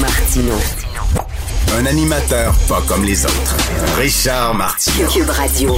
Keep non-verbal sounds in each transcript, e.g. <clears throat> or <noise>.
Martino. Un animateur pas comme les autres. Richard Martineau. Cube Radio.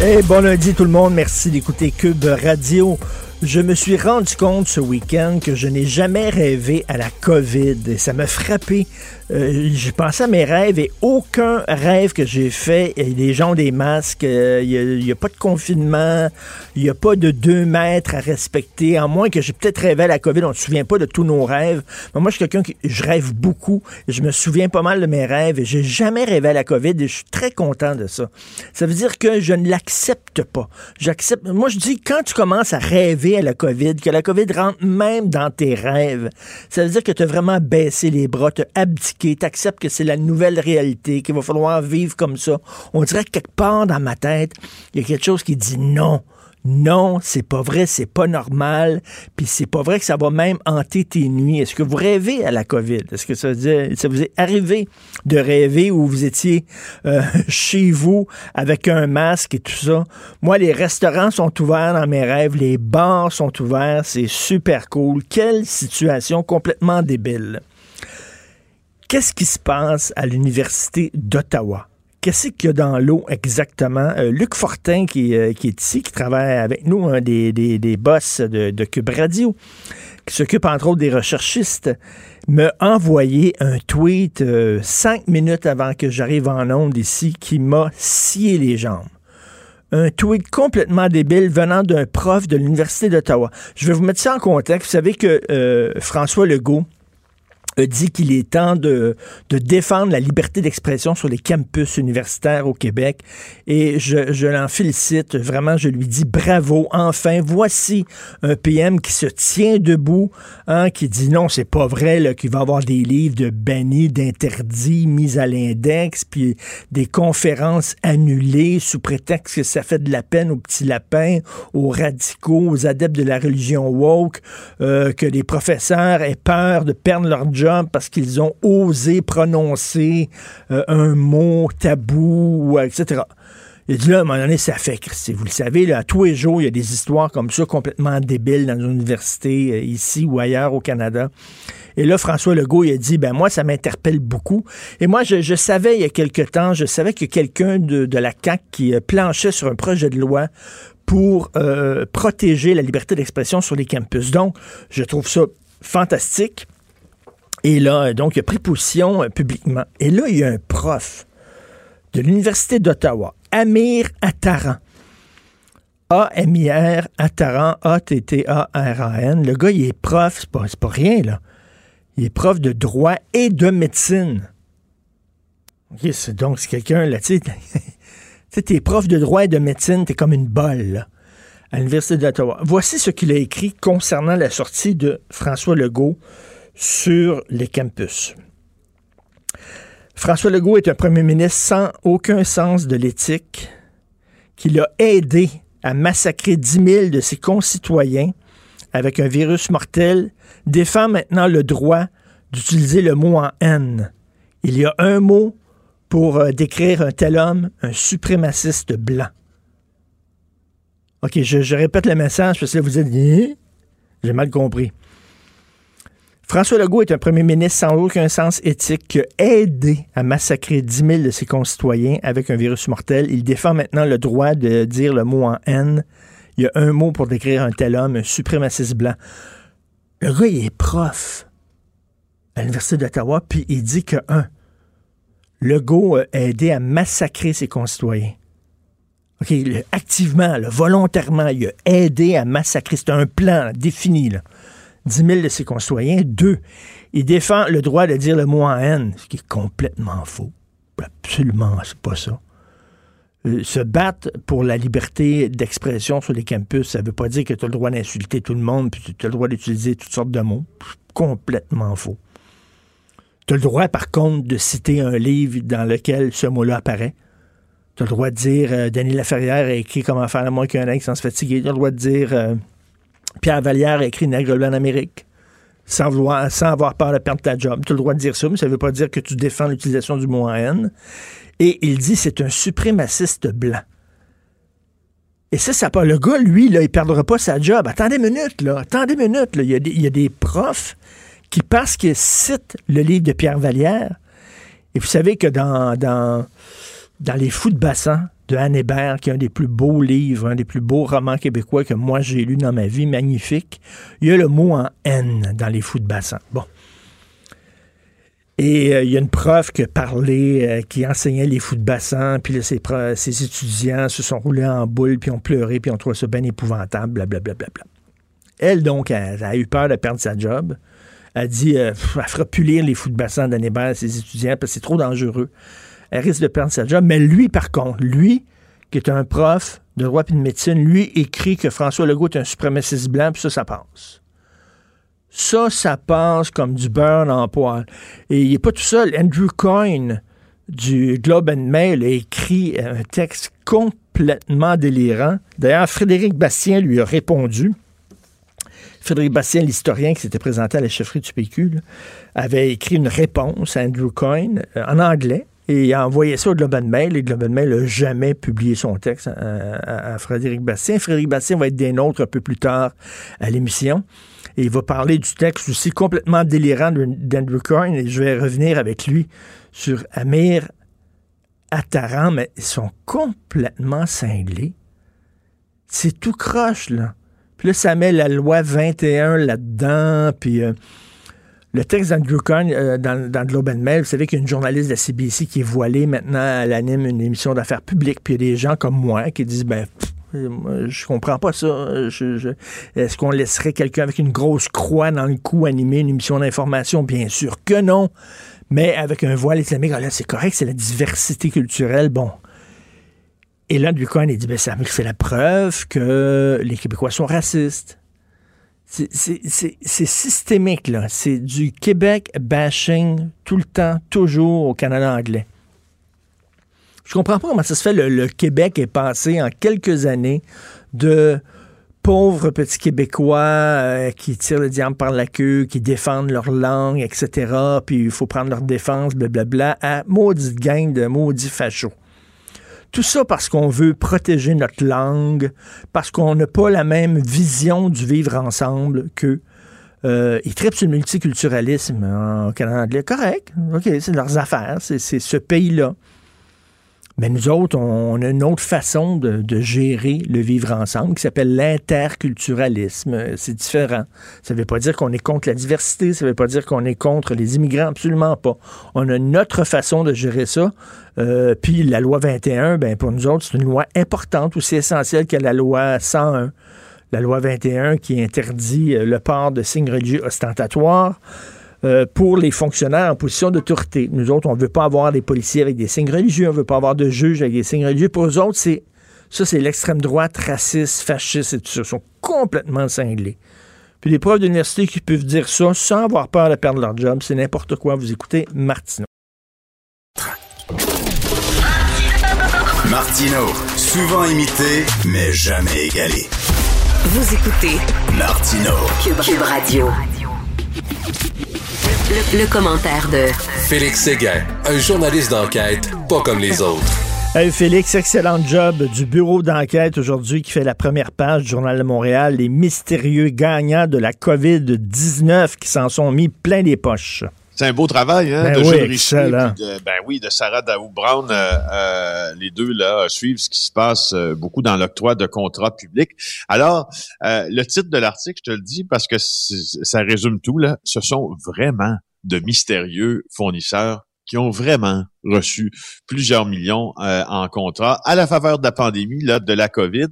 Hey, bon lundi tout le monde, merci d'écouter Cube Radio. Je me suis rendu compte ce week-end que je n'ai jamais rêvé à la COVID ça m'a frappé. Euh, j'ai pensé à mes rêves et aucun rêve que j'ai fait, les gens ont des masques, euh, il n'y a, pas de confinement, il n'y a pas de deux mètres à respecter, à moins que j'ai peut-être rêvé à la COVID, on ne se souvient pas de tous nos rêves. Moi, je suis quelqu'un qui je rêve beaucoup, je me souviens pas mal de mes rêves et j'ai jamais rêvé à la COVID et je suis très content de ça. Ça veut dire que je ne l'accepte pas. J'accepte. Moi, je dis quand tu commences à rêver à la COVID, que la COVID rentre même dans tes rêves, ça veut dire que tu as vraiment baissé les bras, tu as abdiqué, tu acceptes que c'est la nouvelle réalité, qu'il va falloir vivre comme ça. On dirait que quelque part dans ma tête, il y a quelque chose qui dit non. Non, c'est pas vrai, c'est pas normal, puis c'est pas vrai que ça va même hanter tes nuits. Est-ce que vous rêvez à la COVID? Est-ce que ça, veut dire, vous est arrivé de rêver où vous étiez euh, <laughs> chez vous avec un masque et tout ça? Moi, les restaurants sont ouverts dans mes rêves, les bars sont ouverts, c'est super cool. Quelle situation complètement débile. Qu'est-ce qui se passe à l'Université d'Ottawa? Qu'est-ce qu'il y a dans l'eau exactement? Euh, Luc Fortin, qui, euh, qui, est ici, qui travaille avec nous, un des, des, des boss de, de, Cube Radio, qui s'occupe entre autres des recherchistes, m'a envoyé un tweet euh, cinq minutes avant que j'arrive en onde ici qui m'a scié les jambes. Un tweet complètement débile venant d'un prof de l'Université d'Ottawa. Je vais vous mettre ça en contexte. Vous savez que François Legault, dit qu'il est temps de, de, défendre la liberté d'expression sur les campus universitaires au Québec. Et je, je l'en félicite. Vraiment, je lui dis bravo. Enfin, voici un PM qui se tient debout, hein, qui dit non, c'est pas vrai qu'il va avoir des livres de bannis, d'interdits, mis à l'index, puis des conférences annulées sous prétexte que ça fait de la peine aux petits lapins, aux radicaux, aux adeptes de la religion woke, euh, que les professeurs aient peur de perdre leur job parce qu'ils ont osé prononcer euh, un mot tabou, etc. Il dit là, à un moment donné, ça fait, vous le savez, là, tous les jours, il y a des histoires comme ça complètement débiles dans une université, euh, ici ou ailleurs au Canada. Et là, François Legault, il a dit, ben moi, ça m'interpelle beaucoup. Et moi, je, savais il y a quelque temps, je savais que quelqu'un de, la CAQ qui euh, planchait sur un projet de loi pour protéger la liberté d'expression sur les campus. Donc, je trouve ça fantastique. Et là, donc, il a pris position euh, publiquement. Et là, il y a un prof de l'Université d'Ottawa, Amir Attaran. A-M-I-R, Attaran, A-T-T-A-R-A-N. Le gars, il est prof, c'est pas, rien, là. Il est prof de droit et de médecine. OK, c'est donc, c'est quelqu'un, là, <laughs> tu sais, t'es prof de droit et de médecine, t'es comme une bolle, à l'Université d'Ottawa. Voici ce qu'il a écrit concernant la sortie de François Legault sur les campus. François Legault est un premier ministre sans aucun sens de l'éthique, qui l'a aidé à massacrer 10 000 de ses concitoyens avec un virus mortel, défend maintenant le droit d'utiliser le mot en haine. Il y a un mot pour euh, décrire un tel homme, un suprémaciste blanc. OK, je, répète le message parce que vous êtes hein? j'ai mal compris. François Legault est un premier ministre sans aucun sens éthique qui a aidé à massacrer 10 000 de ses concitoyens avec un virus mortel. Il défend maintenant le droit de dire le mot en haine. Il y a un mot pour décrire un tel homme, un suprémaciste blanc. Le gars, il est prof à l'Université d'Ottawa, puis il dit que, un, Legault a aidé à massacrer ses concitoyens. OK, activement, volontairement, il a aidé à massacrer. C'est un plan défini. 10 000 de ses concitoyens. Deux, il défend le droit de dire le mot en haine, ce qui est complètement faux. Absolument, c'est pas ça. Euh, se battre pour la liberté d'expression sur les campus, ça ne veut pas dire que tu as le droit d'insulter tout le monde, puis tu as le droit d'utiliser toutes sortes de mots. Complètement faux. Tu as le droit, par contre, de citer un livre dans lequel ce mot-là apparaît. Tu as le droit de dire euh, Denis Laferrière a écrit Comment faire à moins qu'un aigle sans se fatiguer. Tu as le droit de dire euh, Pierre Vallière a écrit Nègre blanc en Amérique. Sans, avoir peur de perdre ta job. Tu as le droit de dire ça, mais ça ne veut pas dire que tu défends l'utilisation du mot haine. Et il dit c'est un suprémaciste blanc. Et ça, ça pas. Le gars, lui, là, il perdra pas sa job. Attendez une minute, là. Attendez. Il y a des, profs qui, parce qu'ils citent le livre de Pierre Vallière, et vous savez que dans Les Fous de bassin de Anne Hébert, qui est un des plus beaux livres, un des plus beaux romans québécois que moi j'ai lu dans ma vie, magnifique, il y a le mot en haine dans Les Fous de bassin. Bon. Et euh, il y a une prof qui parlait, euh, qui enseignait les fous de bassin, puis là, ses, étudiants se sont roulés en boule, puis ont pleuré, puis ont trouvé ça bien épouvantable, blablabla. Bla, bla, bla. Elle, donc, a eu peur de perdre sa job. Elle dit, euh, elle fera plus lire les fous de bassin d'Annibal à ses étudiants, parce que c'est trop dangereux. Elle risque de perdre sa job. Mais lui, par contre, lui, qui est un prof de droit et de médecine, lui écrit que François Legault est un suprémaciste blanc, puis ça, ça passe. Ça, ça passe comme du beurre en poil. Et il n'est pas tout seul. Andrew Coyne du Globe and Mail a écrit un texte complètement délirant. D'ailleurs, Frédéric Bastien lui a répondu. Frédéric Bastien, l'historien qui s'était présenté à la chefferie du PQ, avait écrit une réponse à Andrew Coyne euh, en anglais et il a envoyé ça au Globe and Mail. Et Globe and Mail n'a jamais publié son texte à, Frédéric Bastien. Frédéric Bastien va être des nôtres un peu plus tard à l'émission. Et il va parler du texte aussi complètement délirant d'Andrew Coyne. Et je vais revenir avec lui sur Amir Attaran, mais ils sont complètement cinglés. C'est tout croche, là. Puis là, ça met la loi 21 là-dedans, puis... Euh, le texte d'Andrew Coyne euh, dans, dans Globe and Mail, vous savez qu'il y a une journaliste de la CBC qui est voilée maintenant, elle anime une émission d'affaires publiques, puis il y a des gens comme moi qui disent, ben, je comprends pas ça. Est-ce qu'on laisserait quelqu'un avec une grosse croix dans le cou animer une émission d'information? Bien sûr que non. Mais avec un voile islamique, ah là, c'est correct, c'est la diversité culturelle. Bon. Et là, Ducoin, il dit, ben, c'est la preuve que les Québécois sont racistes. C'est systémique, là. C'est du Québec bashing tout le temps, toujours au Canada anglais. Je comprends pas comment ça se fait. Le, Québec est passé en quelques années de pauvres petits Québécois euh, qui tirent le diable par la queue, qui défendent leur langue, etc., puis il faut prendre leur défense, blablabla, à maudite gang de maudits fachos. Tout ça parce qu'on veut protéger notre langue, parce qu'on n'a pas la même vision du vivre ensemble qu'eux. Euh, ils le multiculturalisme en Canada anglais. Correct, OK, c'est leurs affaires, c'est ce pays-là. Mais nous autres, on, a une autre façon de, gérer le vivre ensemble qui s'appelle l'interculturalisme. C'est différent. Ça ne veut pas dire qu'on est contre la diversité, ça ne veut pas dire qu'on est contre les immigrants, absolument pas. On a notre façon de gérer ça. Euh, puis la loi 21, ben, pour nous autres, c'est une loi importante, aussi essentielle que la loi 101. La loi 21 qui interdit euh, le port de signes religieux ostentatoires. Euh, pour les fonctionnaires en position d'autorité. Nous autres, on ne veut pas avoir des policiers avec des signes religieux, on ne veut pas avoir de juges avec des signes religieux. Pour eux autres, c'est ça, c'est l'extrême droite, raciste, fasciste et tout ça. Ils sont complètement cinglés. Puis les profs d'université qui peuvent dire ça sans avoir peur de perdre leur job, c'est n'importe quoi. Vous écoutez Martineau. Martineau, souvent imité, mais jamais égalé. Vous écoutez Martineau, Cube Radio. Le, commentaire de Félix Séguin, un journaliste d'enquête pas comme les autres. Hey Félix, excellent job du bureau d'enquête aujourd'hui qui fait la première page du Journal de Montréal, les mystérieux gagnants de la COVID-19 qui s'en sont mis plein les poches. C'est un beau travail, hein, ben de oui. De, ben oui, de Sarah Daou Brown, euh, euh, les deux là suivent ce qui se passe euh, beaucoup dans l'octroi de contrats publics. Alors, le titre de l'article, je te le dis parce que ça résume tout là. Ce sont vraiment de mystérieux fournisseurs qui ont vraiment reçu plusieurs millions euh, en contrat à la faveur de la pandémie, là, de la COVID.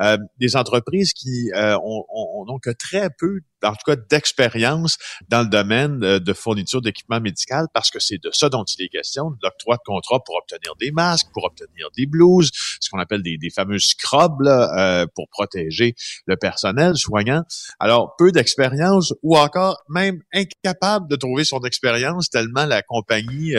Euh, des entreprises qui euh, ont, ont, que très peu, en tout cas, d'expérience dans le domaine de fourniture d'équipement médical, parce que c'est de ça dont il est question, de l'octroi de contrat pour obtenir des masques, pour obtenir des blouses, ce qu'on appelle des, des fameux scrubs là, pour protéger le personnel soignant. Alors, peu d'expérience ou encore même incapable de trouver son expérience tellement la compagnie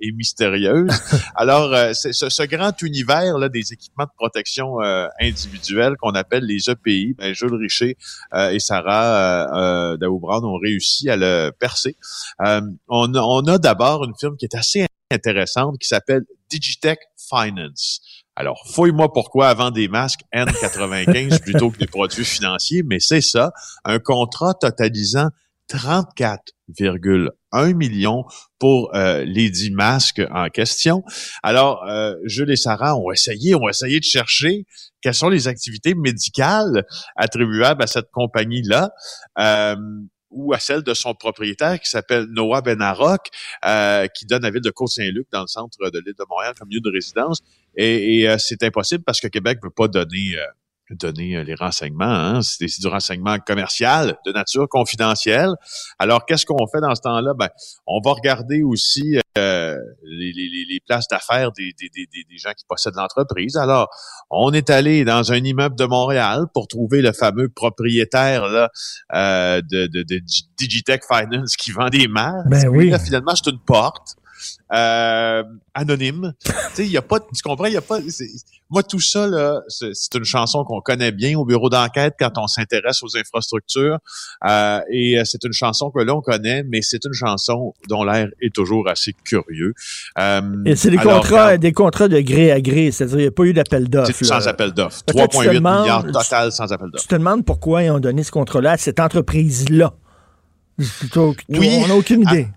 et mystérieuse. Alors, euh, c'est ce, grand univers là, des équipements de protection euh, individuels qu'on appelle les EPI, ben, Jules Richer euh, et Sarah euh, Brown ont réussi à le percer. on, on a d'abord une firme qui est assez intéressante qui s'appelle Digitech Finance. Alors, fouille-moi pourquoi avant des masques N95 <laughs> plutôt que des produits financiers, mais c'est ça, un contrat totalisant 34,1 millions pour euh, les 10 masques en question. Alors, euh, Jules et Sarah ont essayé, ont essayé de chercher quelles sont les activités médicales attribuables à cette compagnie-là. Euh, ou à celle de son propriétaire qui s'appelle Noah Benarok, euh, qui donne la ville de Côte-Saint-Luc dans le centre de l'île de Montréal comme lieu de résidence. Et, et c'est impossible parce que Québec ne peut pas donner donner euh, les renseignements. Hein? C'est du renseignement commercial de nature confidentielle. Alors, qu'est-ce qu'on fait dans ce temps-là? Ben, on va regarder aussi euh, les, les, les, places d'affaires des, des, des, des, gens qui possèdent l'entreprise. Alors, on est allé dans un immeuble de Montréal pour trouver le fameux propriétaire là, euh, de, de, de, Digitech Finance qui vend des marques. Ben oui. finalement, c'est une porte euh, anonyme. tu sais, il y a pas, tu comprends, il y a pas. Moi, tout ça là, c'est une chanson qu'on connaît bien au bureau d'enquête quand on s'intéresse aux infrastructures. Euh, et euh, c'est une chanson que l'on connaît, mais c'est une chanson dont l'air est toujours assez curieux. Euh, et c'est des contrats, des contrats de gré à gré, c'est-à-dire il n'y a pas eu d'appel d'offres. Sans appel d'offres. 3,8 milliards total sans appel d'offres. Tu te demandes pourquoi ils ont donné ce contrat-là à cette entreprise-là. Oui. On n'a aucune idée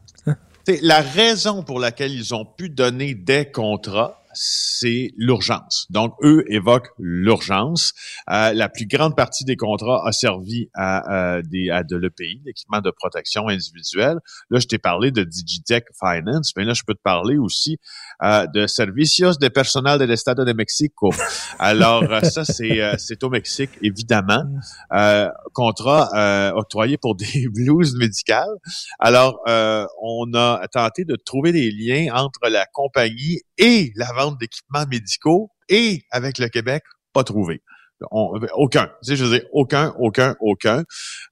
la raison pour laquelle ils ont pu donner des contrats, c'est l'urgence. Donc, eux évoquent l'urgence. Euh, la plus grande partie des contrats a servi à, des, à de l'EPI, l'équipement de protection individuelle. Là, je t'ai parlé de Digitech Finance, mais là, je peux te parler aussi euh, de Servicios de Personal del Estado de Mexico. <laughs> Alors, euh, ça, c'est, euh, c'est au Mexique, évidemment. Euh, contrat octroyé pour des <laughs> blues médicales. Alors, on a tenté de trouver des liens entre la compagnie et la vente d'équipements médicaux et avec le Québec, pas trouvé. aucun. Tu sais, je veux dire, aucun, aucun, aucun.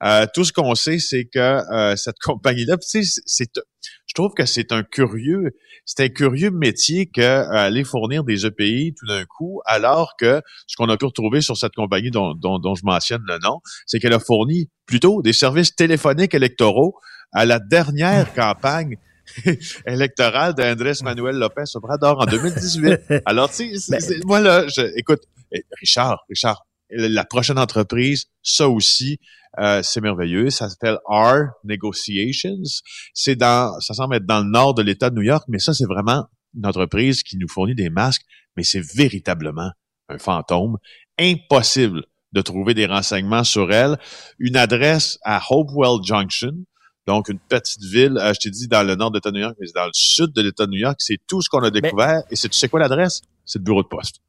Euh, tout ce qu'on sait, c'est que euh, cette <laughs> compagnie-là, tu sais, c'est, je trouve que c'est un curieux, c'est un curieux métier que euh, aller fournir des EPI tout d'un coup, alors que ce qu'on a pu retrouver sur cette compagnie dont, dont, dont je mentionne le nom, c'est qu'elle a fourni plutôt des services téléphoniques électoraux à la dernière campagne <laughs> électorale d'Andrés Manuel Lopez Obrador en 2018. <laughs> Alors, tu sais, moi, là, je, écoute, eh, Richard, Richard, la prochaine entreprise, ça aussi, euh, c'est merveilleux. Ça s'appelle R Negotiations. C'est dans, ça semble être dans le nord de l'État de New York, mais ça, c'est vraiment une entreprise qui nous fournit des masques, mais c'est véritablement un fantôme. Impossible de trouver des renseignements sur elle. Une adresse à Hopewell Junction, donc, une petite ville, euh, je t'ai dit dans le nord de l'État de New York, mais c'est dans le sud de l'État de New York. C'est tout ce qu'on a découvert. Et c'est, tu sais quoi l'adresse? C'est le bureau de poste.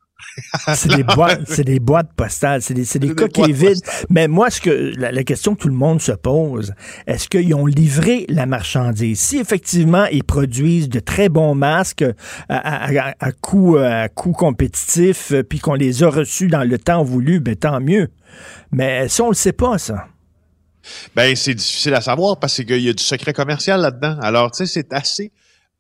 c'est des boîtes, <laughs> c'est des boîtes postales, c'est des, c'est des coquilles vides. Mais moi, ce que la, question que tout le monde se pose, est-ce qu'ils ont livré la marchandise? Si effectivement ils produisent de très bons masques à, à, à coût à coût compétitif, puis qu'on les a reçus dans le temps voulu, ben tant mieux. Mais ça, on le sait pas, ça. Ben, c'est difficile à savoir parce qu'il y a du secret commercial là-dedans. Alors, tu sais, c'est assez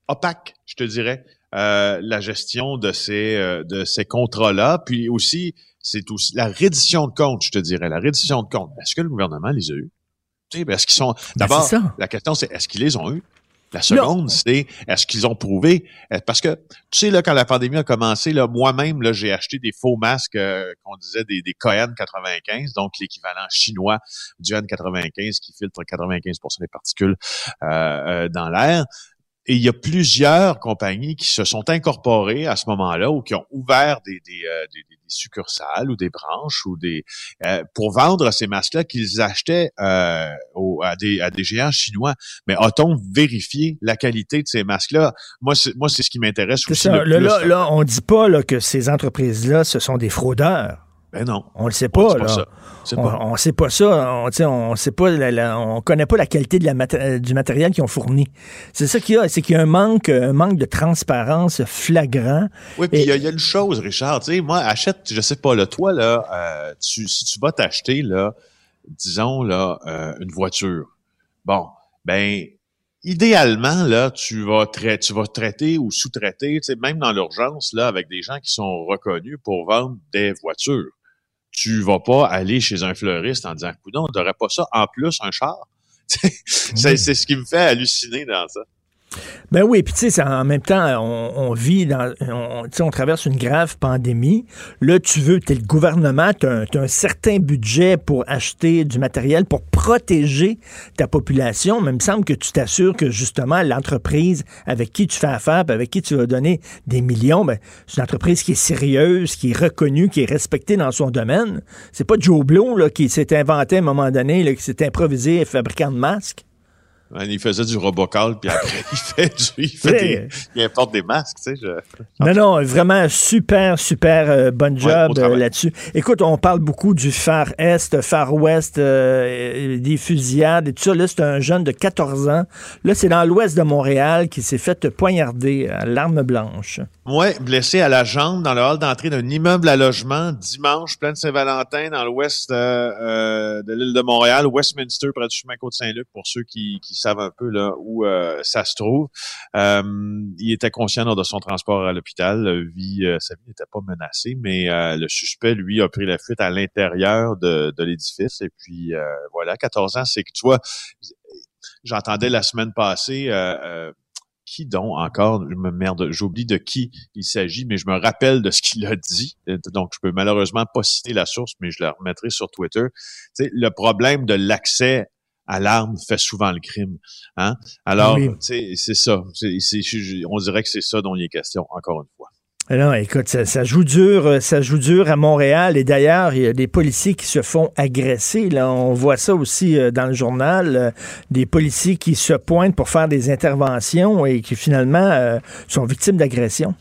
opaque, je te dirais, euh, la gestion de ces euh, de ces contrats-là. Puis aussi, c'est aussi la reddition de comptes, je te dirais, la reddition de comptes. Est-ce que le gouvernement les a eus? Tu sais, ben, est-ce qu'ils sont. Ben, d'abord, la question, c'est est-ce qu'ils les ont eus? La seconde, c'est est-ce qu'ils ont prouvé? Euh, parce que tu sais là quand la pandémie a commencé là moi-même là j'ai acheté des faux masques euh, qu'on disait des des KN95 donc l'équivalent chinois du N95 qui filtre 95% des particules euh, dans l'air Et il y a plusieurs compagnies qui se sont incorporées à ce moment-là ou qui ont ouvert des, des, euh, des, des succursales ou des branches ou des euh, pour vendre ces masques-là qu'ils achetaient euh, à, des, à des géants chinois. Mais a-t-on vérifié la qualité de ces masques-là? Moi, c'est, moi, c'est ce qui m'intéresse aussi. Ça. Le plus, là, là, on dit pas là, que ces entreprises-là, ce sont des fraudeurs. Ben non. On le sait pas, on là. Pas pas. on sait pas ça. On, on sait pas la, la, on connaît pas la qualité de la mat du matériel qu'ils ont fourni. C'est ça qu'il y a, c'est qu'il y a un manque, un manque de transparence flagrant. Oui, puis il y, y, a une chose, Richard. Tu sais, moi, achète, je sais pas, là, toi, là, euh, tu, si tu vas t'acheter, là, disons, là, euh, une voiture. Bon, ben, idéalement, là, tu vas, tu vas traiter ou sous-traiter, tu sais, même dans l'urgence, là, avec des gens qui sont reconnus pour vendre des voitures tu vas pas aller chez un fleuriste en disant, coudon, on n'aurait pas ça en plus un char? <laughs> c'est ce qui me fait halluciner dans ça. Ben oui, puis tu sais, en même temps, on, vit dans, on, on traverse une grave pandémie. Là, tu veux, tu es le gouvernement, tu un certain budget pour acheter du matériel pour protéger ta population, mais il me semble que tu t'assures que justement l'entreprise avec qui tu fais affaire, avec qui tu vas donner des millions, ben, c'est une entreprise qui est sérieuse, qui est reconnue, qui est respectée dans son domaine. C'est pas Joe Blow là, qui s'est inventé à un moment donné, là, qui s'est improvisé fabricant de masques. Il faisait du robocall, puis après, <laughs> il fait du, il, fait des, il importe des masques, tu sais. Je... Non, non, vraiment super, super euh, bon job ouais, euh, là-dessus. Écoute, on parle beaucoup du Far Est, Far Ouest, euh, des fusillades et tout ça. Là, c'est un jeune de 14 ans. Là, c'est dans l'ouest de Montréal qui s'est fait poignarder à l'arme blanche. Oui, blessé à la jambe dans le hall d'entrée d'un immeuble à logement dimanche, plein de Saint-Valentin, dans l'ouest euh, de l'île de Montréal, Westminster, près du chemin Côte-Saint-Luc, pour ceux qui, qui savent un peu là où euh, ça se trouve. Euh, il était conscient lors de son transport à l'hôpital. Vie, euh, sa vie n'était pas menacée, mais euh, le suspect, lui, a pris la fuite à l'intérieur de, de l'édifice. Et puis, euh, voilà, 14 ans, c'est que, tu vois, j'entendais la semaine passée... Euh, qui donc encore, je me merde, j'oublie de qui il s'agit, mais je me rappelle de ce qu'il a dit. Donc, je peux malheureusement pas citer la source, mais je la remettrai sur Twitter. Tu sais, le problème de l'accès à l'arme fait souvent le crime. Hein? Alors, oui. c'est ça. C est, c est, on dirait que c'est ça dont il est question, encore une fois. Non, écoute, ça, joue dur, ça joue dur à Montréal. Et d'ailleurs, il y a des policiers qui se font agresser. Là, on voit ça aussi dans le journal, des policiers qui se pointent pour faire des interventions et qui finalement euh, sont victimes d'agressions.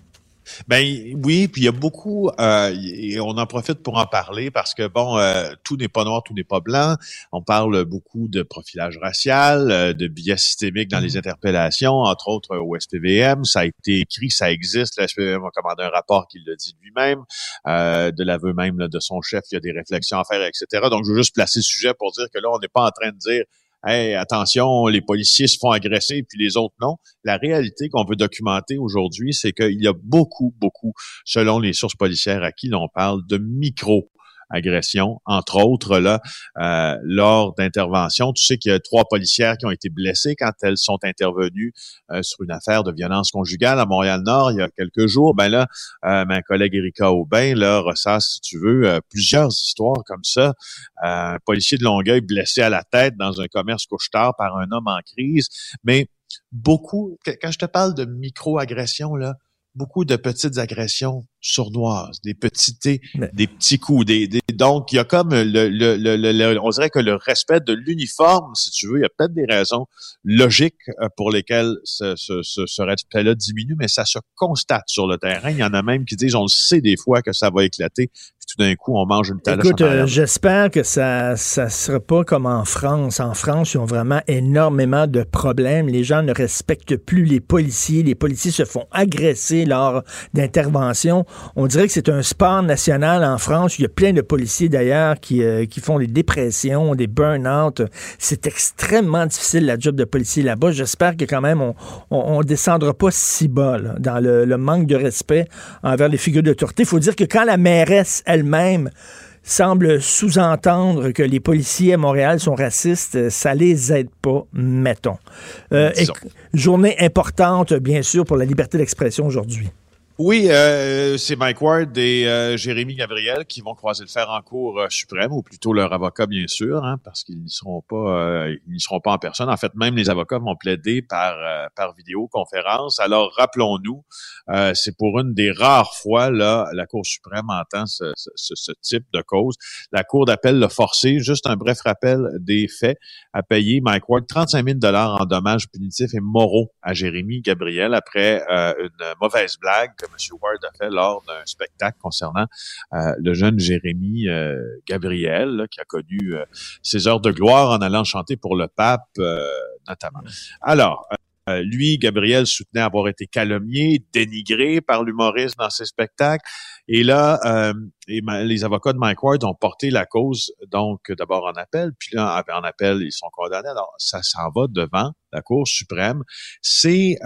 Ben oui, puis il y a beaucoup, euh, et on en profite pour en parler parce que bon, euh, tout n'est pas noir, tout n'est pas blanc. On parle beaucoup de profilage racial, euh, de biais systémique dans les interpellations, entre autres au SPVM. Ça a été écrit, ça existe. Le SPVM a commandé un rapport qui le dit lui-même, euh, de l'aveu même là, de son chef. Il y a des réflexions à faire, etc. Donc, je veux juste placer le sujet pour dire que là, on n'est pas en train de dire Hey, attention, les policiers se font agresser puis les autres non. La réalité qu'on veut documenter aujourd'hui, c'est qu'il y a beaucoup, beaucoup, selon les sources policières à qui l'on parle, de micro agressions, entre autres là, euh, lors d'interventions. Tu sais qu'il y a trois policières qui ont été blessées quand elles sont intervenues euh, sur une affaire de violence conjugale à Montréal-Nord il y a quelques jours. Ben là, euh, ma collègue Erika Aubin là ressasse, si tu veux, euh, plusieurs histoires comme ça. un policier de Longueuil blessé à la tête dans un commerce couche-tard par un homme en crise. Mais beaucoup, quand je te parle de micro-agressions, là, beaucoup de petites agressions sournoises, des petites, Mais... des petits coups, des, des, donc il y a comme le, le, le, le, on dirait que le respect de l'uniforme, si tu veux, il y a peut-être des raisons logiques pour lesquelles ce, ce, ce, ce respect-là diminue, mais ça se constate sur le terrain. Il y en a même qui disent, on le sait des fois que ça va éclater, puis tout d'un coup on mange une taloche. Écoute, euh, j'espère que ça ça sera pas comme en France. En France, ils ont vraiment énormément de problèmes. Les gens ne respectent plus les policiers. Les policiers se font agresser lors d'interventions. On dirait que c'est un sport national en France. Il y a plein de policiers d'ailleurs qui, euh, qui font des dépressions, des burn-out. C'est extrêmement difficile la job de policier là-bas. J'espère que quand même on, on, on, descendra pas si bas là, dans le, le, manque de respect envers les figures d'autorité. Il faut dire que quand la mairesse elle-même semble sous-entendre que les policiers à Montréal sont racistes, ça les aide pas, mettons. Euh, et, journée importante, bien sûr, pour la liberté d'expression aujourd'hui. Oui, euh, c'est Mike Ward et euh, Jérémy Gabriel qui vont croiser le fer en cours euh, suprême, ou plutôt leur avocat, bien sûr, hein, parce qu'ils n'y seront pas euh, ils seront pas en personne. En fait, même les avocats vont plaider par, par vidéoconférence. Alors, rappelons-nous, c'est pour une des rares fois, là, la Cour suprême entend ce, type de cause. La Cour d'appel l'a forcé, juste un bref rappel des faits, à payer Mike Ward 35 000 en dommages punitifs et moraux à Jérémy Gabriel après une mauvaise blague que M. Ward a fait lors d'un spectacle concernant euh, le jeune Jérémy euh, Gabriel, qui a connu euh, ses heures de gloire en allant chanter pour le pape, notamment. Alors, lui, Gabriel soutenait avoir été calomnié, dénigré par l'humoriste dans ses spectacles. Et là, les avocats de Mike Ward ont porté la cause, donc d'abord en appel, puis là, en appel, ils sont condamnés. Alors, ça s'en va devant la Cour suprême. C'est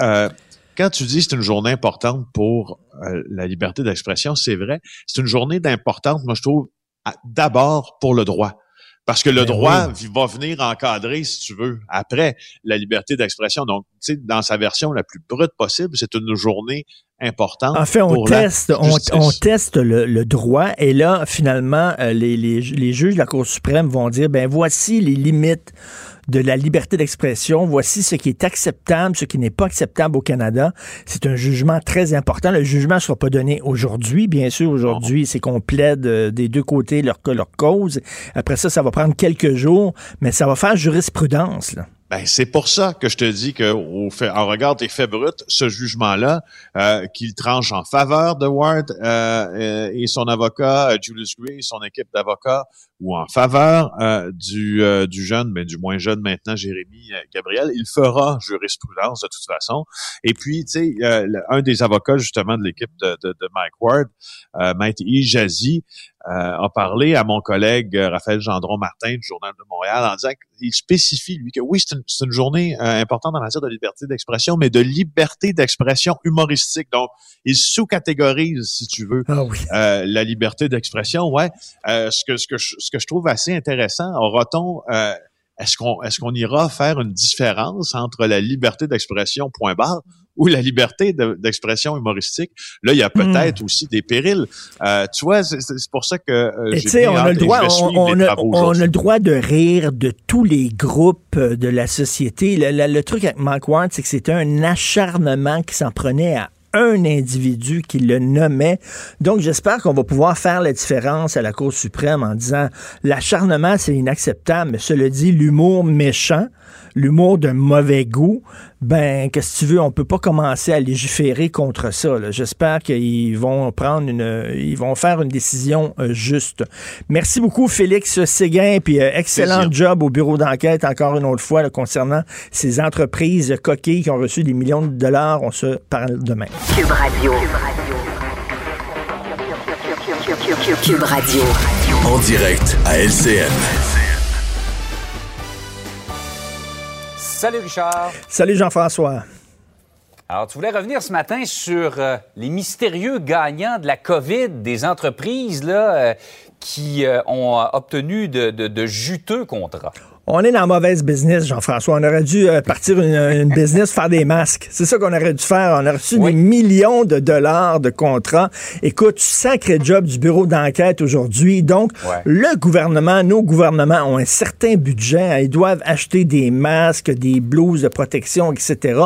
quand tu dis c'est une journée importante pour euh, la liberté d'expression, c'est vrai. C'est une journée d'importante, moi je trouve, d'abord pour le droit. Parce que le ben droit va venir encadrer, si tu veux, après la liberté d'expression. Donc, tu sais, dans sa version la plus brute possible, c'est une journée importante. En fait, on teste, on, teste le, droit et là, finalement, euh, les, les, les juges de la Cour suprême vont dire, ben voici les limites de la liberté d'expression. Voici ce qui est acceptable, ce qui n'est pas acceptable au Canada. C'est un jugement très important. Le jugement ne sera pas donné aujourd'hui. Bien sûr, aujourd'hui, c'est qu'on plaide euh, des deux côtés leur, leur cause. Après ça, ça va prendre quelques jours, mais ça va faire jurisprudence. Là. Ben, c'est pour ça que je te dis que, au fait, en regard des faits bruts, ce jugement-là, euh, qu'il tranche en faveur de Ward euh, et son avocat, Julius Gray, son équipe d'avocats, ou en faveur euh, du, du jeune, mais ben, du moins jeune maintenant, Jérémy Gabriel, il fera jurisprudence de toute façon. Et puis, tu sais, un des avocats justement de l'équipe de, de, de, Mike Ward, Maître Ijazi, euh, a parlé à mon collègue euh, Raphaël Gendron-Martin du Journal de Montréal en disant qu'il spécifie, lui, que oui, c'est une, une, journée euh, importante en matière de liberté d'expression, mais de liberté d'expression humoristique. Donc, il sous-catégorise, si tu veux, ah euh, la liberté d'expression. Ouais, ce, que, ce, que je, ce que je trouve assez intéressant, aura-t-on est-ce qu'on est-ce qu'on ira faire une différence entre la liberté d'expression point barre ou la liberté d'expression humoristique? Là, il y a hmm. peut-être aussi des périls. Euh, tu vois, c'est pour ça que euh, j'ai on a le droit on, a, on a le droit de rire de tous les groupes euh, de la société. Le, le truc avec Mark Ward, c'est que c'était un acharnement qui s'en prenait à un individu qui le nommait. Donc, j'espère qu'on va pouvoir faire la différence à la Cour suprême en disant l'acharnement, c'est inacceptable, mais cela dit, l'humour méchant, l'humour de mauvais goût, ben, qu'est-ce que tu veux, on peut pas commencer à légiférer contre ça. J'espère qu'ils vont prendre une, ils vont faire une décision euh, juste. Merci beaucoup, Félix Séguin, puis euh, excellent job au bureau d'enquête, encore une autre fois, concernant ces entreprises coquilles qui ont reçu des millions de dollars. On se parle demain. Cube Radio. Cube Radio. En direct à LCN. Salut Richard. Salut Jean-François. Alors, tu voulais revenir ce matin sur euh, les mystérieux gagnants de la COVID des entreprises là, euh, qui euh, ont obtenu de, de juteux contrats. On est dans mauvaise business, Jean-François. On aurait dû euh, partir une, business, faire des masques. C'est ça qu'on aurait dû faire. On a reçu des millions de dollars de contrats. Écoute, sacré job du bureau d'enquête aujourd'hui. Donc, le gouvernement, nos gouvernements ont un certain budget. Ils doivent acheter des masques, des blouses de protection, etc.,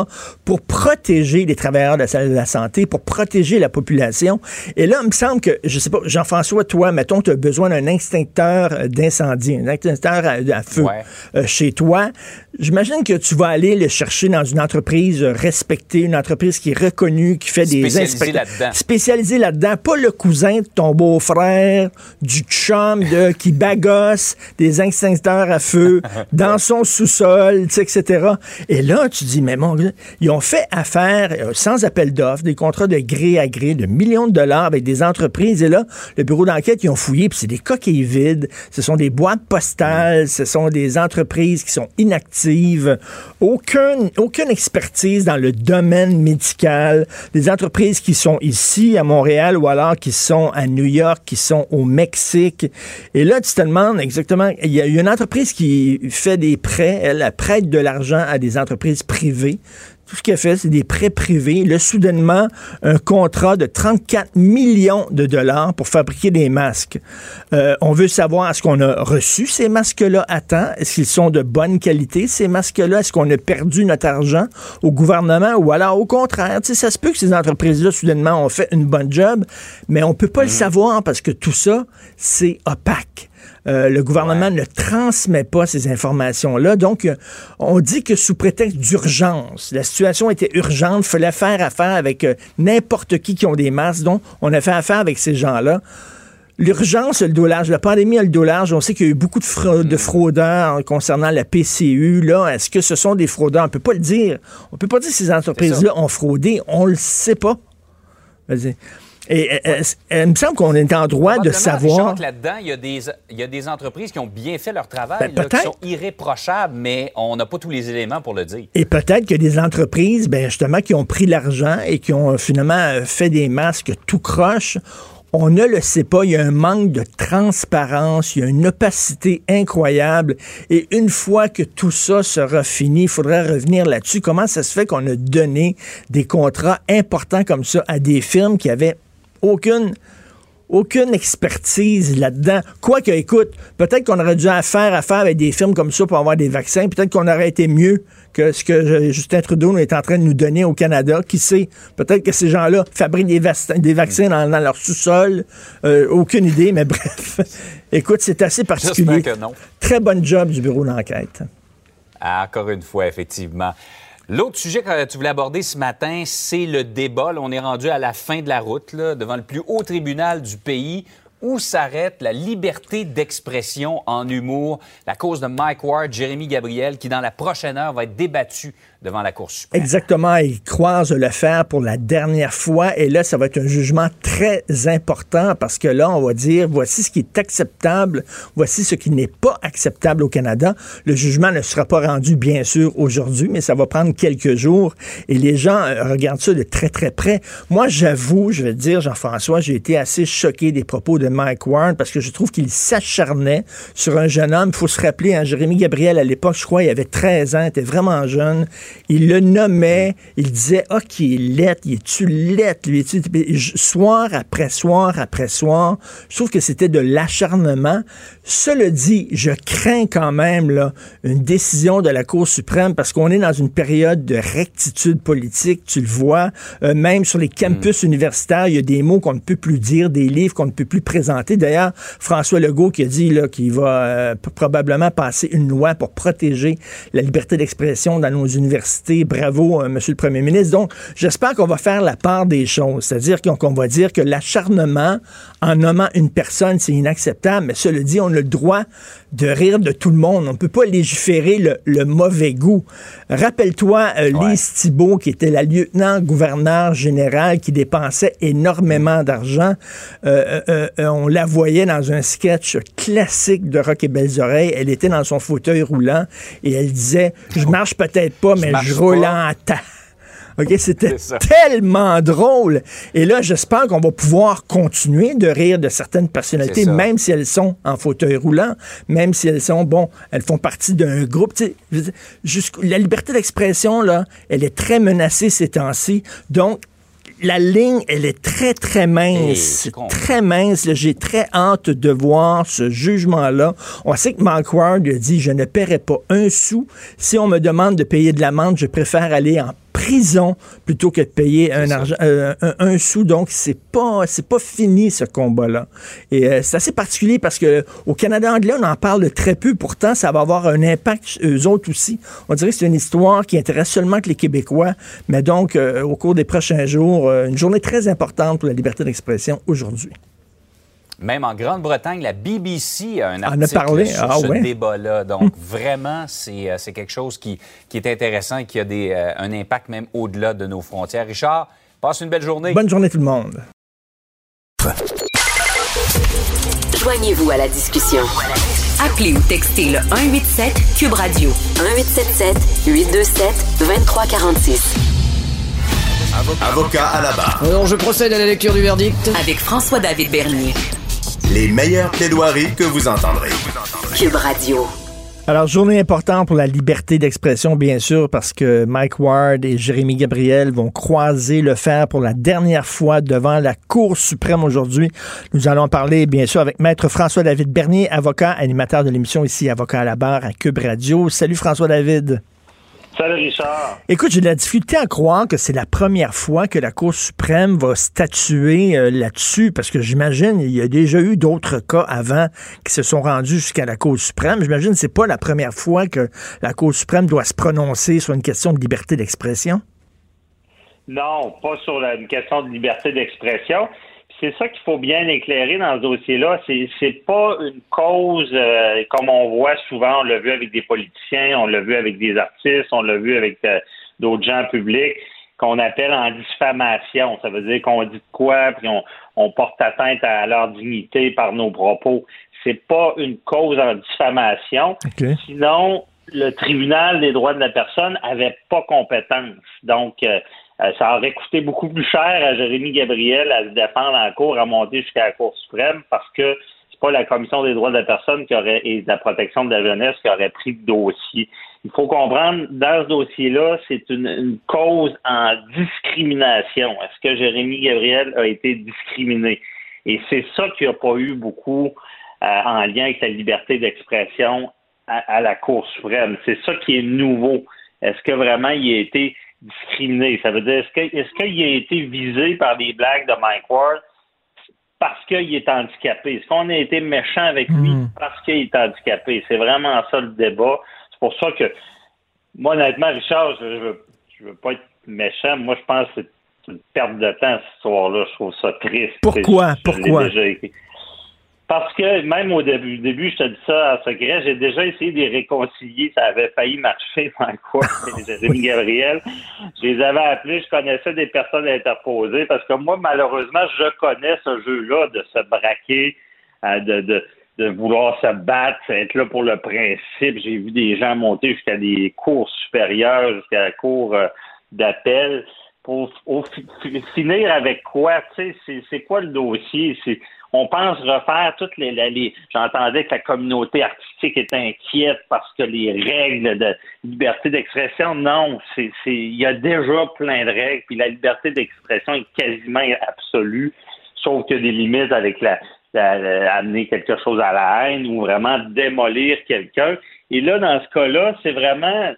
pour protéger les travailleurs de la, de la santé, pour protéger la population. Et là, il me semble que, je sais pas, Jean-François, toi, mettons, tu as besoin d'un extincteur d'incendie, un extincteur à, feu. Euh, chez toi, j'imagine que tu vas aller le chercher dans une entreprise respectée, une entreprise qui est reconnue, qui fait des inspections. là-dedans. Spécialisé là-dedans. Pas le cousin de ton beau-frère, du chum de, <laughs> qui bagosse des extincteurs à feu <laughs> dans son sous-sol, etc. Et là, tu dis, mais mon ils ont fait affaire euh, sans appel d'offres, des contrats de gré à gré de millions de dollars avec des entreprises. Et là, le bureau d'enquête, ils ont fouillé, puis c'est des coquilles vides, ce sont des boîtes postales, ce sont des entreprises qui sont inactives, aucune, aucune expertise dans le domaine médical, des entreprises qui sont ici à Montréal ou alors qui sont à New York, qui sont au Mexique. Et là, tu te demandes exactement, il y a une entreprise qui fait des prêts, elle, prête de l'argent à des entreprises privées Tout ce qu'elle fait, c'est des prêts privés. Là, soudainement, un contrat de 34 millions de dollars pour fabriquer des masques. Euh, on veut savoir, est-ce qu'on a reçu ces masques-là à temps? Est-ce qu'ils sont de bonne qualité, ces masques-là? Est-ce qu'on a perdu notre argent au gouvernement? Ou alors, au contraire, ça se peut que ces entreprises-là, soudainement, ont fait une bonne job, mais on peut pas le mmh. savoir parce que tout ça, c'est opaque. Euh, le gouvernement ne transmet pas ces informations-là. Donc, euh, on dit que sous prétexte d'urgence, la situation était urgente, il fallait faire affaire avec euh, n'importe qui qui ont des masques. Donc, on a fait affaire avec ces gens-là. L'urgence, le dolage, la pandémie a le dolage. On sait qu'il y a eu beaucoup de, de, fraudeurs concernant la PCU. Là, est-ce que ce sont des fraudeurs? On peut pas le dire. On peut pas dire que ces entreprises-là ont fraudé. On le sait pas. Vas-y. Et il me semble qu'on est en droit de savoir. là-dedans, il y, a des, il y a des entreprises qui ont bien fait leur travail, ben, qui sont irréprochables, mais on n'a pas tous les éléments pour le dire. Et peut-être que des entreprises, ben justement, qui ont pris l'argent et qui ont finalement fait des masques tout croche. On ne le sait pas, il y a un manque de transparence, il y a une opacité incroyable. Et une fois que tout ça sera fini, il faudra revenir là-dessus. Comment ça se fait qu'on a donné des contrats importants comme ça à des firmes qui avaient aucune aucune expertise là-dedans. Quoique, écoute, peut-être qu'on aurait dû faire affaire avec des firmes comme ça pour avoir des vaccins. Peut-être qu'on aurait été mieux que ce que Justin Trudeau est en train de nous donner au Canada. Qui sait? Peut-être que ces gens-là fabriquent des, des vaccins dans, leur sous-sol. Euh, aucune idée, mais <laughs> bref. écoute, c'est assez particulier. Que non. Très bonne job du bureau d'enquête. Encore une fois, effectivement. L'autre sujet que tu voulais aborder ce matin, c'est le débat. on est rendu à la fin de la route, devant le plus haut tribunal du pays. Où s'arrête la liberté d'expression en humour? La cause de Mike Ward, Jérémy Gabriel, qui dans la prochaine heure va être débattu devant la Cour. Exactement. Il croise le fer pour la dernière fois. Et là, ça va être un jugement très important parce que là, on va dire voici ce qui est acceptable, voici ce qui n'est pas acceptable au Canada. Le jugement ne sera pas rendu, bien sûr, aujourd'hui, mais ça va prendre quelques jours. Et les gens euh, regardent ça de très, très près. Moi, j'avoue, je vais te dire, Jean-François, j'ai été assez choqué des propos de Mike Warren parce que je trouve qu'il s'acharnait sur un jeune homme. Il faut se rappeler, hein, Jérémy Gabriel, à l'époque, je crois, il avait 13 ans, était vraiment jeune. Il le nommait, il disait, ah, qui est lettre, il est-tu lettre, lui, soir après soir après soir. Je trouve que c'était de l'acharnement. Cela dit, je crains quand même là, une décision de la Cour suprême parce qu'on est dans une période de rectitude politique, tu le vois. Euh, même sur les campus hmm. universitaires, il y a des mots qu'on ne peut plus dire, des livres qu'on ne peut plus présenter. D'ailleurs, François Legault qui a dit qu'il va euh, probablement passer une loi pour protéger la liberté d'expression dans nos universités Bravo, euh, Monsieur le Premier ministre. Donc, j'espère qu'on va faire la part des choses. C'est-à-dire qu'on va dire que l'acharnement en nommant une personne, c'est inacceptable. Mais cela dit, on a le droit de rire de tout le monde. On ne peut pas légiférer le, mauvais goût. Rappelle-toi euh, Lise Thibault, qui était la lieutenant-gouverneur général, qui dépensait énormément d'argent. Euh, on la voyait dans un sketch classique de Rock et Belles Oreilles. Elle était dans son fauteuil roulant et elle disait, je marche peut-être pas, mais je roule en temps. <laughs> OK, c'était tellement drôle. Et là, j'espère qu'on va pouvoir continuer de rire de certaines personnalités, même si elles sont en fauteuil roulant, même si elles sont, bon, elles font partie d'un groupe. la liberté d'expression, là, elle est très menacée ces temps-ci. Donc, la ligne, elle est très, très mince. très mince. J'ai très hâte de voir ce jugement-là. On sait que Mark Ward a dit, je ne paierai pas un sou. Si on me demande de payer de l'amende, je préfère aller en prison plutôt que de payer un, argent, euh, un, sou. Donc, c'est pas, c'est pas fini ce combat-là. Et euh, c'est assez particulier parce que au Canada anglais, on en parle très peu. Pourtant, ça va avoir un impact eux autres aussi. On dirait que c'est une histoire qui intéresse seulement que les Québécois. Mais donc, euh, au cours des prochains jours, une journée très importante pour la liberté d'expression aujourd'hui. Même en Grande-Bretagne, la BBC a un article sur ah ce débat-là. <laughs> Donc, vraiment, euh, c'est quelque chose qui, qui, est intéressant et qui a des, euh, un impact même au-delà de nos frontières. Richard, passe une belle journée. Bonne journée tout le monde. Joignez-vous à la discussion. Appelez ou textez le 187 Cube Radio 1877 827 2346. Avocat à la barre. Alors je procède à la lecture du verdict avec François David Bernier. Les meilleures plaidoiries que vous entendrez. Cube Radio. Alors, journée importante pour la liberté d'expression, bien sûr, parce que Mike Ward et Jérémy Gabriel vont croiser le fer pour la dernière fois devant la Cour suprême aujourd'hui. Nous allons parler, bien sûr, avec Maître François-David Bernier, avocat, animateur de l'émission ici, Avocat à la barre à Cube Radio. Salut François-David. Salut Richard. Écoute, j'ai de la difficulté à croire que c'est la première fois que la Cour suprême va statuer euh, là-dessus, parce que j'imagine il y a déjà eu d'autres cas avant qui se sont rendus jusqu'à la Cour suprême. J'imagine que c'est pas la première fois que la Cour suprême doit se prononcer sur une question de liberté d'expression. Non, pas sur la, une question de liberté d'expression c'est ça qu'il faut bien éclairer dans ce dossier-là. C'est, c'est pas une cause euh, comme on voit souvent, on l'a vu avec des politiciens, on l'a vu avec des artistes, on l'a vu avec euh, d'autres gens publics, qu'on appelle en diffamation. Ça veut dire qu'on dit quoi, puis on, on porte atteinte à leur dignité par nos propos. C'est pas une cause en diffamation. Sinon, le tribunal des droits de la personne avait pas compétence. Donc, euh, ça aurait coûté beaucoup plus cher à Jérémy Gabriel à se défendre en cours, à monter jusqu'à la Cour suprême, parce que c'est pas la Commission des droits de la personne qui aurait, et de la protection de la jeunesse qui aurait pris le dossier. Il faut comprendre, dans ce dossier-là, c'est une, cause en discrimination. Est-ce que Jérémy Gabriel a été discriminé? Et c'est ça qui n'a pas eu beaucoup euh, en lien avec la liberté d'expression à, à, la Cour suprême. C'est ça qui est nouveau. Est-ce que vraiment il a été discriminé. Ça veut dire, est-ce qu'il a été visé par des blagues de Mike Ward parce qu'il est handicapé? Est-ce qu'on a été méchant avec lui hmm. parce qu'il est handicapé? C'est vraiment ça le débat. C'est pour ça que, moi, honnêtement, Richard, je, veux, veux pas être méchant. Moi, je pense que c'est une perte de temps, cette histoire-là. Je trouve ça triste. Pourquoi? Pourquoi? Parce que même au début, début je te dis ça en secret, j'ai déjà essayé de les réconcilier. Ça avait failli marcher <laughs> dans quoi, <laughs> Jérémy Gabriel. Je les avais appelés, je connaissais des personnes interposées parce que moi, malheureusement, je connais ce jeu-là de se braquer, euh, de, de, de vouloir se battre, être là pour le principe. J'ai vu des gens monter jusqu'à des cours supérieurs, jusqu'à la cour euh, d'appel. Pour, finir avec quoi? Tu sais, c'est quoi le dossier? C'est on pense refaire toutes les, j'entendais que la communauté artistique est inquiète parce que les règles de liberté d'expression, non, c'est il y a déjà plein de règles, puis la liberté d'expression est quasiment absolue, sauf que des limites avec la, amener quelque chose à la haine ou vraiment démolir quelqu'un. Et là, dans ce cas-là, c'est vraiment,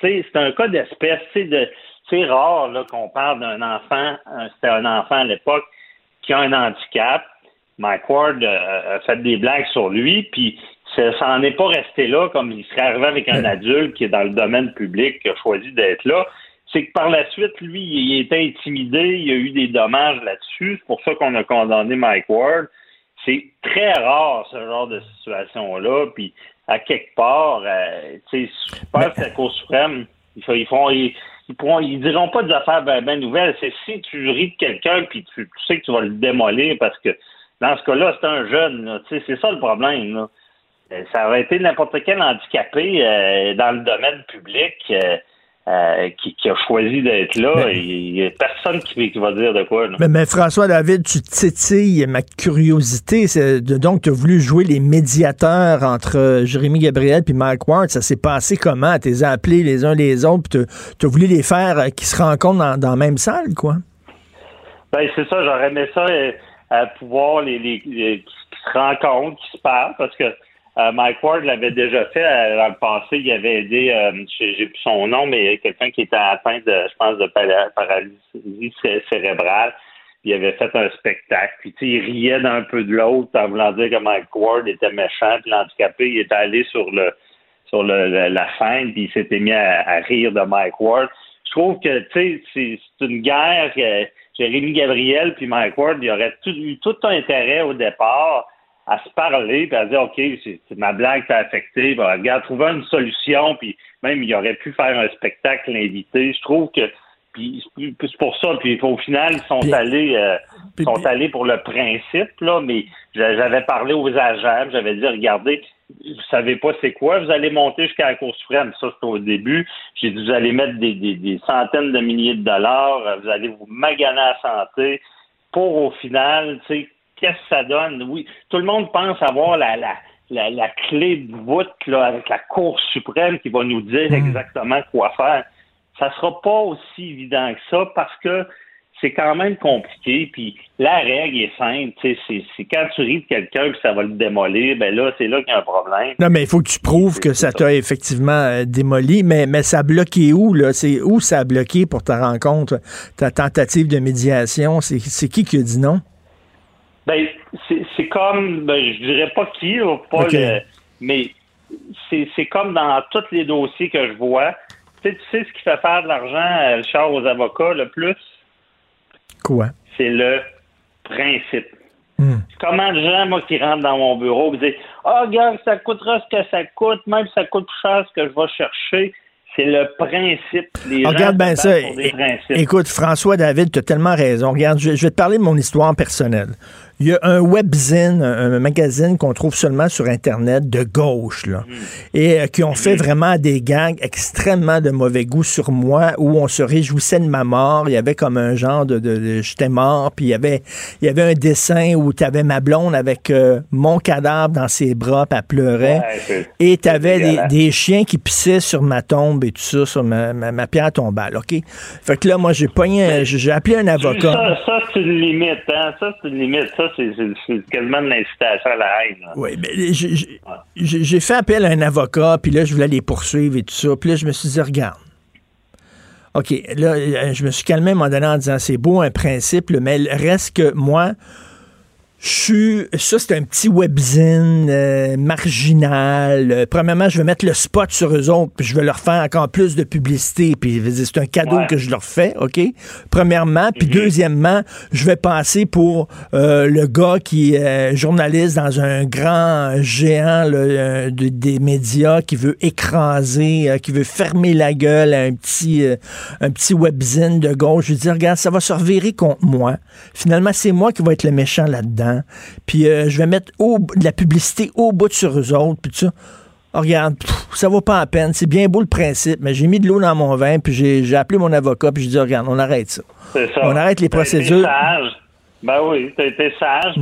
c'est un cas d'espèce, de c'est rare qu'on parle d'un enfant, c'était un enfant à l'époque qui a un handicap, Mike Ward euh, a fait des blagues sur lui, puis ça n'en est pas resté là comme il serait arrivé avec un adulte qui est dans le domaine public, qui a choisi d'être là. C'est que par la suite, lui, il a été intimidé, il y a eu des dommages là-dessus. C'est pour ça qu'on a condamné Mike Ward. C'est très rare, ce genre de situation-là. Puis, à quelque part, euh, tu sais, je pense que la Cour suprême, ils, font, ils, ils, diront pas des affaires bien nouvelles. C'est si tu ris de quelqu'un, puis tu, sais que tu vas le démolir parce que dans ce cas-là, c'est un jeune. C'est ça le problème. Euh, ça aurait été n'importe quel handicapé euh, dans le domaine public euh, qui, a choisi d'être là. Il n'y a personne qui, va dire de quoi. Mais, François David, tu titilles ma curiosité. donc, tu as voulu jouer les médiateurs entre Jérémy Gabriel et Mike Ward. Ça s'est passé comment? Tu les as appelés les uns les autres, puis tu as voulu les faire qui se rencontrent dans, dans la même salle, quoi? Ben, c'est ça, j'aurais aimé ça à pouvoir les, les, qui se rencontrent, qui se parlent, parce que euh, Mike Ward l'avait déjà fait euh, dans le passé. Il avait aidé, euh, j'ai plus son nom, mais quelqu'un qui était atteint de, je pense, de paralysie cérébrale. Il avait fait un spectacle. Puis il riait d'un peu de l'autre en voulant dire que Mike Ward était méchant, puis l'handicapé, il était allé sur le sur le, la scène, puis il s'était mis à, rire de Mike Ward. Je trouve que tu sais, c'est une guerre. Jérémy Gabriel puis Mike Ward, il aurait eu tout un intérêt au départ à se parler puis à dire OK, c'est ma blague t'a affecté, ben, regarde, trouver une solution, puis même il aurait pu faire un spectacle invité. Je trouve que puis c'est pour ça, puis au final, ils sont allés euh, sont allés pour le principe, là, mais j'avais parlé aux agents, j'avais dit regardez, vous savez pas c'est quoi, vous allez monter jusqu'à la Cour suprême. Ça, c'est au début. J'ai dit, vous allez mettre des, des, centaines de milliers de dollars, vous allez vous maganer à la santé pour au final, tu sais, qu'est-ce que ça donne? Oui, tout le monde pense avoir la, la, la, clé de voûte là, avec la Cour suprême qui va nous dire hmm. exactement quoi faire. Ça sera pas aussi évident que ça parce que c'est quand même compliqué. Puis la règle est simple. C'est quand tu ris de quelqu'un que ça va le démolir, ben là, c'est là qu'il y a un problème. Non, mais il faut que tu prouves que ça t'a effectivement euh, démoli. Mais, mais ça a bloqué où, là? C'est où ça a bloqué pour ta rencontre, ta tentative de médiation? C'est qui qui a dit non? Ben, c'est comme, ben, je dirais pas qui, pas mais c'est comme dans tous les dossiers que je vois. Tu sais, tu sais ce qui fait faire de l'argent, Richard, aux avocats le plus? Quoi? C'est le principe. Hmm. Comment de gens, moi, qui rentrent dans mon bureau, me disent Ah, oh, regarde, ça coûtera ce que ça coûte, même si ça coûte plus cher ce que je vais chercher. C'est le principe. Les Regarde bien ça. Écoute, François David, tu as tellement raison. Regarde, je, vais te parler de mon histoire personnelle. Il y a un webzine, un, magazine qu'on trouve seulement sur Internet de gauche, là, hmm. et euh, qui ont fait hmm. vraiment des gangs extrêmement de mauvais goût sur moi, où on se réjouissait de ma mort. Il y avait comme un genre de, de, j'étais mort, puis il y avait, il y avait un dessin où tu avais ma blonde avec euh, mon cadavre dans ses bras, puis elle pleurait, et tu avais des, chiens qui pissaient sur ma tombe et tout ça, sur ma, ma, pierre tombale, OK? Fait que là, moi, j'ai pogné, j'ai appelé un avocat. Ça, ça c'est une limite, hein? Ça, c'est une limite. Ça, c'est quasiment de l'incitation à la haine. Oui, mais j'ai fait appel à un avocat, puis là, je voulais les poursuivre et tout ça. Puis là, je me suis dit, regarde. OK, là, euh, je me suis calmé à un moment donné en disant, c'est beau un principe, mais reste que moi, je suis. Ça, c'est un petit webzine euh, marginal. Euh, premièrement, je vais mettre le spot sur eux autres, puis je vais leur faire encore plus de publicité. Puis c'est un cadeau que je leur fais, OK? Premièrement. Puis mhm. deuxièmement, je vais passer pour euh, le gars qui est journaliste dans un grand géant des médias qui veut écraser, qui veut fermer la gueule à un petit, un petit webzine de gauche. Je dis, regarde, ça va se revirer contre moi. Finalement, c'est moi qui vais être le méchant là-dedans. Puis euh, je vais mettre de la publicité au bout de sur eux autres. Puis tout ça. Oh, regarde, ça vaut pas la peine. C'est bien beau le principe, mais j'ai mis de l'eau dans mon vin, puis j'ai appelé mon avocat, puis j'ai dit, regarde, on arrête ça. On arrête les procédures. sage. Ben oui, t'as été sage,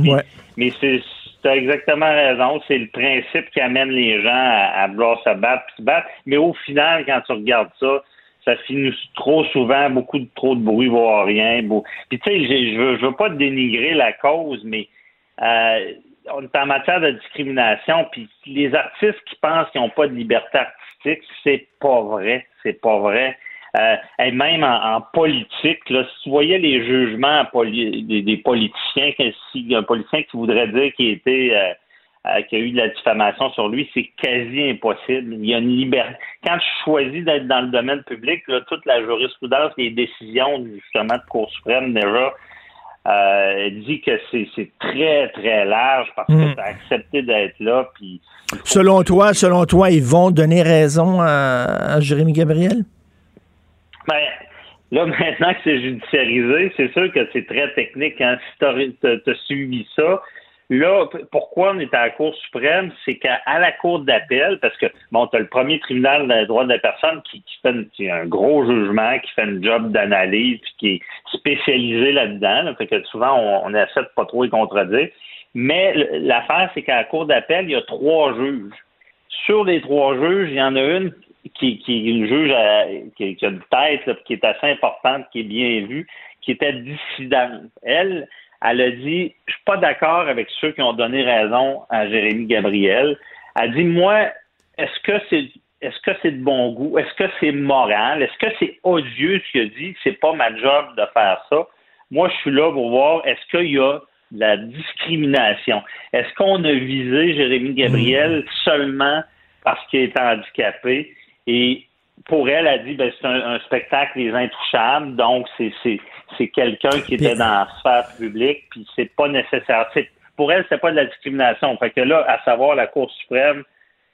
mais c'est as exactement raison. C'est le principe qui amène les gens à, vouloir se battre, puis se battre. Mais au final, quand tu regardes ça, ça finit trop souvent, beaucoup de trop de bruit, voire rien. Puis tu sais, je veux, je veux pas dénigrer la cause, mais euh, on est en matière de discrimination, puis les artistes qui pensent qu'ils n'ont pas de liberté artistique, c'est pas vrai. C'est pas vrai. Euh, et même en, politique, là, si tu voyais les jugements des, politiciens, si un politicien qui voudrait dire qu'il était euh, euh, qu'il y a eu de la diffamation sur lui, c'est quasi impossible. Il y a une liberté. Quand tu choisis d'être dans le domaine public, là, toute la jurisprudence, les décisions justement de Cour suprême déjà euh, dit que c'est très, très large parce que hmm. tu as accepté d'être là. Puis, selon toi, selon toi, ils vont donner raison à, Jérémy Gabriel? Ben, là, <laughs> maintenant que c'est judiciarisé, c'est sûr que c'est très technique. Hein. Si tu as, suivi ça, Là, pourquoi on est à la Cour suprême, c'est qu'à la Cour d'appel, parce que, bon, tu as le premier tribunal des droits de la personne qui, fait un gros jugement, qui fait un job d'analyse, puis qui est spécialisé là-dedans, fait que souvent, on, on essaie de pas trop y contredire. Mais l'affaire, c'est qu'à la Cour d'appel, il y a trois juges. Sur les trois juges, il y en a une qui, qui est une juge qui, a une tête, qui est assez importante, qui est bien vue, qui était dissidente. Elle, elle a dit Je suis pas d'accord avec ceux qui ont donné raison à Jérémy Gabriel. Elle a dit Moi, est-ce que c'est est-ce que c'est de bon goût? Est-ce que c'est moral? Est-ce que c'est odieux ce qu'il a dit? C'est pas ma job de faire ça. Moi, je suis là pour voir est-ce qu'il y a de la discrimination? Est-ce qu'on a visé Jérémy Gabriel seulement parce qu'il est handicapé? Et pour elle, elle a dit ben, c'est un, spectacle des intouchables, donc c'est c'est quelqu'un qui était dans la sphère publique, puis c'est pas nécessaire. Pour elle, c'est pas de la discrimination. Fait que là, à savoir la Cour suprême,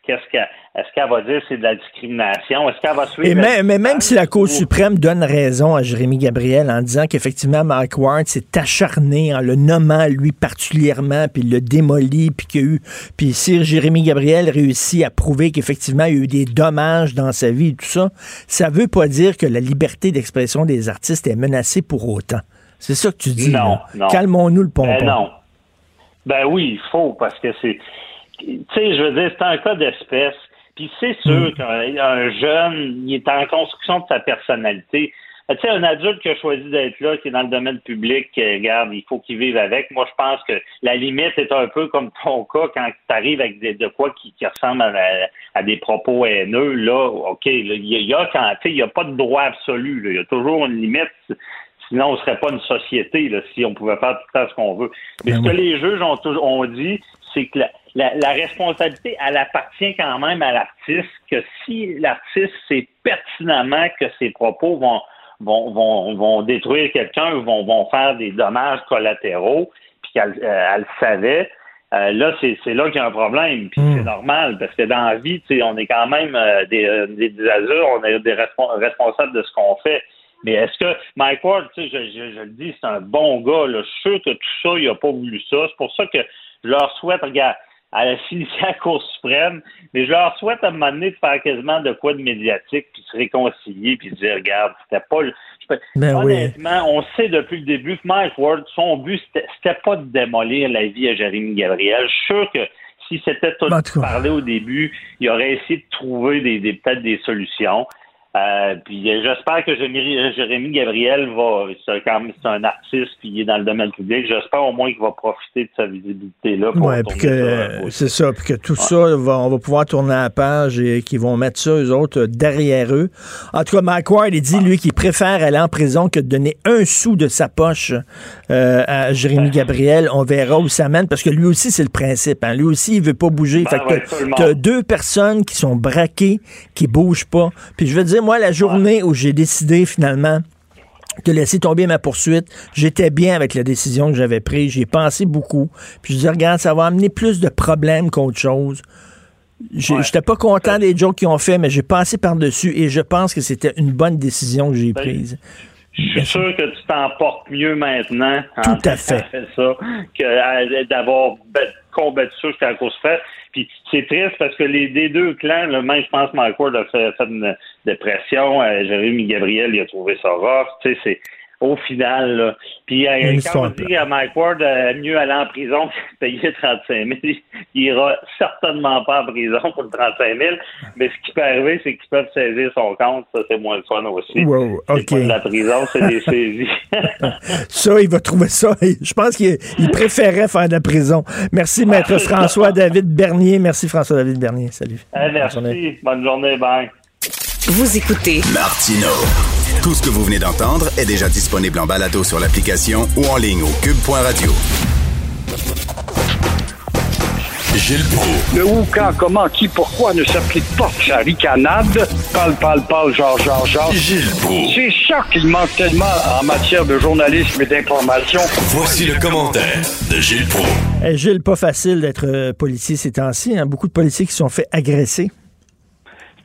qu'est-ce qu'elle est-ce qu'elle va dire c'est de la discrimination? Est-ce qu'elle va suivre. mais, mais, même si la Cour suprême donne raison à Jérémy Gabriel en disant qu'effectivement Mark Ward s'est acharné en le nommant lui particulièrement, puis il le démolit, puis qu'il y a eu. Puis si Jérémy Gabriel réussit à prouver qu'effectivement il y a eu des dommages dans sa vie et tout ça, ça veut pas dire que la liberté d'expression des artistes est menacée pour autant. C'est ça que tu dis. Non, non. Calmons-nous le pompon. Ben non. Ben oui, il faut, parce que c'est tu sais, je veux dire, c'est un cas d'espèce. Puis c'est sûr mm. qu'un jeune, il est en construction de sa personnalité. Tu sais, un adulte qui a choisi d'être là, qui est dans le domaine public, qui, regarde, il faut qu'il vive avec. Moi, je pense que la limite est un peu comme ton cas quand tu arrives avec des, de quoi qui, qui ressemble à, des propos haineux. Là, OK, il y, a quand, il n'y a pas de droit absolu. Il y a toujours une limite. Sinon, on ne serait pas une société là, si on pouvait faire tout ce qu'on veut. Mais ben ce que les juges ont, ont dit, c'est que la, la, responsabilité, elle appartient quand même à l'artiste, que si l'artiste sait pertinemment que ses propos vont vont, vont, vont détruire quelqu'un ou vont, vont faire des dommages collatéraux, puis qu'elle euh, elle savait, euh, là, c'est, c'est là qu'il y a un problème, puis c'est hmm. normal, parce que dans la vie, on est quand même euh, des, des, des, adultes, on est des responsables de ce qu'on fait. Mais est-ce que Mike Ward, je, je, je, le dis, c'est un bon gars, là, je suis sûr que tout ça, il n'a pas voulu ça. C'est pour ça que je leur souhaite, regarde, à la à la Cour suprême, mais je leur souhaite à un moment donné de faire quasiment de quoi de médiatique, puis se réconcilier, puis se dire, regarde, c'était pas le... Ben honnêtement, on sait depuis le début que Mike Ward, son but, c'était pas de démolir la vie à Jérémy Gabriel. Je suis sûr que si c'était tout parlé au début, il aurait essayé de trouver des peut-être des solutions. Euh, puis euh, j'espère que Jérémy Gabriel va, c'est un artiste puis il est dans le domaine public. J'espère au moins qu'il va profiter de sa visibilité là. Ouais, puis que c'est ça, puis que tout ça, on va pouvoir tourner la page et qu'ils vont mettre ça eux autres derrière eux. En tout cas, Mike Ward, il dit lui qu'il préfère aller en prison que de donner un sou de sa poche euh, à Jérémy Gabriel. On verra où ça mène parce que lui aussi c'est le principe. Hein. Lui aussi il veut pas bouger. Ben fait que t'as deux personnes qui sont braquées, qui bougent pas. Puis je veux dire moi, la journée où j'ai décidé finalement de laisser tomber ma poursuite, j'étais bien avec la décision que j'avais prise. J'y ai pensé beaucoup. Puis je dis, regarde, ça va amener plus de problèmes qu'autre chose. J'étais pas content des jokes qu'ils ont fait, mais j'ai passé par-dessus et je pense que c'était une bonne décision que j'ai ben, prise. Je suis sûr que tu t'en portes mieux maintenant. Tout à fait. ça, que euh, d'avoir combattu ça jusqu'à la course faite. C'est triste parce que les, deux clans, le même, je pense, Mike Ward a fait, une dépression. Euh, Jérémy Gabriel, il a trouvé ça rough. Tu sais, au final. Là. Puis euh, quand on dit à Mike Ward, euh, mieux aller en prison que payer 35 000, il ira certainement pas en prison pour le 35 000. Mais ce qui peut arriver, c'est qu'ils peuvent saisir son compte. Ça, c'est moins le fun aussi. Wow, OK. la prison, c'est des saisies. <laughs> ça, il va trouver ça. Je pense qu'il préférait faire de la prison. Merci, Maître François-David Bernier. Merci, François-David Bernier. Salut. Merci. Bonne journée. Bye. Vous écoutez Martino. Tout ce que vous venez d'entendre est déjà disponible en balado sur l'application ou en ligne au cube.radio. Gilles Le où, quand, comment, qui, pourquoi ne s'applique pas sa ricanade? Parle, parle, parle, genre, genre, genre. Gilles C'est ça qu'il manque tellement en matière de journalisme et d'information. Voici le commentaire de Gilles Proulx. Eh, Gilles, pas facile d'être euh, policier ces temps-ci. Hein? Beaucoup de policiers qui se sont fait agresser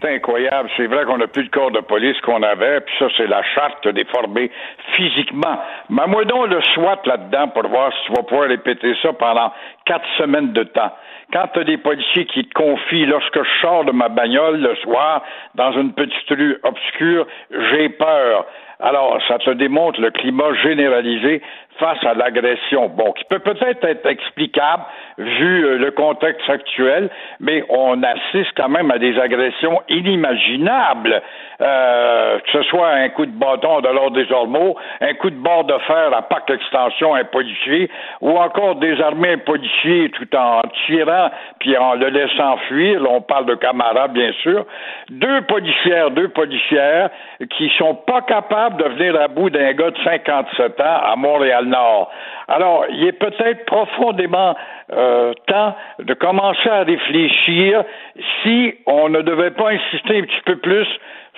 c'est incroyable. C'est vrai qu'on n'a plus le corps de police qu'on avait, puis ça, c'est la charte déformée physiquement. Mais moi donc le SWAT là-dedans pour voir si tu vas pouvoir répéter ça pendant quatre semaines de temps. Quand tu as des policiers qui te confient, lorsque je sors de ma bagnole le soir dans une petite rue obscure, j'ai peur. Alors, ça te démontre le climat généralisé face à l'agression. Bon, qui peut peut-être être explicable vu euh, le contexte actuel, mais on assiste quand même à des agressions inimaginables, euh, que ce soit un coup de bâton de l'ordre des Ormeaux, un coup de bord de fer à Pâques Extension un policier, ou encore désarmer un policier tout en tirant puis en le laissant fuir. Là, on parle de camarades, bien sûr. Deux policières, deux policières qui sont pas capables de venir à bout d'un gars de 57 ans à Montréal Nord. Alors, il est peut-être profondément euh, temps de commencer à réfléchir si on ne devait pas insister un petit peu plus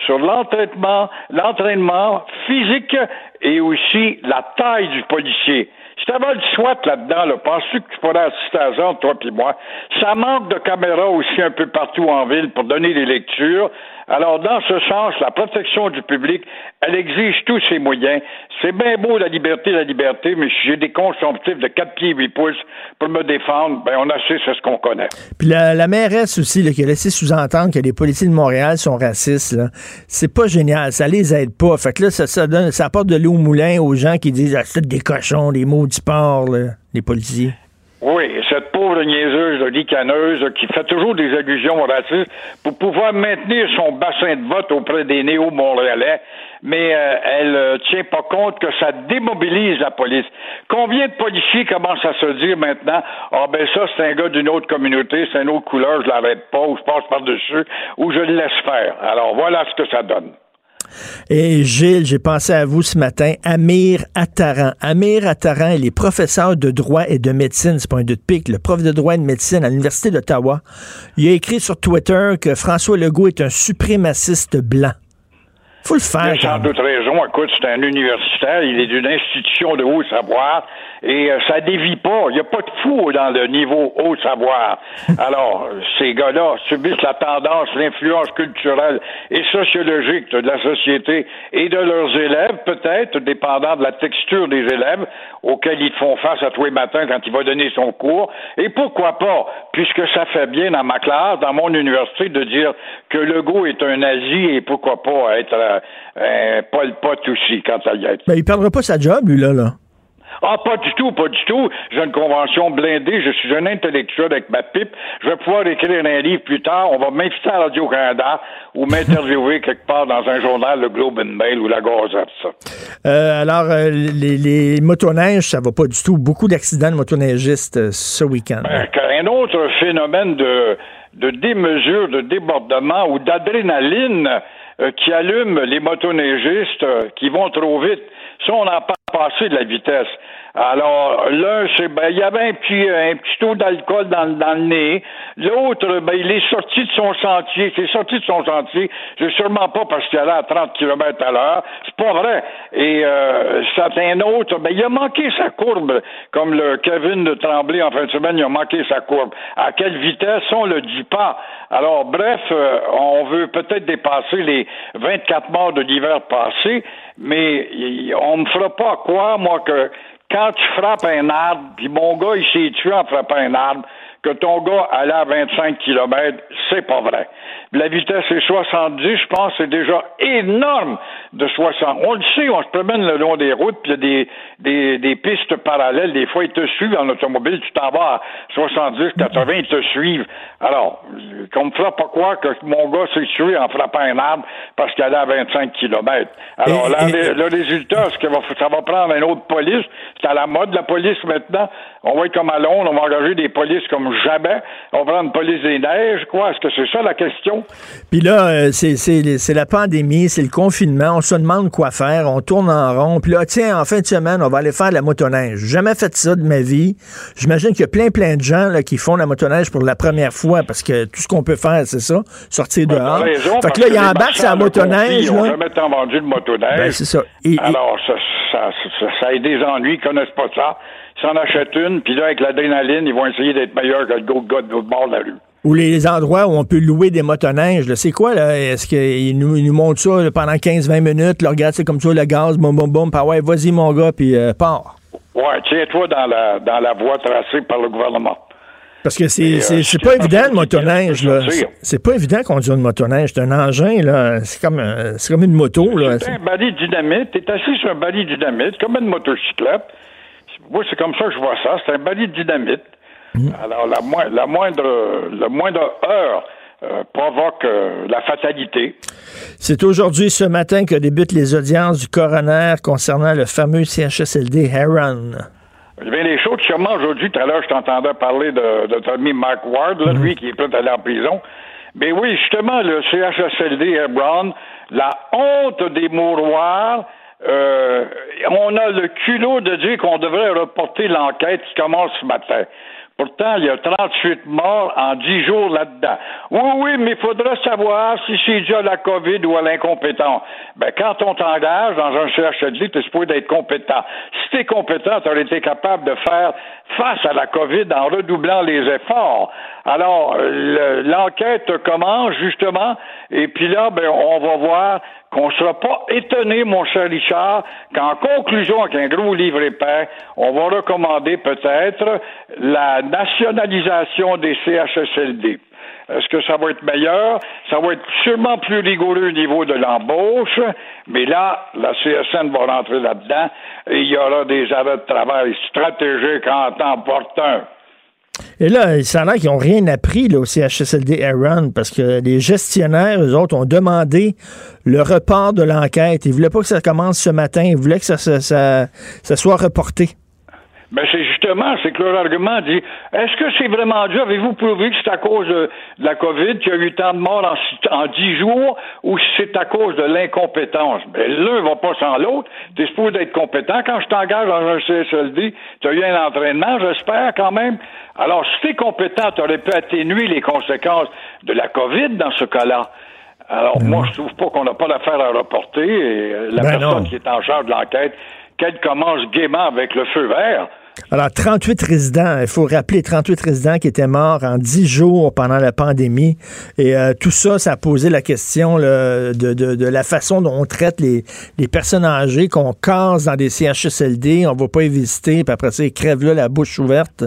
sur l'entraînement, l'entraînement physique et aussi la taille du policier. Si t'avais le SWAT là-dedans, là, penses-tu que tu pourrais assister à ça, toi puis moi? Ça manque de caméras aussi un peu partout en ville pour donner des lectures. Alors, dans ce sens, la protection du public, elle exige tous ses moyens. C'est bien beau la liberté, la liberté, mais si j'ai des consomptifs de 4 pieds 8 pouces pour me défendre, ben on a c'est ce qu'on connaît. Puis la, la mairesse aussi, qui a laissé sous-entendre que les policiers de Montréal sont racistes, c'est pas génial, ça les aide pas. Fait que là, ça, ça, donne, ça apporte de l'eau au moulin aux gens qui disent ah, c'est des cochons, des mots du port, les policiers. Oui, cette pauvre niaiseuse ricaneuse qui fait toujours des allusions racistes pour pouvoir maintenir son bassin de vote auprès des néo-montréalais, mais euh, elle euh, tient pas compte que ça démobilise la police. Combien de policiers commencent à se dire maintenant, ah ben ça c'est un gars d'une autre communauté, c'est une autre couleur, je l'arrête pas, ou je passe par-dessus, ou je le laisse faire. Alors voilà ce que ça donne. Et Gilles, j'ai pensé à vous ce matin, Amir Attaran. Amir Attaran, il est professeur de droit et de médecine, c'est pas un doute pique, le prof de droit et de médecine à l'Université d'Ottawa. Il a écrit sur Twitter que François Legault est un suprémaciste blanc. Faut le faire. Il a sans doute raison. Écoute, c'est un universitaire, il est d'une institution de haut savoir et euh, ça dévie pas. Il n'y a pas de fou dans le niveau haut savoir. <laughs> Alors, ces gars-là subissent la tendance, l'influence culturelle et sociologique de la société et de leurs élèves, peut-être, dépendant de la texture des élèves auxquels ils font face à tous les matins quand il va donner son cours. Et pourquoi pas, puisque ça fait bien dans ma classe, dans mon université, de dire que Legault est un nazi et pourquoi pas être euh, un Pol Pot aussi quand ça y est. Mais il perdra pas sa job, lui, là, là. Ah, pas du tout, pas du tout. J'ai une convention blindée, je suis un intellectuel avec ma pipe. Je vais pouvoir écrire un livre plus tard. On va m'inviter à Radio-Canada ou m'interviewer quelque part dans un journal, le Globe and Mail ou la Gazette, ça. Euh, alors, euh, les, les motoneiges, ça va pas du tout. Beaucoup d'accidents de motoneigistes euh, ce week-end. Ben, un autre phénomène de, de démesure, de débordement ou d'adrénaline qui allume les motoneigistes euh, qui vont trop vite. Ça, on n'a pas passé de la vitesse. Alors, l'un, c'est ben, il y avait un petit, un petit taux d'alcool dans, dans, le nez. L'autre, ben, il est sorti de son sentier. C'est sorti de son sentier. C'est sûrement pas parce qu'il allait à 30 km à l'heure. C'est pas vrai. Et euh, c'est un autre, ben, il a manqué sa courbe, comme le Kevin de Tremblay en fin de semaine, il a manqué sa courbe. À quelle vitesse, on le dit pas. Alors, bref, euh, on veut peut-être dépasser les 24 morts de l'hiver passé, mais on me fera pas croire, moi, que quand tu frappes un arbre, puis mon gars, il s'est tué en frappant un arbre, que ton gars allait à 25 km, c'est pas vrai. La vitesse est 70, je pense, c'est déjà énorme de 60. On le sait, on se promène le long des routes, puis il y a des, des, des, pistes parallèles. Des fois, ils te suivent en automobile, tu t'en vas à 70, 80, ils te suivent. Alors, qu'on me fera pas croire que mon gars s'est tué en frappant un arbre parce qu'il allait à 25 km. Alors, là, le résultat, que ça va prendre une autre police. C'est à la mode, la police, maintenant. On va être comme à Londres, on va engager des polices comme jamais. On va prendre une police des neiges, quoi. Est-ce que c'est ça la question? Puis là, euh, c'est la pandémie, c'est le confinement. On se demande quoi faire. On tourne en rond. Puis là, tiens, en fin de semaine, on va aller faire de la motoneige. Jamais fait ça de ma vie. J'imagine qu'il y a plein, plein de gens là, qui font la motoneige pour la première fois parce que tout ce qu'on peut faire, c'est ça, sortir ben, dehors. Raison, fait que là, il embarque sur la motoneige. Ils n'ont jamais tant vendu de motoneige. Ben, c'est ça. Alors, ça, ça, ça, ça, a des ennuis, ils connaissent pas ça. S'en achètent une, puis là, avec l'adrénaline, ils vont essayer d'être meilleurs que le gars de l'autre bord de la rue ou les endroits où on peut louer des motoneiges. C'est quoi, là? Est-ce qu'ils nous, ils nous montrent ça là, pendant 15-20 minutes? Là, regarde, c'est comme ça, le gaz, boum, boum, boum. Puis ouais, vas-y, mon gars, puis euh, pars. Ouais, tiens-toi dans la, dans la voie tracée par le gouvernement. Parce que c'est, c'est, c'est pas évident, le motoneige, là. C'est pas évident conduire une motoneige. C'est un engin, là. C'est comme, c'est comme une moto, là. C'est un balai dynamite. T'es assis sur un balai dynamite, comme une motocyclette. Moi, c'est comme ça que je vois ça. C'est un balai dynamite. Mm. Alors, la, la, moindre, la moindre heure euh, provoque euh, la fatalité. C'est aujourd'hui, ce matin, que débutent les audiences du coroner concernant le fameux CHSLD Heron. Y a des choses, sûrement aujourd'hui, tout à l'heure, je t'entendais parler de, de Tommy Mark Ward, là, mm. lui qui est prêt à aller en prison. Mais oui, justement, le CHSLD Hebron, la honte des mouroirs, euh, on a le culot de dire qu'on devrait reporter l'enquête qui commence ce matin. Pourtant, il y a 38 morts en 10 jours là-dedans. Oui, oui, mais il faudra savoir si c'est dû la COVID ou à l'incompétence. Ben, quand on t'engage dans un CHD, tu es supposé être compétent. Si tu compétent, tu aurais été capable de faire face à la COVID en redoublant les efforts. Alors, l'enquête commence justement, et puis là, ben, on va voir qu'on ne sera pas étonné, mon cher Richard, qu'en conclusion, avec un gros livre épais, on va recommander peut-être la nationalisation des CHSLD. Est-ce que ça va être meilleur? Ça va être sûrement plus rigoureux au niveau de l'embauche, mais là, la CSN va rentrer là-dedans et il y aura des arrêts de travail stratégiques en temps opportun. Et là, ça a l'air qu'ils n'ont rien appris là, au CHSLD Aaron parce que les gestionnaires, eux autres, ont demandé le report de l'enquête. Ils ne voulaient pas que ça commence ce matin. Ils voulaient que ça, soit reporté. Ben justement, c'est que leur argument dit est-ce que c'est vraiment dû Avez-vous prouvé que c'est à cause de, la COVID qu'il y a eu tant de morts en, dix jours ou si c'est à cause de l'incompétence? Ben l'un va pas sans l'autre. Tu es supposé être compétent. Quand je t'engage dans un CSLD, tu as eu un entraînement, j'espère quand même. Alors, si tu es compétent, tu aurais pu atténuer les conséquences de la COVID dans ce cas-là. Alors, ben moi, je trouve pas qu'on n'a pas d'affaire à reporter. Et euh, la ben personne qui est en charge de l'enquête, qu'elle commence gaiement avec le feu vert, alors, 38 résidents, il faut rappeler 38 résidents qui étaient morts en 10 jours pendant la pandémie. Et euh, tout ça, ça a posé la question de, de, la façon dont on traite les, les personnes âgées, qu'on casse dans des CHSLD, on va pas y visiter, puis après ça, ils crèvent là la bouche ouverte.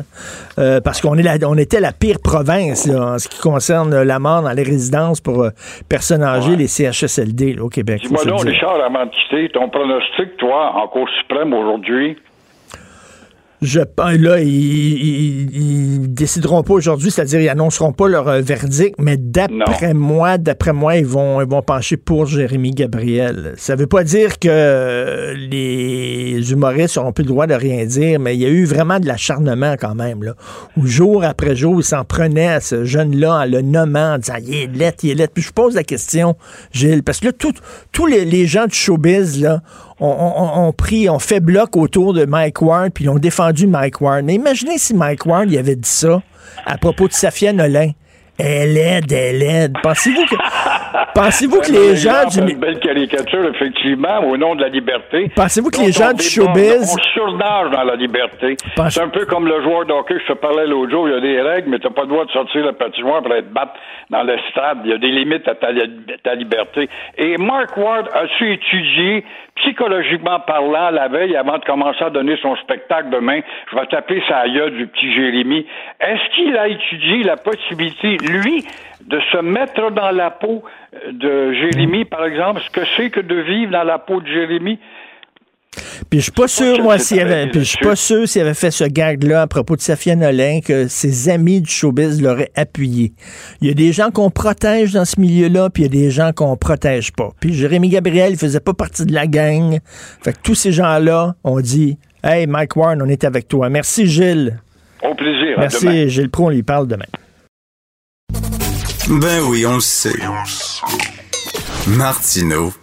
Euh, parce qu'on est la, on était la pire province en ce qui concerne la mort dans les résidences pour euh, personnes âgées, les CHSLD au Québec. Dis-moi donc, Richard, avant de quitter, ton pronostic, toi, en Cour suprême aujourd'hui, je là, ils, décideront pas aujourd'hui, c'est-à-dire ils annonceront pas leur euh, verdict, mais d'après moi, d'après moi, ils vont, ils vont pencher pour Jérémy Gabriel. Ça veut pas dire que les humoristes n'auront plus le droit de rien dire, mais il y a eu vraiment de l'acharnement quand même, là, où jour après jour, ils s'en prenaient à ce jeune-là en le nommant, en disant, il est lettre, il est lettre. Puis je pose la question, Gilles, parce que là, tous les, les gens de showbiz, là, ont, pris, ont fait bloc autour de Mike Ward, puis ils ont défendu Mike Ward. Mais imaginez si Mike Ward y avait dit ça à propos de Safia Nolin. Elle aide, elle aide. Pensez-vous que, pensez-vous que les gens du. une belle caricature, effectivement, au nom de la liberté. Pensez-vous que les gens du showbiz. On surnage dans la liberté. C'est un peu comme le joueur d'hockey, je te parlais l'autre jour, il y a des règles, mais t'as pas le droit de sortir le patinoire pour être battu dans le stade. Il y a des limites à ta, ta liberté. Et Mark Ward a su étudier psychologiquement parlant, la veille, avant de commencer à donner son spectacle demain, je vais taper sa gueule du petit Jérémy. Est-ce qu'il a étudié la possibilité, lui, de se mettre dans la peau de Jérémy, par exemple, ce que c'est que de vivre dans la peau de Jérémy? Puis je suis pas sûr, moi, s'il avait, puis je suis pas sûr s'il avait fait ce gag-là à propos de Safia Nolin, que ses amis du showbiz l'auraient appuyé. Il y a des gens qu'on protège dans ce milieu-là, puis il y a des gens qu'on protège pas. Puis Jérémy Gabriel, il faisait pas partie de la gang. Fait que tous ces gens-là ont dit, hey, Mike Warren, on est avec toi. Merci, Gilles. Au plaisir. Merci, Gilles Pro, on lui parle demain. Ben oui, on le sait. Martineau,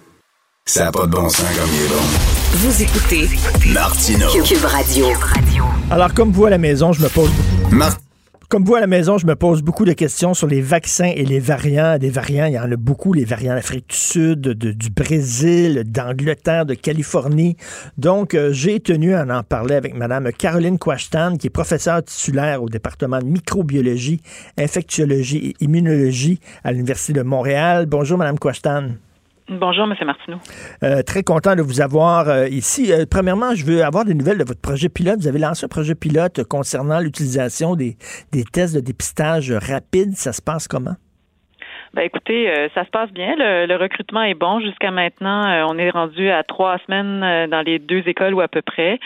ça n'a pas de bon sens comme il est bon. Vous écoutez Martino Cube Radio. Alors, comme vous à la maison, je me pose. comme vous à la maison, je me pose beaucoup de questions sur les vaccins et les variants. Des variants, il y en a beaucoup, les variants d'Afrique du Sud, du Brésil, d'Angleterre, de Californie. Donc, euh, j'ai tenu à en parler avec Mme Caroline Quashtan, qui est professeure titulaire au département de microbiologie, infectiologie et immunologie à l'Université de Montréal. Bonjour, Mme Quashtan. Bonjour, M. Martineau. Euh, très content de vous avoir euh, ici. Euh, premièrement, je veux avoir des nouvelles de votre projet pilote. Vous avez lancé un projet pilote concernant l'utilisation des, des tests de dépistage rapide. Ça se passe comment? Ben écoutez, ça se passe bien. Le, recrutement est bon jusqu'à maintenant. on est rendu à trois semaines dans les deux écoles ou à peu près.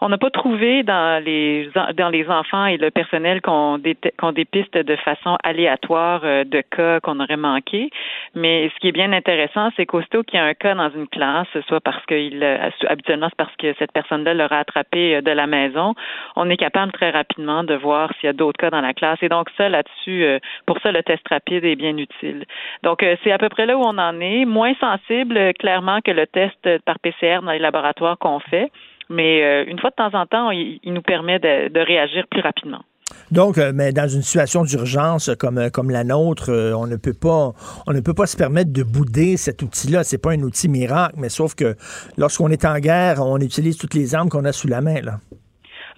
On n'a pas trouvé dans les dans les enfants et le personnel qu'on qu'on dépiste de façon aléatoire euh, de cas qu'on aurait manqué. Mais ce qui est bien intéressant, c'est qu'aussitôt qu'il y a un cas dans une classe, soit parce qu'il euh, habituellement c'est parce que cette personne-là l'aura attrapé euh, de la maison, on est capable très rapidement de voir s'il y a d'autres cas dans la classe. Et donc ça là-dessus, pour ça le test rapide est bien utile. Donc c'est à peu près là où on en est, moins sensible clairement que le test par PCR dans les laboratoires qu'on fait. Mais euh, une fois de temps en temps, il, nous permet de, réagir plus rapidement. Donc, euh, mais dans une situation d'urgence comme, euh, comme la nôtre, on ne peut pas on ne peut pas se permettre de bouder cet outil-là. C'est pas un outil miracle, mais sauf que lorsqu'on est en guerre, on utilise toutes les armes qu'on a sous la main. Là.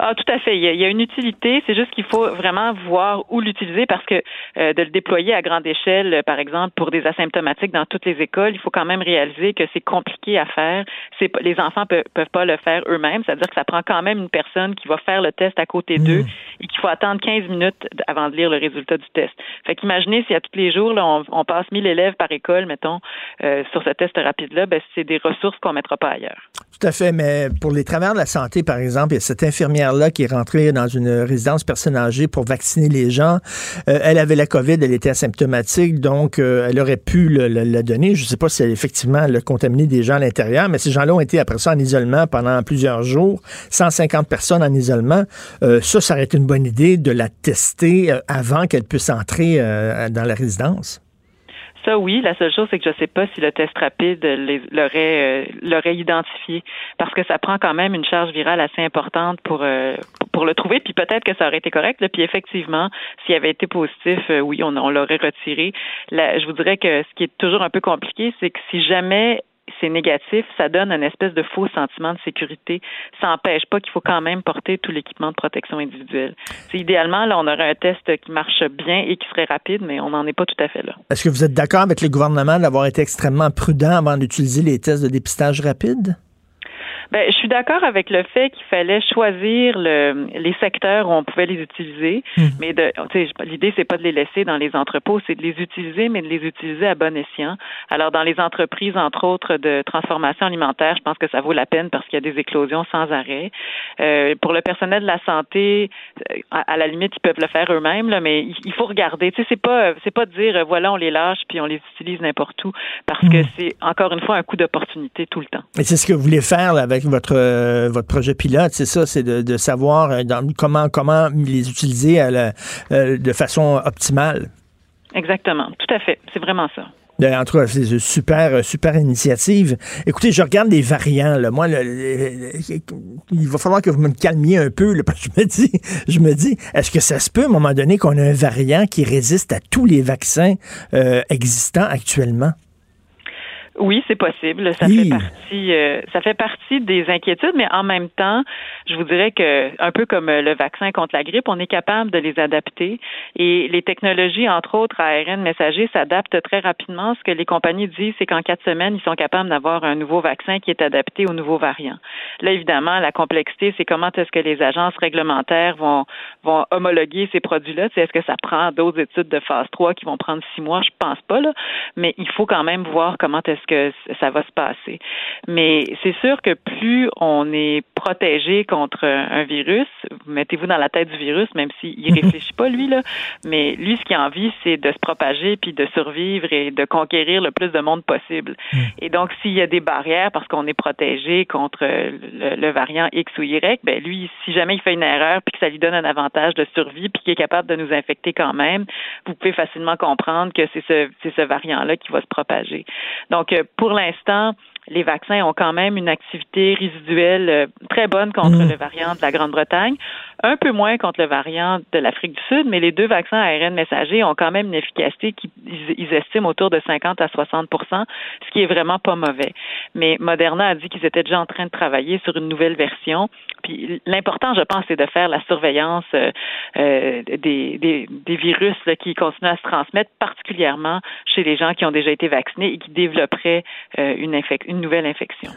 Ah, tout à fait. Il y a, une utilité. C'est juste qu'il faut vraiment voir où l'utiliser parce que euh, de le déployer à grande échelle, par exemple, pour des asymptomatiques dans toutes les écoles, il faut quand même réaliser que c'est compliqué à faire. C'est, les enfants peuvent, peuvent pas le faire eux-mêmes. C'est-à-dire que ça prend quand même une personne qui va faire le test à côté mmh. d'eux et qu'il faut attendre 15 minutes avant de lire le résultat du test. Fait qu'imaginez si à tous les jours, là, on, passe 1000 élèves par école, mettons, euh, sur ce test rapide-là, ben, c'est des ressources qu'on mettra pas ailleurs. Tout à fait. Mais pour les travailleurs de la santé, par exemple, il y a cette infirmière infirmière-là qui est rentrée dans une résidence personne âgée pour vacciner les gens. Euh, elle avait la COVID, elle était asymptomatique, donc euh, elle aurait pu le, donner. Je ne sais pas si elle effectivement le contaminé des gens à l'intérieur, mais ces gens-là ont été après ça en isolement pendant plusieurs jours, 150 personnes en isolement. ça, ça aurait été une bonne idée de la tester avant qu'elle puisse entrer dans la résidence. Oui. La seule chose, c'est que je ne sais pas si le test rapide l'aurait euh, identifié, parce que ça prend quand même une charge virale assez importante pour euh, pour le trouver. Puis peut-être que ça aurait été correct. Puis effectivement, s'il avait été positif, euh, oui, on l'aurait retiré. je vous dirais que ce qui est toujours un peu compliqué, c'est que si jamais c'est négatif, ça donne un espèce de faux sentiment de sécurité. Ça n'empêche pas qu'il faut quand même porter tout l'équipement de protection individuelle. Idéalement, là, on aurait un test qui marche bien et qui serait rapide, mais on n'en est pas tout à fait là. Est-ce que vous êtes d'accord avec le gouvernement d'avoir été extrêmement prudent avant d'utiliser les tests de dépistage rapide? Ben, je suis d'accord avec le fait qu'il fallait choisir le, les secteurs où on pouvait les utiliser, hmm. mais l'idée c'est pas de les laisser dans les entrepôts, c'est de les utiliser, mais de les utiliser à bon escient. Alors dans les entreprises, entre autres de transformation alimentaire, je pense que ça vaut la peine parce qu'il y a des éclosions sans arrêt. Euh, pour le personnel de la santé, euh, à, la limite ils peuvent le faire eux-mêmes, mais il, faut regarder. Tu sais, c'est pas c'est pas de dire euh, voilà on les lâche puis on les utilise n'importe où parce que hmm. c'est encore une fois un coup d'opportunité tout le temps. Et c'est ce que vous voulez faire là, avec votre, euh, votre projet pilote, c'est ça, c'est de, savoir euh, comment, comment les utiliser euh, de façon optimale. Exactement, tout à fait. C'est vraiment ça. Ben, en tout cas, c'est une super, super initiative. Écoutez, je regarde les variants. Là. Moi, il va falloir que vous me calmiez un peu. Là, <laughs> parce que je me dis, je me dis, est-ce que ça se peut à un moment donné qu'on ait un variant qui résiste à tous les vaccins existants actuellement? Oui, c'est possible. Ça fait partie, euh, ça fait partie des inquiétudes, mais en même temps, je vous dirais que un peu comme le vaccin contre la grippe, on est capable de les adapter et les technologies, entre autres ARN messager, s'adaptent très rapidement. Ce que les compagnies disent, c'est qu'en quatre semaines, ils sont capables d'avoir un nouveau vaccin qui est adapté aux nouveaux variants. Là, évidemment, la complexité, c'est comment est-ce que les agences réglementaires vont vont homologuer ces produits-là. Est-ce que ça prend d'autres études de phase 3 qui vont prendre six mois? Je pense pas là, mais il faut quand même voir comment est-ce que ça va se passer. Mais c'est sûr que plus on est protégé contre un virus, mettez-vous dans la tête du virus, même s'il ne <laughs> réfléchit pas, lui, là, mais lui, ce qu'il a envie, c'est de se propager, puis de survivre et de conquérir le plus de monde possible. Mm. Et donc, s'il y a des barrières parce qu'on est protégé contre le, variant X ou Y, ben lui, si jamais il fait une erreur, puis que ça lui donne un avantage de survie, puis qu'il est capable de nous infecter quand même, vous pouvez facilement comprendre que c'est ce, ce variant-là qui va se propager. Donc, pour l'instant, les vaccins ont quand même une activité résiduelle euh, très bonne contre mm. le variant de la Grande-Bretagne, un peu moins contre le variant de l'Afrique du Sud, mais les deux vaccins ARN messagers ont quand même une efficacité qu'ils estiment autour de 50 à 60% ce qui est vraiment pas mauvais. Mais Moderna a dit qu'ils étaient déjà en train de travailler sur une nouvelle version. Puis l'important, je pense, c'est de faire la surveillance euh, euh, des, des, des, virus qui continuent à se transmettre, particulièrement chez les gens qui ont déjà été vaccinés et qui développeraient une, infection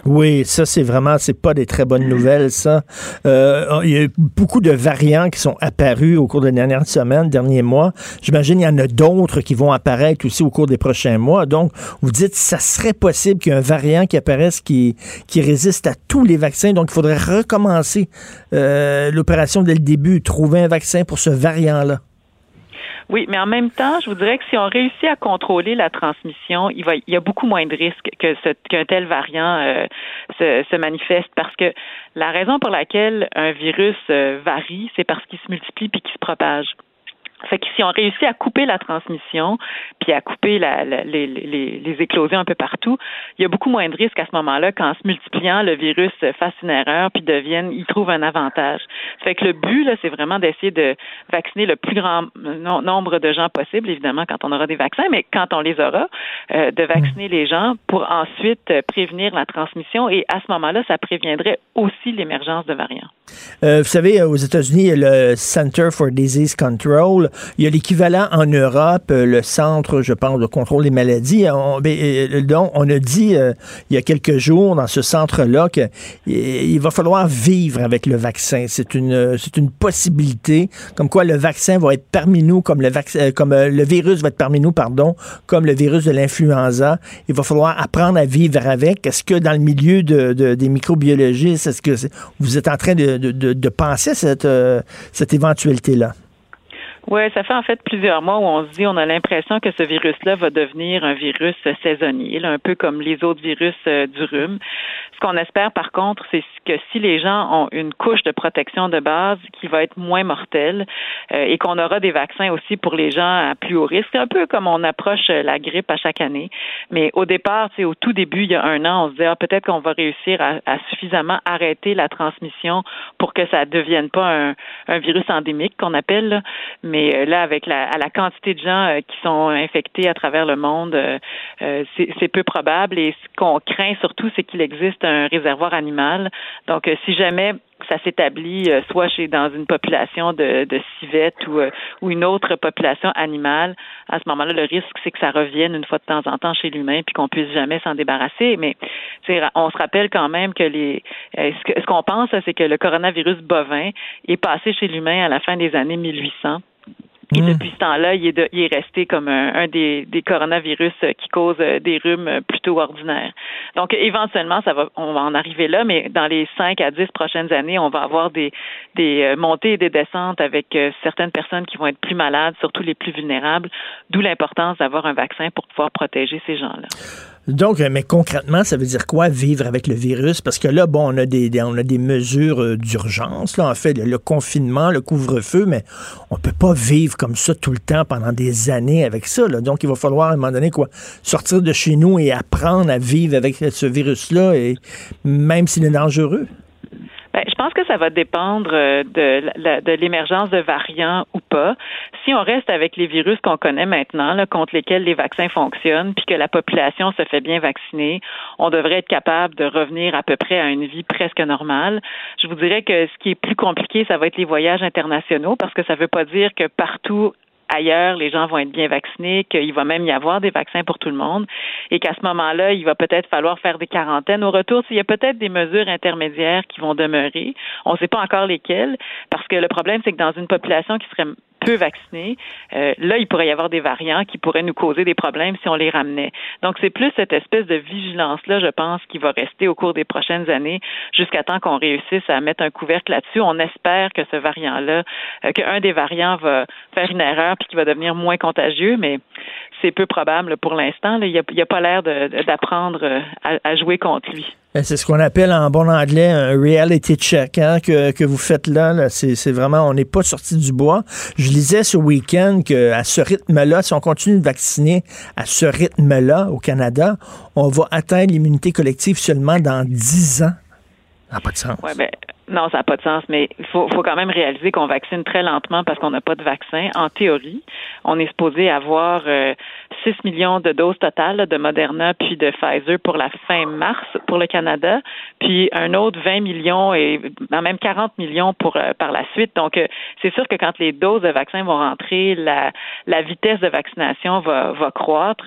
Oui, ça, c'est vraiment, c'est pas des très bonnes nouvelles, ça. Euh, il y a beaucoup de variants qui sont apparus au cours des dernières semaines, derniers mois. J'imagine qu'il y en a d'autres qui vont apparaître aussi au cours des prochains mois. Donc, vous dites, ça serait possible qu'il y ait un variant qui apparaisse qui, qui résiste à tous les vaccins. Donc, il faudrait recommencer euh, l'opération dès le début, trouver un vaccin pour ce variant-là. Oui, mais en même temps, je vous dirais que si on réussit à contrôler la transmission, il, va, y a beaucoup moins de risques que qu'un tel variant euh, se, se, manifeste parce que la raison pour laquelle un virus euh, varie, c'est parce qu'il se multiplie puis qu'il se propage. Fait que si on réussit à couper la transmission, puis à couper la, les, les, éclosions un peu partout, il y a beaucoup moins de risques à ce moment-là qu'en se multipliant, le virus fasse une erreur puis devienne, il trouve un avantage. Fait que le but, là, c'est vraiment d'essayer de vacciner le plus grand nombre de gens possible, évidemment, quand on aura des vaccins, mais quand on les aura, euh, de vacciner les gens pour ensuite prévenir la transmission et à ce moment-là, ça préviendrait aussi l'émergence de variants. Euh, vous savez, aux États-Unis, il y a le Center for Disease Control Il y a l'équivalent en Europe, euh, le Centre, je pense, de contrôle des maladies. On, ben, euh, donc, on a dit euh, il y a quelques jours dans ce centre-là qu'il va falloir vivre avec le vaccin. C'est une, c'est une possibilité, comme quoi le vaccin va être parmi nous, comme le, virus va être parmi nous, pardon, comme le virus de l'influenza. Il va falloir apprendre à vivre avec. Est-ce que dans le milieu de, des microbiologistes, est-ce que vous êtes en train de, de penser à cette, cette éventualité-là? Oui, ça fait en fait plusieurs mois où on se dit on a l'impression que ce virus-là va devenir un virus saisonnier, un peu comme les autres virus euh, du rhume. Ce qu'on espère par contre, c'est que si les gens ont une couche de protection de base qui va être moins mortelle euh, et qu'on aura des vaccins aussi pour les gens à plus haut risque, un peu comme on approche la grippe à chaque année. Mais au départ, au tout début, il y a un an, on se disait ah, peut-être qu'on va réussir à, suffisamment arrêter la transmission pour que ça ne devienne pas un, virus endémique qu'on appelle. Mais euh, là, avec la, la quantité de gens euh, qui sont infectés à travers le monde, euh, c'est peu probable. Et ce qu'on craint surtout, c'est qu'il existe un réservoir animal. Donc, si jamais ça s'établit euh, soit chez dans une population de, de civettes ou, euh, ou une autre population animale, à ce moment-là, le risque, c'est que ça revienne une fois de temps en temps chez l'humain puis qu'on puisse jamais s'en débarrasser. Mais on se rappelle quand même que les euh, ce qu'on pense, c'est que le coronavirus bovin est passé chez l'humain à la fin des années 1800 et hmm. depuis ce temps-là, il est, il est resté comme un, des, des, coronavirus qui causent euh, des rhumes plutôt ordinaires. Donc, éventuellement, ça va, on va en arriver là, mais dans les cinq à dix prochaines années, on va avoir des, des euh, montées et des descentes avec euh, certaines personnes qui vont être plus malades, surtout les plus vulnérables, d'où l'importance d'avoir un vaccin pour pouvoir protéger ces gens-là. Donc, euh, mais concrètement, ça veut dire quoi vivre avec le virus? Parce que là, bon, on a des, on a des mesures euh, d'urgence, là, en fait, le, confinement, le couvre-feu, mais on peut pas vivre comme ça tout le temps pendant des années avec ça. Là. Donc, il va falloir à un moment donné quoi sortir de chez nous et apprendre à vivre avec ce virus-là, et même s'il est dangereux. Ben, je pense que ça va dépendre euh, de, de l'émergence de variants ou pas. Si on reste avec les virus qu'on connaît maintenant, là, contre lesquels les vaccins fonctionnent, puis que la population se fait bien vacciner, on devrait être capable de revenir à peu près à une vie presque normale. Je vous dirais que ce qui est plus compliqué, ça va être les voyages internationaux, parce que ça ne veut pas dire que partout ailleurs, les gens vont être bien vaccinés, qu'il va même y avoir des vaccins pour tout le monde et qu'à ce moment-là, il va peut-être falloir faire des quarantaines au retour. Il y a peut-être des mesures intermédiaires qui vont demeurer. On ne sait pas encore lesquelles parce que le problème, c'est que dans une population qui serait peu vaccinés, euh, là, il pourrait y avoir des variants qui pourraient nous causer des problèmes si on les ramenait. Donc, c'est plus cette espèce de vigilance-là, je pense, qui va rester au cours des prochaines années jusqu'à temps qu'on réussisse à mettre un couvercle là-dessus. On espère que ce variant-là, euh, qu'un des variants va faire une erreur puis qu'il va devenir moins contagieux, mais c'est peu probable pour l'instant. Il n'y a, pas l'air d'apprendre euh, à jouer contre lui. Ben, c'est ce qu'on appelle en bon anglais un reality check hein, que, vous faites là. c'est, vraiment, on n'est pas sorti du bois. Je lisais ce week-end qu'à ce rythme-là, si on continue de vacciner à ce rythme-là au Canada, on va atteindre l'immunité collective seulement dans 10 ans. Ça n'a pas de sens. Ouais, ben, non, ça n'a pas de sens, mais il faut, faut, quand même réaliser qu'on vaccine très lentement parce qu'on n'a pas de vaccin. En théorie, on est supposé avoir euh, 6 millions de doses totales de Moderna puis de Pfizer pour la fin mars pour le Canada, puis un autre 20 millions et même 40 millions pour euh, par la suite. Donc, euh, c'est sûr que quand les doses de vaccins vont rentrer, la, vitesse de vaccination va, va croître.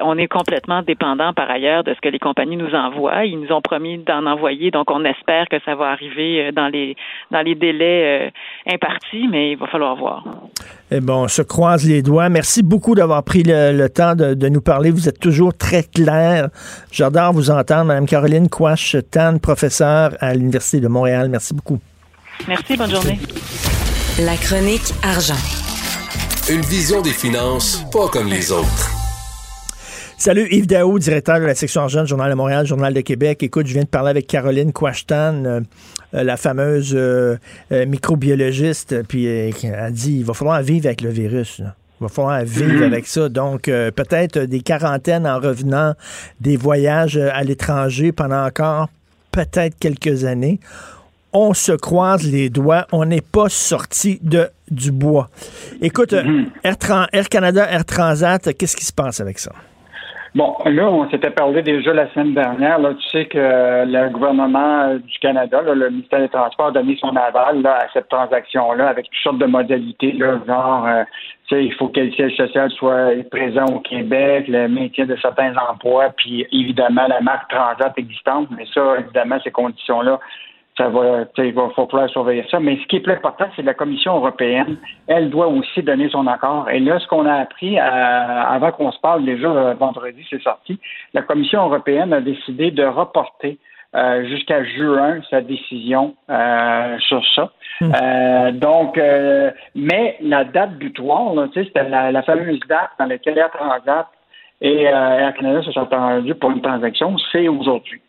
on est complètement dépendant par ailleurs de ce que les compagnies nous envoient. Ils nous ont promis d'en envoyer, donc on espère que ça va arriver euh, dans les dans les délais impartis, mais il va falloir voir. Eh bon, on se croise les doigts. Merci beaucoup d'avoir pris le, temps de, nous parler. Vous êtes toujours très clair. J'adore vous entendre. Mme Caroline Quash-Tan, professeure à l'Université de Montréal. Merci beaucoup. Merci, bonne journée. La chronique argent. Une vision des finances pas comme les autres. Salut Yves Daou, directeur de la section argent Journal de Montréal, Journal de Québec. Écoute, je viens de parler avec Caroline Quashtan, euh, euh, la fameuse euh, microbiologiste, puis elle a dit il va falloir vivre avec le virus. Va falloir vivre mm-hmm. avec ça. Donc, peut-être des quarantaines en revenant, des voyages à l'étranger pendant encore peut-être quelques années. On se croise les doigts. On n'est pas sorti de du bois. Écoute, mm-hmm. Air, Air Canada, Air Transat, qu'est-ce qui se passe avec ça? Bon, là, on s'était parlé déjà la semaine dernière. Là, tu sais que le gouvernement du Canada, le ministère des Transports, a donné son aval là, à cette transaction-là avec toutes sortes de modalités, là, genre euh, il faut que le siège social soit présent au Québec, le maintien de certains emplois, puis évidemment la marque Transat existante, mais ça, évidemment, ces conditions-là ça va, il va falloir surveiller ça. Mais ce qui est plus important, c'est la Commission européenne. Elle doit aussi donner son accord. Et là, ce qu'on a appris, euh, avant qu'on se parle déjà euh, vendredi, c'est sorti, la Commission européenne a décidé de reporter euh, jusqu'à juin sa décision sur ça. Hmm. donc, mais la date butoir, c'était la, la, fameuse date dans laquelle Air Transat et Air Canada se sont entendus pour une transaction, c'est aujourd'hui.